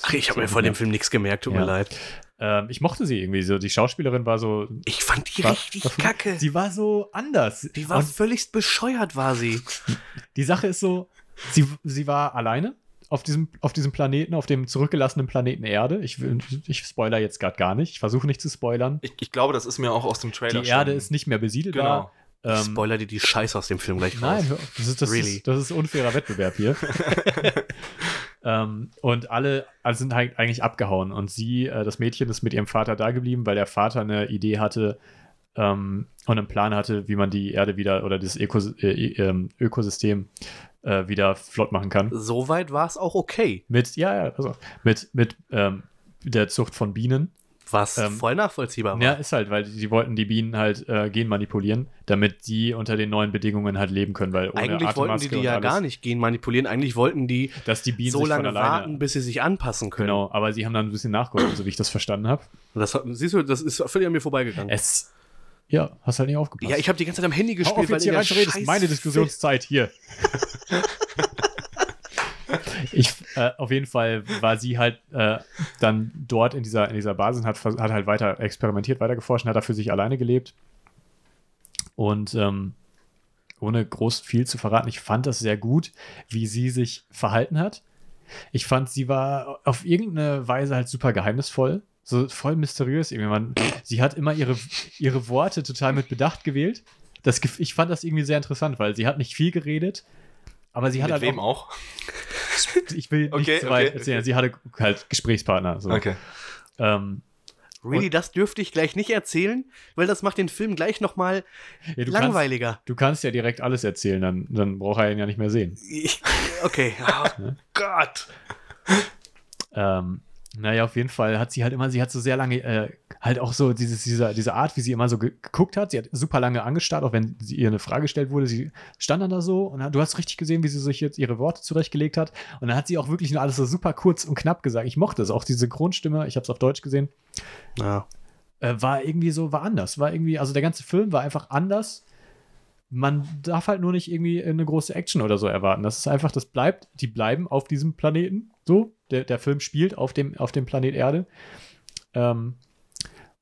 Ach, ich habe mir von dem Film nichts gemerkt, tut Ja. mir leid. Ähm, ich mochte sie irgendwie so. Die Schauspielerin war so. Ich fand die War- richtig war- kacke. Sie war so anders. Die war Und völlig bescheuert, war sie. die Sache ist so, sie, sie war alleine auf diesem, auf diesem Planeten, auf dem zurückgelassenen Planeten Erde. Ich, ich spoiler jetzt gerade gar nicht. Ich versuche nicht zu spoilern. Ich, ich glaube, das ist mir auch aus dem Trailer Die Erde schon- ist nicht mehr besiedelbar. Genau. Ich Ähm, spoiler dir die Scheiße aus dem Film gleich raus. Nein, das ist, das, Really? ist, das ist unfairer Wettbewerb hier. ähm, und alle, alle sind halt eigentlich abgehauen. Und sie, äh, das Mädchen, ist mit ihrem Vater da geblieben, weil der Vater eine Idee hatte ähm, und einen Plan hatte, wie man die Erde wieder oder das Ökos äh, ähm, Ökosystem äh, wieder flott machen kann. Soweit war es auch okay. Mit, ja, ja, auf, mit, mit ähm, der Zucht von Bienen. Was Ähm, voll nachvollziehbar war. Ja, ist halt, weil die wollten die Bienen halt äh, genmanipulieren, damit die unter den neuen Bedingungen halt leben können, weil ohne Eigentlich wollten die Atemmaske die ja alles, gar nicht gehen manipulieren. Eigentlich wollten die dass die Bienen so lange alleine warten, bis sie sich anpassen können. Genau, aber sie haben dann ein bisschen nachgeholfen, so wie ich das verstanden habe. Das, siehst du, das ist völlig an mir vorbeigegangen. Es. Ja, hast halt nicht aufgepasst. ja, ich habe die ganze Zeit am Handy gespielt, weil in hier ist scheiß meine Diskussionszeit hier. ich, äh, auf jeden Fall war sie halt äh, dann dort in dieser, in dieser Basis und hat, hat halt weiter experimentiert, weiter geforscht und hat da für sich alleine gelebt. Und ähm, ohne groß viel zu verraten, ich fand das sehr gut, wie sie sich verhalten hat. Ich fand, sie war auf irgendeine Weise halt super geheimnisvoll, so voll mysteriös. Irgendwie. Man, sie hat immer ihre, ihre Worte total mit Bedacht gewählt. Das, ich fand das irgendwie sehr interessant, weil sie hat nicht viel geredet, aber sie hat Mit halt wem auch, auch? ich will nicht Okay, zu weit okay, erzählen, okay. sie hatte halt Gesprächspartner. So. Okay. Ähm, Really, das dürfte ich gleich nicht erzählen, weil das macht den Film gleich nochmal ja, du langweiliger. Kannst, du kannst ja direkt alles erzählen, dann, dann braucht er ihn ja nicht mehr sehen. Ich, okay. Oh Gott. Ähm, naja, auf jeden Fall hat sie halt immer, sie hat so sehr lange, äh, halt auch so dieses, diese, diese Art, wie sie immer so ge geguckt hat. Sie hat super lange angestarrt, auch wenn sie ihr eine Frage gestellt wurde. Sie stand dann da so und hat, du hast richtig gesehen, wie sie sich jetzt ihre Worte zurechtgelegt hat. Und dann hat sie auch wirklich nur alles so super kurz und knapp gesagt. Ich mochte es, auch die Synchronstimme, ich habe es auf Deutsch gesehen, Ja. äh, war irgendwie so, war anders. War irgendwie, also der ganze Film war einfach anders. Man darf halt nur nicht irgendwie eine große Action oder so erwarten. Das ist einfach, das bleibt, die bleiben auf diesem Planeten. So, der, der Film spielt auf dem, auf dem Planet Erde. Ähm,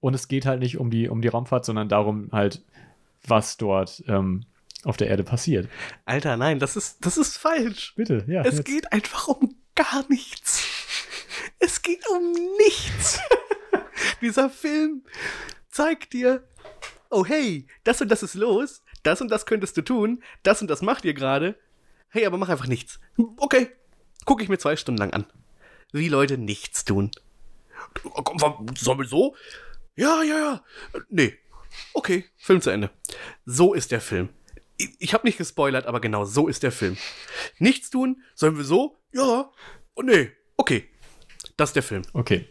und es geht halt nicht um die, um die Raumfahrt, sondern darum halt, was dort ähm, auf der Erde passiert. Alter, nein, das ist, das ist falsch. Bitte, ja. Es jetzt. geht einfach um gar nichts. Es geht um nichts. Dieser Film zeigt dir, oh hey, das und das ist los, das und das könntest du tun, das und das macht ihr gerade. Hey, aber mach einfach nichts. Okay, gucke ich mir zwei Stunden lang an. Wie Leute nichts tun. Komm, sollen wir so? Ja, ja, ja. Nee. Okay, Film zu Ende. So ist der Film. Ich, ich habe nicht gespoilert, aber genau so ist der Film. Nichts tun? Sollen wir so? Ja. Oh, nee. Okay. Das ist der Film. Okay.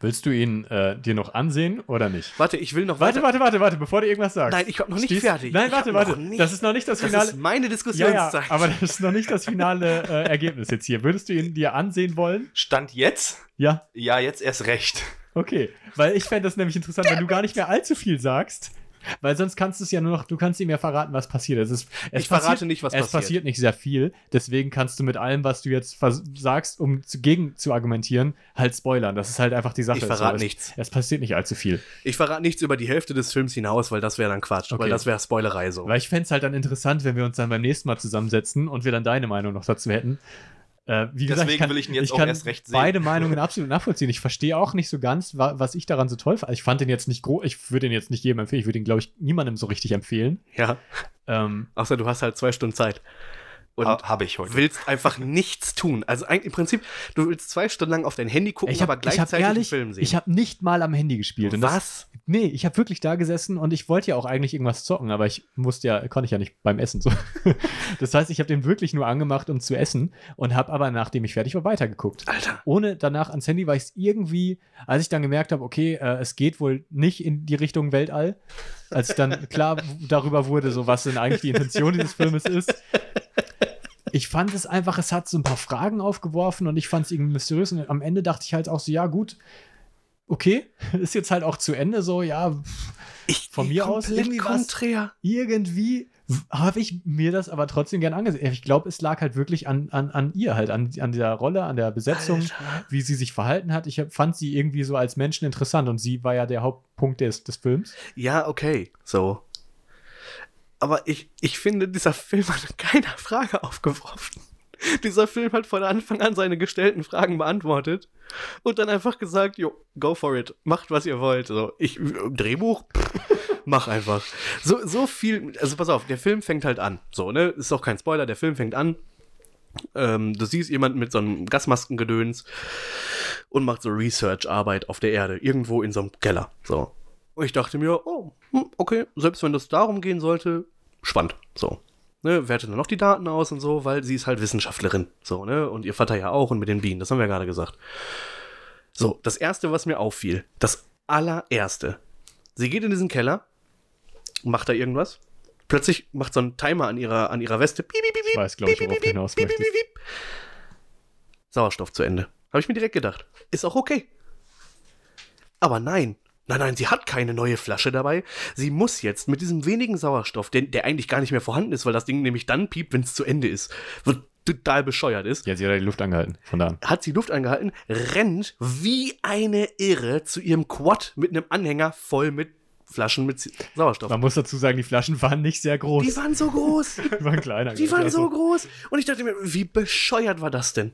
Willst du ihn äh, dir noch ansehen oder nicht? Warte, ich will noch Warte, weiter. warte, warte, warte, bevor du irgendwas sagst. Nein, ich hab noch nicht Stehst- fertig. Nein, Ich warte, warte. nicht- Das ist noch nicht das Das Finale. ist meine ja, Diskussionszeit. ja, aber das ist noch nicht das finale äh, Ergebnis jetzt hier. Würdest du ihn dir ansehen wollen? Stand jetzt? Ja, Ja, jetzt erst recht. okay. Weil ich fände das nämlich interessant, wenn du gar nicht mehr allzu viel sagst. Weil sonst kannst du es ja nur noch, du kannst ihm ja verraten, was passiert. Es ist, es Ich verrate nicht, was es passiert. passiert nicht sehr viel. Deswegen kannst du mit allem, was du jetzt sagst, um zu, gegen zu argumentieren, halt spoilern. Das ist halt einfach die Sache. Ich verrate So, nichts. Es, es passiert nicht allzu viel. Ich verrate nichts über die Hälfte des Films hinaus, weil das wäre dann Quatsch. Okay. Weil das wäre Spoilerei so. Weil ich fände es halt dann interessant, wenn wir uns dann beim nächsten Mal zusammensetzen und wir dann deine Meinung noch dazu hätten. Äh, wie gesagt, Deswegen kann, will ich ihn jetzt auch kann erst recht sehen. beide Meinungen absolut nachvollziehen. Ich verstehe auch nicht so ganz, wa was ich daran so toll fand. Ich fand den jetzt nicht groß, ich würde den jetzt nicht jedem empfehlen. Ich würde ihn, glaube ich, niemandem so richtig empfehlen. Ja. Ähm, Außer du hast halt zwei Stunden Zeit. Und Ha, Habe ich heute. willst einfach nichts tun. Also eigentlich im Prinzip, du willst zwei Stunden lang auf dein Handy gucken, ich aber habe hab gleichzeitig ehrlich, einen Film sehen. ich habe nicht mal am Handy gespielt. Und das, Was? nee, ich habe wirklich da gesessen und ich wollte ja auch eigentlich irgendwas zocken, aber ich musste ja, konnte ich ja nicht beim Essen so. das heißt, ich habe den wirklich nur angemacht, um zu essen und habe aber, nachdem ich fertig war, weitergeguckt. Alter. ohne danach ans Handy, weil ich es irgendwie, als ich dann gemerkt habe, okay, äh, es geht wohl nicht in die Richtung Weltall, als ich dann klar darüber wurde, so was denn eigentlich die Intention dieses Filmes ist. Ich fand es einfach, es hat so ein paar Fragen aufgeworfen und ich fand es irgendwie mysteriös und am Ende dachte ich halt auch so, ja gut, okay, ist jetzt halt auch zu Ende so, ja, Ich Von mir aus irgendwie konträr. irgendwie habe ich mir das aber trotzdem gern angesehen. Ich glaube, es lag halt wirklich an, an, an ihr halt, an, an der Rolle, an der Besetzung, Alter. wie sie sich verhalten hat. Ich fand sie irgendwie so als Menschen interessant und sie war ja der Hauptpunkt des, des Films. Ja, okay, so. Aber ich, ich finde, dieser Film hat keine Frage aufgeworfen. Dieser Film hat von Anfang an seine gestellten Fragen beantwortet und dann einfach gesagt, jo, go for it, macht was ihr wollt. So, ich, Drehbuch, mach einfach. So, so viel, also pass auf, der Film fängt halt an. So, ne, ist auch kein Spoiler, der Film fängt an. Ähm, du siehst jemanden mit so einem Gasmaskengedöns und macht so Research-Arbeit auf der Erde, irgendwo in so einem Keller. So. Und ich dachte mir, oh, hm, okay, selbst wenn das darum gehen sollte, spannend. So. Ne, wertet dann noch die Daten aus und so, weil sie ist halt Wissenschaftlerin. So, ne? Und ihr Vater ja auch und mit den Bienen, das haben wir ja gerade gesagt. So, das erste, was mir auffiel, das allererste. Sie geht in diesen Keller, macht da irgendwas. Plötzlich macht so ein Timer an ihrer, an ihrer Weste. Piep, piep, piep, Ich weiß, glaube ich, worauf du hinaus piep, piep, piep. Sauerstoff zu Ende. Habe ich mir direkt gedacht. Ist auch okay. Aber nein. Nein, nein, sie hat keine neue Flasche dabei. Sie muss jetzt mit diesem wenigen Sauerstoff, der, der eigentlich gar nicht mehr vorhanden ist, weil das Ding nämlich dann piept, wenn es zu Ende ist, wird total bescheuert ist, Ja, sie hat die Luft angehalten, von da an. hat sie Luft angehalten, rennt wie eine Irre zu ihrem Quad mit einem Anhänger voll mit Flaschen mit Sauerstoff. Man muss dazu sagen, die Flaschen waren nicht sehr groß. Die waren so groß. Die waren kleiner. Die waren so Also, groß. Und ich dachte mir, wie bescheuert war das denn?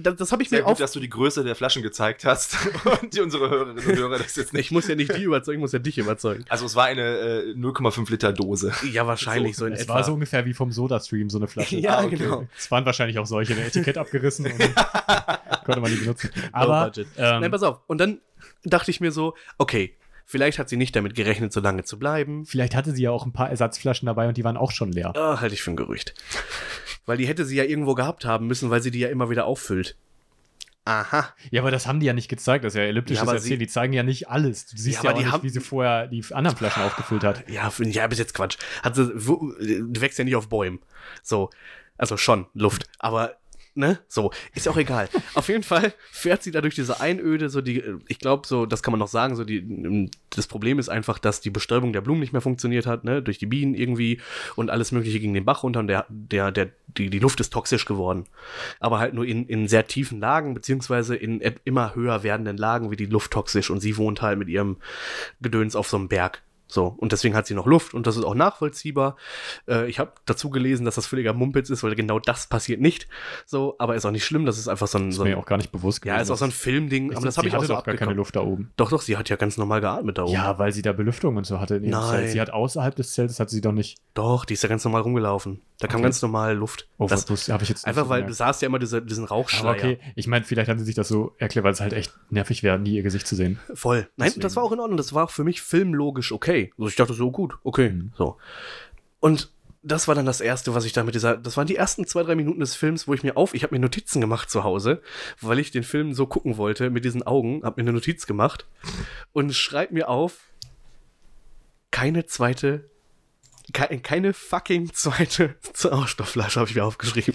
Das, das habe ich Sehr mir gut, auf. dass du die Größe der Flaschen gezeigt hast und die unsere Hörerinnen und Hörer das jetzt nicht. Ich muss ja nicht die überzeugen, ich muss ja dich überzeugen. Also es war eine äh, 0,5 Liter Dose. Ja, wahrscheinlich so, in es etwa. war so ungefähr wie vom Soda-Stream, so eine Flasche. Ja, Ah, okay. genau. Es waren wahrscheinlich auch solche, ein Etikett abgerissen und konnte man die benutzen. Aber budget. ähm, Nein, pass auf. Und dann dachte ich mir so, okay, vielleicht hat sie nicht damit gerechnet, so lange zu bleiben. vielleicht hatte sie ja auch ein paar Ersatzflaschen dabei und die waren auch schon leer. Ah, halte ich für ein Gerücht. Weil die hätte sie ja irgendwo gehabt haben müssen, weil sie die ja immer wieder auffüllt. Aha. Ja, aber das haben die ja nicht gezeigt, das ist ja elliptisches Ja, Erzählen. sie- Die zeigen ja nicht alles. Du siehst Ja, ja, auch nicht, haben- wie sie vorher die anderen Flaschen aufgefüllt hat. Ja, ja, bis jetzt Quatsch. Hat sie, du wächst ja nicht auf Bäumen. So. Also schon, Luft. Aber, ne? So. Ist ja auch egal. auf jeden Fall fährt sie da durch diese Einöde, so die, ich glaube, so, das kann man noch sagen, so die, das Problem ist einfach, dass die Bestäubung der Blumen nicht mehr funktioniert hat, ne? Durch die Bienen irgendwie und alles Mögliche ging den Bach runter und der, der, der, die, die Luft ist toxisch geworden. Aber halt nur in, in sehr tiefen Lagen, beziehungsweise in immer höher werdenden Lagen wird die Luft toxisch und sie wohnt halt mit ihrem Gedöns auf so einem Berg. So, und deswegen hat sie noch Luft und das ist auch nachvollziehbar. Äh, ich habe dazu gelesen, dass das völliger Mumpitz ist, weil genau das passiert nicht. So, aber ist auch nicht schlimm, das ist einfach so ein. Das So ist mir ein auch gar nicht bewusst ja, ist auch so ein Filmding, aber das habe ich auch so doch gar keine. Luft da oben. Doch, doch, sie hat ja ganz normal geatmet da oben. Ja, weil sie da Belüftung und so hatte in ihrem Nein. Zelt. Sie hat außerhalb des Zeltes, hatte sie doch nicht. Doch, die ist ja ganz normal rumgelaufen. Da kam Okay. ganz normal Luft. Oh, das, was habe ich jetzt einfach so weil du sahst ja immer diese, diesen Rauchschleier. Aber okay, ich meine, vielleicht haben sie sich das so erklärt, weil es halt echt nervig wäre, nie ihr Gesicht zu sehen. Voll. Nein, Deswegen. das war auch in Ordnung. Das war auch für mich filmlogisch okay. Also ich dachte so, gut, okay. Mhm. So. Und das war dann das Erste, was ich da mit dieser, das waren die ersten zwei, drei Minuten des Films, wo ich mir auf, ich habe mir Notizen gemacht zu Hause, weil ich den Film so gucken wollte mit diesen Augen, habe mir eine Notiz gemacht und schreib mir auf, keine zweite, keine fucking zweite Sauerstoffflasche habe ich mir aufgeschrieben.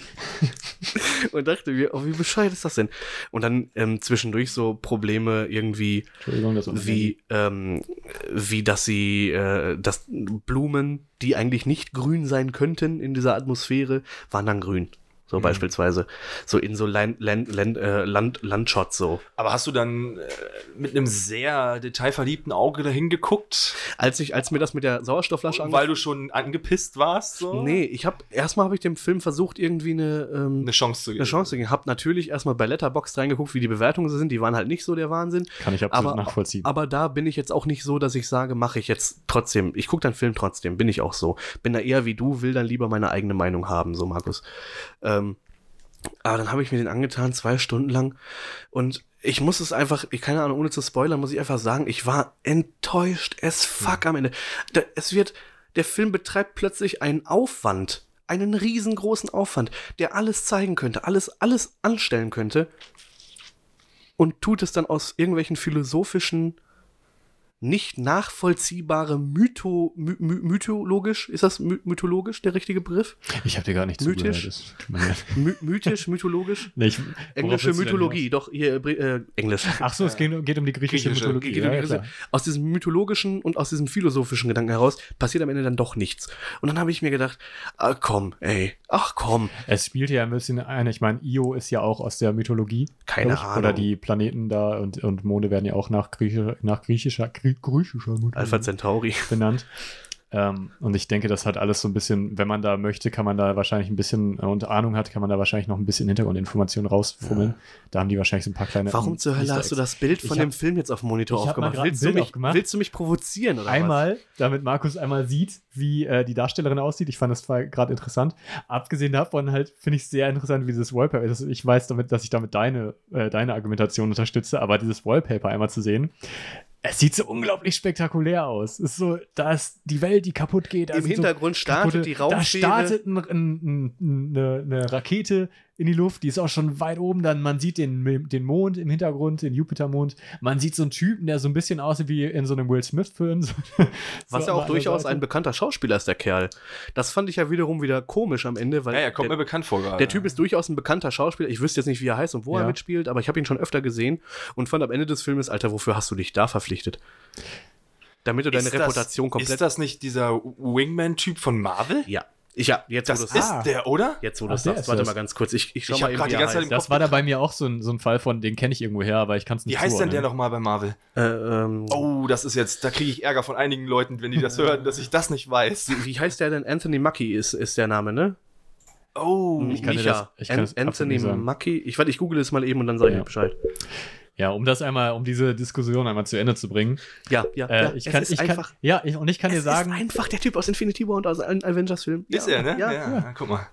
und dachte mir, oh, wie bescheuert ist das denn? Und dann ähm, zwischendurch so Probleme irgendwie, wie, ähm, wie dass sie, äh, dass Blumen, die eigentlich nicht grün sein könnten in dieser Atmosphäre, waren dann grün. So beispielsweise. So in so Land, Land, Land, äh, Land, Landshots so. Aber hast du dann äh, mit einem sehr detailverliebten Auge dahin geguckt, Als ich, als mir das mit der Sauerstoffflasche weil du schon angepisst warst? So? Nee, ich habe erstmal habe ich dem Film versucht, irgendwie eine, ähm, Eine Chance zu geben. eine Chance zu geben. Hab natürlich erstmal bei Letterboxd reingeguckt, wie die Bewertungen so sind. Die waren halt nicht so der Wahnsinn. Kann ich absolut aber, nachvollziehen. Aber da bin ich jetzt auch nicht so, dass ich sage, mache ich jetzt trotzdem. Ich gucke deinen Film trotzdem, bin ich auch so. Bin da eher wie du, will dann lieber meine eigene Meinung haben, so Markus. Ähm, aber dann habe ich mir den angetan, zwei Stunden lang. Und ich muss es einfach, ich keine Ahnung, ohne zu spoilern, muss ich einfach sagen, ich war enttäuscht as fuck am Ende. Da, es wird, der Film betreibt plötzlich einen Aufwand, einen riesengroßen Aufwand, der alles zeigen könnte, alles, alles anstellen könnte und tut es dann aus irgendwelchen philosophischen, nicht nachvollziehbare Mytho, my, my, mythologisch, ist das my, mythologisch der richtige Begriff? ich habe dir gar nicht Mythisch? zugehört. My, mythisch, mythologisch? Nee, ich- Englische Mythologie, doch, hier, äh, Englisch. Ach so, es geht, geht um die griechische, Griechische, Mythologie. Geht um die klar. aus diesem mythologischen und aus diesem philosophischen Gedanken heraus passiert am Ende dann doch nichts. Und dann habe ich mir gedacht, ah, komm, ey, ach komm, Es spielt ja ein bisschen ein, ich meine, Io ist ja auch aus der Mythologie. Keine ich. Oder Ahnung. die Planeten da und, und Monde werden ja auch nach, Griechischer, nach griechischer, Grie- griechischer Mythologie Alpha Centauri. benannt. Ähm, und ich denke, das hat alles so ein bisschen, wenn man da möchte, kann man da wahrscheinlich ein bisschen äh, und Ahnung hat, kann man da wahrscheinlich noch ein bisschen Hintergrundinformationen rausfummeln. Da haben die wahrscheinlich so ein paar kleine. Warum zur Hölle hast du das Bild von hab- dem Film jetzt auf dem Monitor aufgemacht? Willst du, mich, aufgemacht. willst du mich provozieren oder was? Einmal, damit Markus einmal sieht, wie äh, die Darstellerin aussieht. Ich fand das gerade interessant. Abgesehen davon halt finde ich sehr interessant, wie dieses Wallpaper ist. Ich weiß damit, dass ich damit deine, äh, deine Argumentation unterstütze, aber dieses Wallpaper einmal zu sehen, es sieht so unglaublich spektakulär aus. Es ist so, da ist die Welt, die kaputt geht. da Im Hintergrund so startet kaputte- die Da Raumfähre. startet ein, ein, ein, eine, eine Rakete in die Luft, die ist auch schon weit oben. Dann man sieht den, den Mond im Hintergrund, den Jupitermond. Man sieht so einen Typen, der so ein bisschen aussieht wie in so einem Will Smith-Film. So, Was so ja auch durchaus Seite. ein bekannter Schauspieler ist, der Kerl. Das fand ich ja wiederum wieder komisch am Ende, weil Ja, er kommt der, mir bekannt vor gerade. der Typ ist durchaus ein bekannter Schauspieler. Ich wüsste jetzt nicht, wie er heißt und wo er Ja. mitspielt, aber ich habe ihn schon öfter gesehen und fand am Ende des Filmes, Alter, wofür hast du dich da verpflichtet? Damit du deine Ist das- Reputation komplett. Ist das nicht dieser Wingman-Typ von Marvel? ja, Ich, ja, jetzt Das wo ist Ah. der, oder? Jetzt, wo du Ach, sagst, ist warte das. mal ganz kurz. Ich, ich schau Ich mal eben, die ganze Zeit im Das war da bei mir auch so ein, so ein Fall von, den kenne ich irgendwo her, aber ich kann es nicht Wie heißt denn der nochmal bei Marvel? Äh, ähm, Oh, das ist jetzt, da kriege ich Ärger von einigen Leuten, wenn die das hören, dass ich das nicht weiß. wie, wie heißt der denn? Anthony Mackie ist, ist der Name, ne? Oh, Ich kann Micha. das- ich kann An Anthony. Mackie. Ich, warte, ich google es mal eben und dann sage ich Ja. dir Bescheid. Ja, um das einmal, um diese Diskussion einmal zu Ende zu bringen. Ja, ja, Äh, ja. ich es kann, ist ich kann, einfach. ja, ich, und ich kann dir es sagen, ist einfach der Typ aus Infinity War und aus allen Avengers-Filmen. ist ja, er, ne? Ja, ja. guck mal.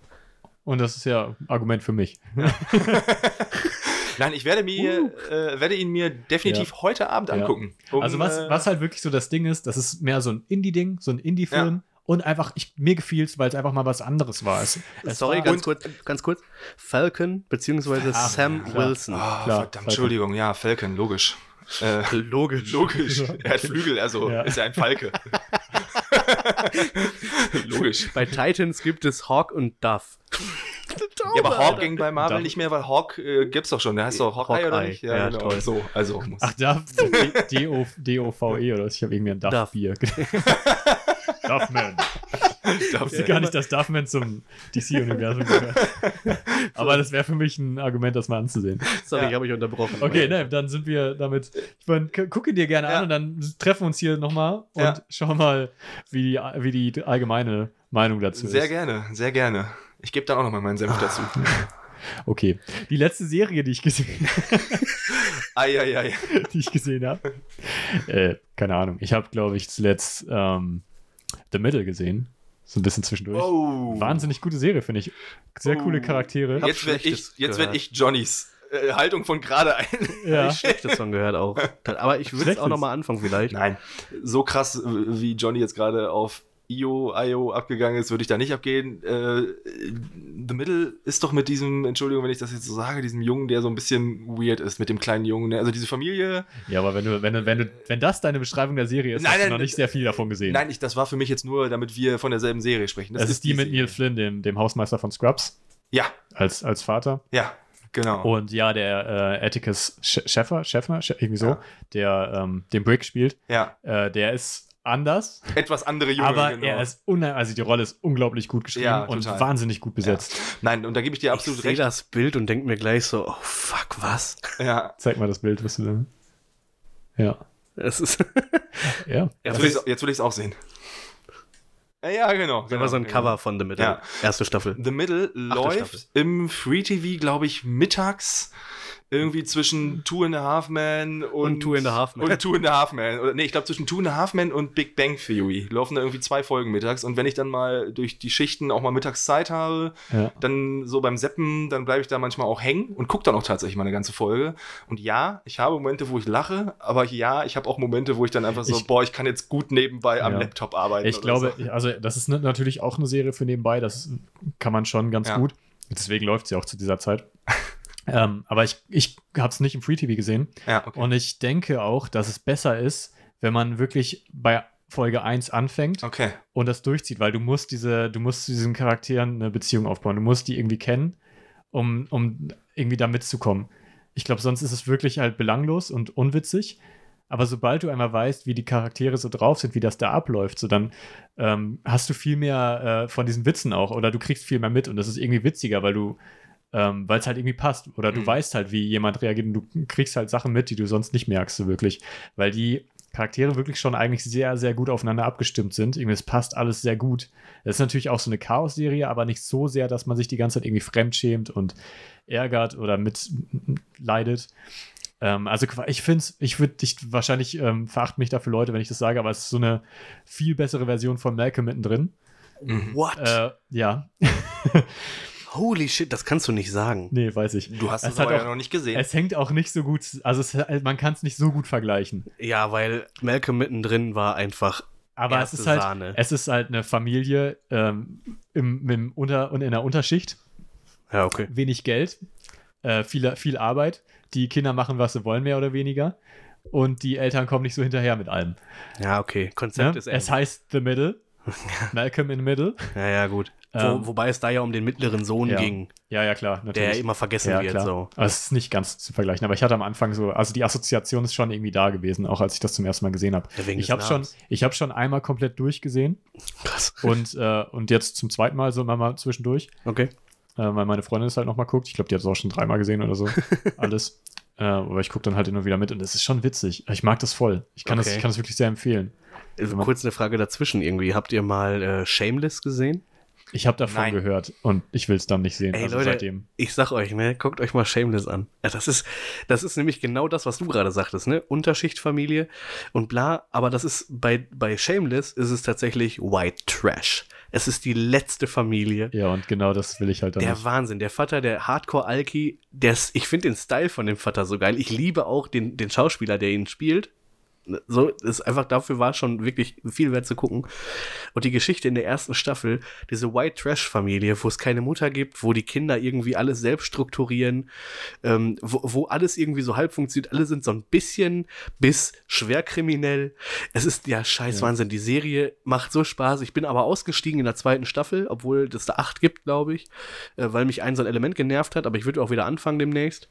und das ist ja Argument für mich. Nein, ich werde, mir, äh, werde ihn mir definitiv heute Abend Ja. angucken. um, also was, äh, was halt wirklich so das Ding ist, das ist mehr so ein Indie-Ding, so ein Indie-Film. Und einfach, ich, mir gefiel es, weil es einfach mal was anderes war. Es, es Sorry, war, ganz kurz, ganz kurz. Falcon beziehungsweise Ach, Sam klar. Wilson. Ah, Klar, verdammt, Falcon. Entschuldigung, ja, Falcon, logisch. Äh, Logisch. logisch. Er hat Flügel, also Ja. ist er ein Falke. logisch. Bei Titans gibt es Hawk und Duff. Ja, aber Hawk ging bei Marvel Darf- nicht mehr, weil Hawk äh, gibt's doch schon. Der heißt doch Hawkeye, oder Hawkeye, nicht? ja, genau. toll. So, also muss. Ach, da, D-O-V-E oder was? Ich habe irgendwie ein Duff. Duffman. Ich wusste gar nicht, dass Duffman zum DC-Universum gehört. Aber das wäre für mich ein Argument, das mal anzusehen. Sorry, Ja. ich habe mich unterbrochen. Okay, ne, dann sind wir damit. Ich meine, gu- gucke dir gerne Ja. an und dann treffen wir uns hier nochmal und Ja. schauen mal, wie die, wie die allgemeine Meinung dazu Sehr ist. gerne, sehr gerne. Ich gebe dann auch nochmal meinen Senf dazu. Okay. Die letzte Serie, die ich gesehen, Eieiei. die ich gesehen habe. Äh, keine Ahnung. Ich habe, glaube ich, zuletzt ähm, The Middle gesehen. So ein bisschen zwischendurch. Oh. Wahnsinnig gute Serie, finde ich. Sehr Oh. coole Charaktere. Jetzt werde ich, jetzt werd ich Johnnys äh, Haltung von gerade ein. Ja. Ich schlechtes von gehört auch. Aber ich würde es auch nochmal anfangen vielleicht. Nein, so krass, äh, wie Johnny jetzt gerade auf IO, IO abgegangen ist, würde ich da nicht abgehen. Äh, The Middle ist doch mit diesem, Entschuldigung, wenn ich das jetzt so sage, diesem Jungen, der so ein bisschen weird ist, mit dem kleinen Jungen. ne? Also diese Familie. Ja, aber wenn du, wenn du, wenn du, wenn das deine Beschreibung der Serie ist, Nein, hast du nein, noch nicht sehr viel davon gesehen. Nein, ich, das war für mich jetzt nur, damit wir von derselben Serie sprechen. das, ist die mit. Neil Flynn, dem, dem Hausmeister von Scrubs, Ja, als, als Vater. ja, genau. Und ja, der äh, Atticus Sch- Schäffer, Schäffner, Sch- irgendwie so, Ja. der ähm, den Brick spielt, Ja, äh, der ist anders, etwas andere Junge. aber genau. er ist also die Rolle ist unglaublich gut geschrieben Ja, und wahnsinnig gut besetzt. Nein, und da gebe ich dir Ich absolut sehe recht. das Bild und denke mir gleich so, oh fuck, was? Ja, Zeig mal das Bild, was du da. Ja. Es ist Ja. jetzt will ich es auch sehen. Ja, Ja, genau. das genau war so ein genau. Cover von The Middle. Ja. Erste Staffel. The Middle läuft Staffel. im Free TV, glaube ich, mittags irgendwie zwischen Two and a Half Men und, Und Two and a Half Men. Und Two and a Half Men. Oder nee, ich glaube zwischen Two and a Half Men und Big Bang Theory laufen da irgendwie zwei Folgen mittags. Und wenn ich dann mal durch die Schichten auch mal mittags Zeit habe, ja. dann so beim Seppen, dann bleibe ich da manchmal auch hängen und gucke dann auch tatsächlich mal eine ganze Folge. Und ja, ich habe Momente, wo ich lache, aber ja, ich habe auch Momente, wo ich dann einfach so, Ich- boah, ich kann jetzt gut nebenbei am Ja. Laptop arbeiten. Ich glaube, so. also das ist natürlich auch eine Serie für nebenbei, das kann man schon ganz Ja. gut. Deswegen läuft sie auch zu dieser Zeit. ähm, aber ich, ich habe es nicht im Free TV gesehen. Ja, okay. Und ich denke auch, dass es besser ist, wenn man wirklich bei Folge 1 anfängt Okay. und das durchzieht, weil du musst diese, du musst zu diesen Charakteren eine Beziehung aufbauen. Du musst die irgendwie kennen, um, um irgendwie da mitzukommen. Ich glaube, sonst ist es wirklich halt belanglos und unwitzig. Aber sobald du einmal weißt, wie die Charaktere so drauf sind, wie das da abläuft, so dann ähm, hast du viel mehr äh, von diesen Witzen auch oder du kriegst viel mehr mit und das ist irgendwie witziger, weil du, ähm, weil es halt irgendwie passt oder du Mhm. weißt halt, wie jemand reagiert und du kriegst halt Sachen mit, die du sonst nicht merkst, so wirklich, weil die Charaktere wirklich schon eigentlich sehr, sehr gut aufeinander abgestimmt sind. Irgendwie, es passt alles sehr gut. Das ist natürlich auch so eine Chaos-Serie, aber nicht so sehr, dass man sich die ganze Zeit irgendwie fremdschämt und ärgert oder mit leidet. Ähm, also ich finde es, ich würde dich wahrscheinlich ähm, verachten mich dafür Leute, wenn ich das sage, aber es ist so eine viel bessere Version von Malcolm mittendrin. Mhm. What? Äh, ja, Holy shit, das kannst du nicht sagen. nee, weiß ich. Du hast es, Es aber ja auch- noch nicht gesehen. Es hängt auch nicht so gut, also es, man kann es nicht so gut vergleichen. Ja, weil Malcolm mittendrin war einfach. Aber Erste es ist halt, Sahne. es ist halt eine Familie ähm, im, im Unter und in der Unterschicht, Ja, okay. wenig Geld, äh, viel, viel Arbeit. Die Kinder machen, was sie wollen, mehr oder weniger. Und die Eltern kommen nicht so hinterher mit allem. Ja, okay. Konzept Ne? ist Es ähnlich. heißt The Middle. Malcolm in the Middle. Ja, ja, gut. Ähm, wobei es da ja um den mittleren Sohn ja. ging, ja, ja, klar, natürlich. der immer vergessen ja, wird. klar. So. Also es ist nicht ganz zu vergleichen, aber ich hatte am Anfang so, also die Assoziation ist schon irgendwie da gewesen, auch als ich das zum ersten Mal gesehen habe. Ich habe schon, ich habe schon einmal komplett durchgesehen Krass. und, äh, und jetzt zum zweiten Mal so immer mal zwischendurch, Okay. äh, weil meine Freundin es halt nochmal guckt. Ich glaube, die hat es auch schon dreimal gesehen oder so. Alles. Äh, aber ich gucke dann halt immer wieder mit und es ist schon witzig. Ich mag das voll. Ich kann, das, Okay. ich kann das wirklich sehr empfehlen. Also kurz eine Frage dazwischen irgendwie. Habt ihr mal äh, Shameless gesehen? Ich habe davon Nein. gehört und ich will es dann nicht sehen. Ey, also Leute, seitdem. ich sag euch, ne, guckt euch mal Shameless an. Ja, das ist, das ist nämlich genau das, was du gerade sagtest, ne? Unterschichtfamilie und bla, aber das ist bei, bei Shameless ist es tatsächlich White Trash. Es ist die letzte Familie. Ja, und genau das will ich halt dann Der nicht. Wahnsinn, der Vater, der Hardcore-Alki, ich finde den Style von dem Vater so geil. Ich liebe auch den, den Schauspieler, der ihn spielt. So, ist einfach dafür war schon wirklich viel wert zu gucken. Und die Geschichte in der ersten Staffel, diese White Trash Familie, wo es keine Mutter gibt, wo die Kinder irgendwie alles selbst strukturieren, ähm, wo, wo alles irgendwie so halb funktioniert, alle sind so ein bisschen bis schwer kriminell. Es ist ja scheiß Ja. Wahnsinn. Die Serie macht so Spaß. Ich bin aber ausgestiegen in der zweiten Staffel, obwohl es da acht gibt, glaube ich, äh, weil mich ein so ein Element genervt hat, aber ich würde auch wieder anfangen demnächst.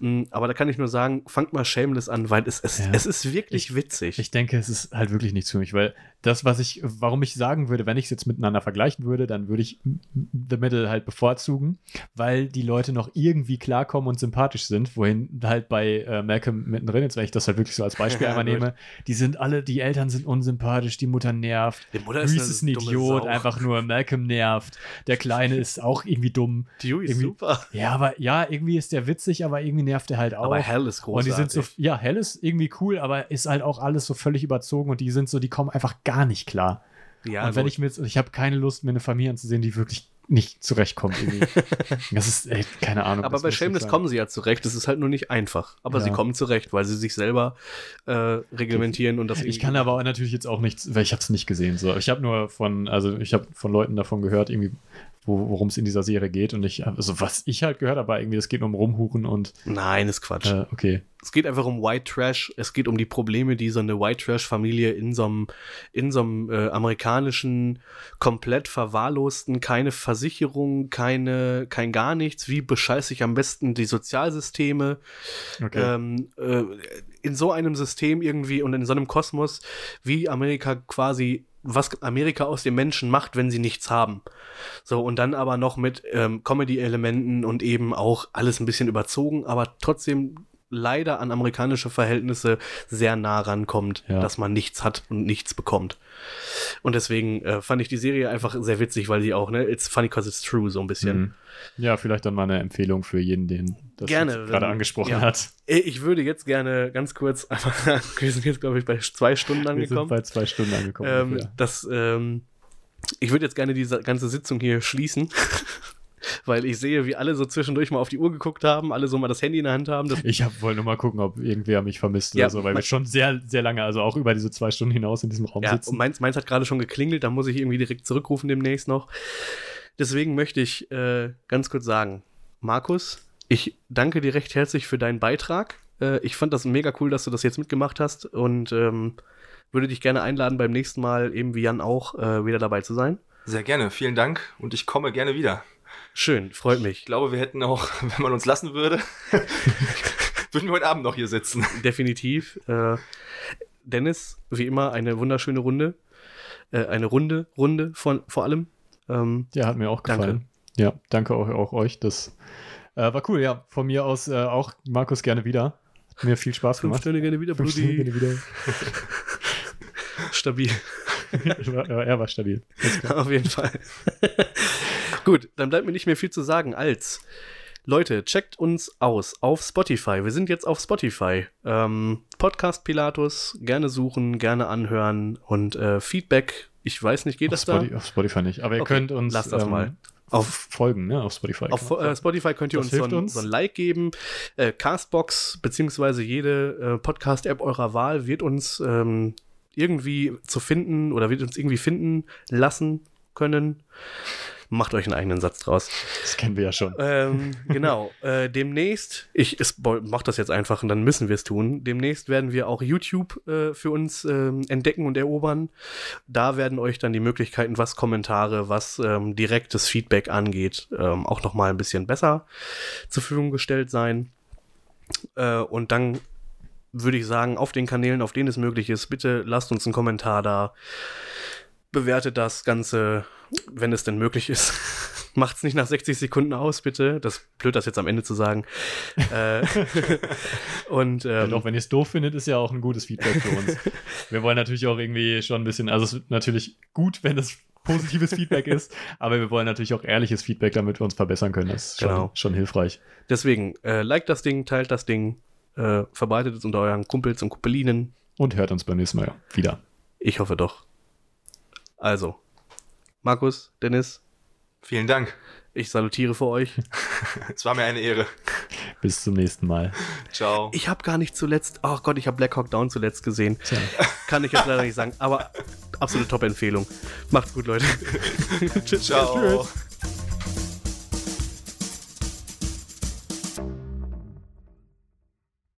Mm, aber da kann ich nur sagen, fangt mal Shameless an, weil es, es, Ja. es ist wirklich witzig. Ich denke, es ist halt wirklich nichts für mich, weil das, was ich, warum ich sagen würde, wenn ich es jetzt miteinander vergleichen würde, dann würde ich The Middle halt bevorzugen, weil die Leute noch irgendwie klarkommen und sympathisch sind, wohin halt bei äh, Malcolm mittendrin, jetzt wenn ich das halt wirklich so als Beispiel einmal nehme, die sind alle, die Eltern sind unsympathisch, die Mutter nervt, Die Mutter Reese eine ist ein Idiot, Sau. einfach nur Malcolm nervt, der Kleine ist auch irgendwie dumm. Dewey ist super. Ja, aber ja, irgendwie ist der witzig, aber irgendwie nervt er halt auch. Aber Hell ist Und großartig. die sind so, ja, Hell ist irgendwie cool, aber ist halt auch alles so völlig überzogen und die sind so, die kommen einfach gar nicht klar. ja, und wenn gut. ich mir jetzt, ich habe keine Lust, mir eine Familie anzusehen, die wirklich nicht zurechtkommt irgendwie. das ist, ey, keine Ahnung. aber bei Shameless kommen sie ja zurecht. Es ist halt nur nicht einfach. Aber Ja. sie kommen zurecht, weil sie sich selber äh, reglementieren und das Ich kann aber natürlich jetzt auch nichts, weil ich habe es nicht gesehen. So. Ich habe nur von, also ich habe von Leuten davon gehört, irgendwie, wo, worum es in dieser Serie geht. Und ich, also was ich halt gehört habe, irgendwie, es geht um Rumhuren und Nein, ist Quatsch. äh, okay. Es geht einfach um White Trash. Es geht um die Probleme, die so eine White Trash-Familie in so einem, in so einem äh, amerikanischen, komplett verwahrlosten, keine Versicherung, keine, kein gar nichts. Wie bescheiße ich am besten die Sozialsysteme? okay. ähm, äh, in so einem System irgendwie und in so einem Kosmos, wie Amerika quasi, was Amerika aus den Menschen macht, wenn sie nichts haben. So, und dann aber noch mit ähm, Comedy-Elementen und eben auch alles ein bisschen überzogen, aber trotzdem leider an amerikanische Verhältnisse sehr nah rankommt, Ja. dass man nichts hat und nichts bekommt. Und deswegen äh, fand ich die Serie einfach sehr witzig, weil sie auch, ne, it's funny cause it's true, so ein bisschen. Mhm. Ja, vielleicht dann mal eine Empfehlung für jeden, den das gerade angesprochen ja. hat. Äh, Ich würde jetzt gerne ganz kurz einfach, wir sind jetzt, glaube ich, bei zwei Stunden Wir sind angekommen. bei zwei Stunden angekommen. Ähm, das, ähm, ich würde jetzt gerne diese ganze Sitzung hier schließen, weil ich sehe, wie alle so zwischendurch mal auf die Uhr geguckt haben, alle so mal das Handy in der Hand haben. Das, Ich hab, wollte nur mal gucken, ob irgendwer mich vermisst Ja, oder so, weil wir schon sehr, sehr lange, also auch über diese zwei Stunden hinaus in diesem Raum ja, und sitzen. meins, meins hat gerade schon geklingelt, da muss ich irgendwie direkt zurückrufen demnächst noch. Deswegen möchte ich äh, ganz kurz sagen, Markus, ich danke dir recht herzlich für deinen Beitrag. Äh, ich fand das mega cool, dass du das jetzt mitgemacht hast und ähm, würde dich gerne einladen, beim nächsten Mal, eben wie Jan auch, äh, wieder dabei zu sein. Sehr gerne, vielen Dank und ich komme gerne wieder. Schön, freut mich. Ich glaube, wir hätten auch, wenn man uns lassen würde, würden wir heute Abend noch hier sitzen. definitiv. Äh, Dennis, wie immer, eine wunderschöne Runde. Äh, eine runde Runde von, vor allem. Ähm, Ja, hat mir auch Danke. gefallen. Ja, danke auch, auch euch. Das äh, war cool, ja. Von mir aus äh, auch Markus gerne wieder. Hat mir viel Spaß fünf gemacht. Sterne gerne wieder, Fünf Sterne gerne wieder. Stabil. Er war stabil. Auf jeden Fall. Gut, dann bleibt mir nicht mehr viel zu sagen als. Leute, checkt uns aus auf Spotify. Wir sind jetzt auf Spotify. Ähm, Podcast Pilatus, gerne suchen, gerne anhören und äh, Feedback. Ich weiß nicht, geht Auf, das da? Spotify, auf Spotify nicht. Aber ihr Okay, könnt uns lasst das mal. auf folgen, ne? Auf Spotify. Auf äh, Spotify könnt ihr uns so, ein, uns. so ein Like geben. Äh, Castbox beziehungsweise jede äh, Podcast-App eurer Wahl wird uns ähm, irgendwie zu finden oder wird uns irgendwie finden lassen können. Macht euch einen eigenen Satz draus. Das kennen wir ja schon. Ähm, genau. Äh, demnächst, ich mach das jetzt einfach und dann müssen wir es tun. Demnächst werden wir auch YouTube äh, für uns ähm, entdecken und erobern. Da werden euch dann die Möglichkeiten, was Kommentare, was ähm, direktes Feedback angeht, ähm, auch nochmal ein bisschen besser zur Verfügung gestellt sein. Äh, und dann würde ich sagen, auf den Kanälen, auf denen es möglich ist, bitte lasst uns einen Kommentar da. Bewertet das Ganze, wenn es denn möglich ist. Macht es nicht nach 60 Sekunden aus, bitte. Das ist blöd, das jetzt am Ende zu sagen. äh, und ähm, ja, doch, wenn ihr es doof findet, ist ja auch ein gutes Feedback für uns. wir wollen natürlich auch irgendwie schon ein bisschen, also es ist natürlich gut, wenn es positives Feedback ist, aber wir wollen natürlich auch ehrliches Feedback, damit wir uns verbessern können. Das ist schon, Genau. schon hilfreich. deswegen, äh, liked das Ding, teilt das Ding, äh, verbreitet es unter euren Kumpels und Kumpelinen. Und hört uns beim nächsten Mal wieder. Ich hoffe doch. Also, Markus, Dennis, Vielen Dank. ich salutiere für euch. Es war mir eine Ehre. Bis zum nächsten Mal. Ciao. Ich habe gar nicht zuletzt, oh Gott, ich habe Black Hawk Down zuletzt gesehen. Tja. Kann ich jetzt leider nicht sagen, aber absolute Top-Empfehlung. Macht's gut, Leute. Tschüss. Ciao. Tschüss.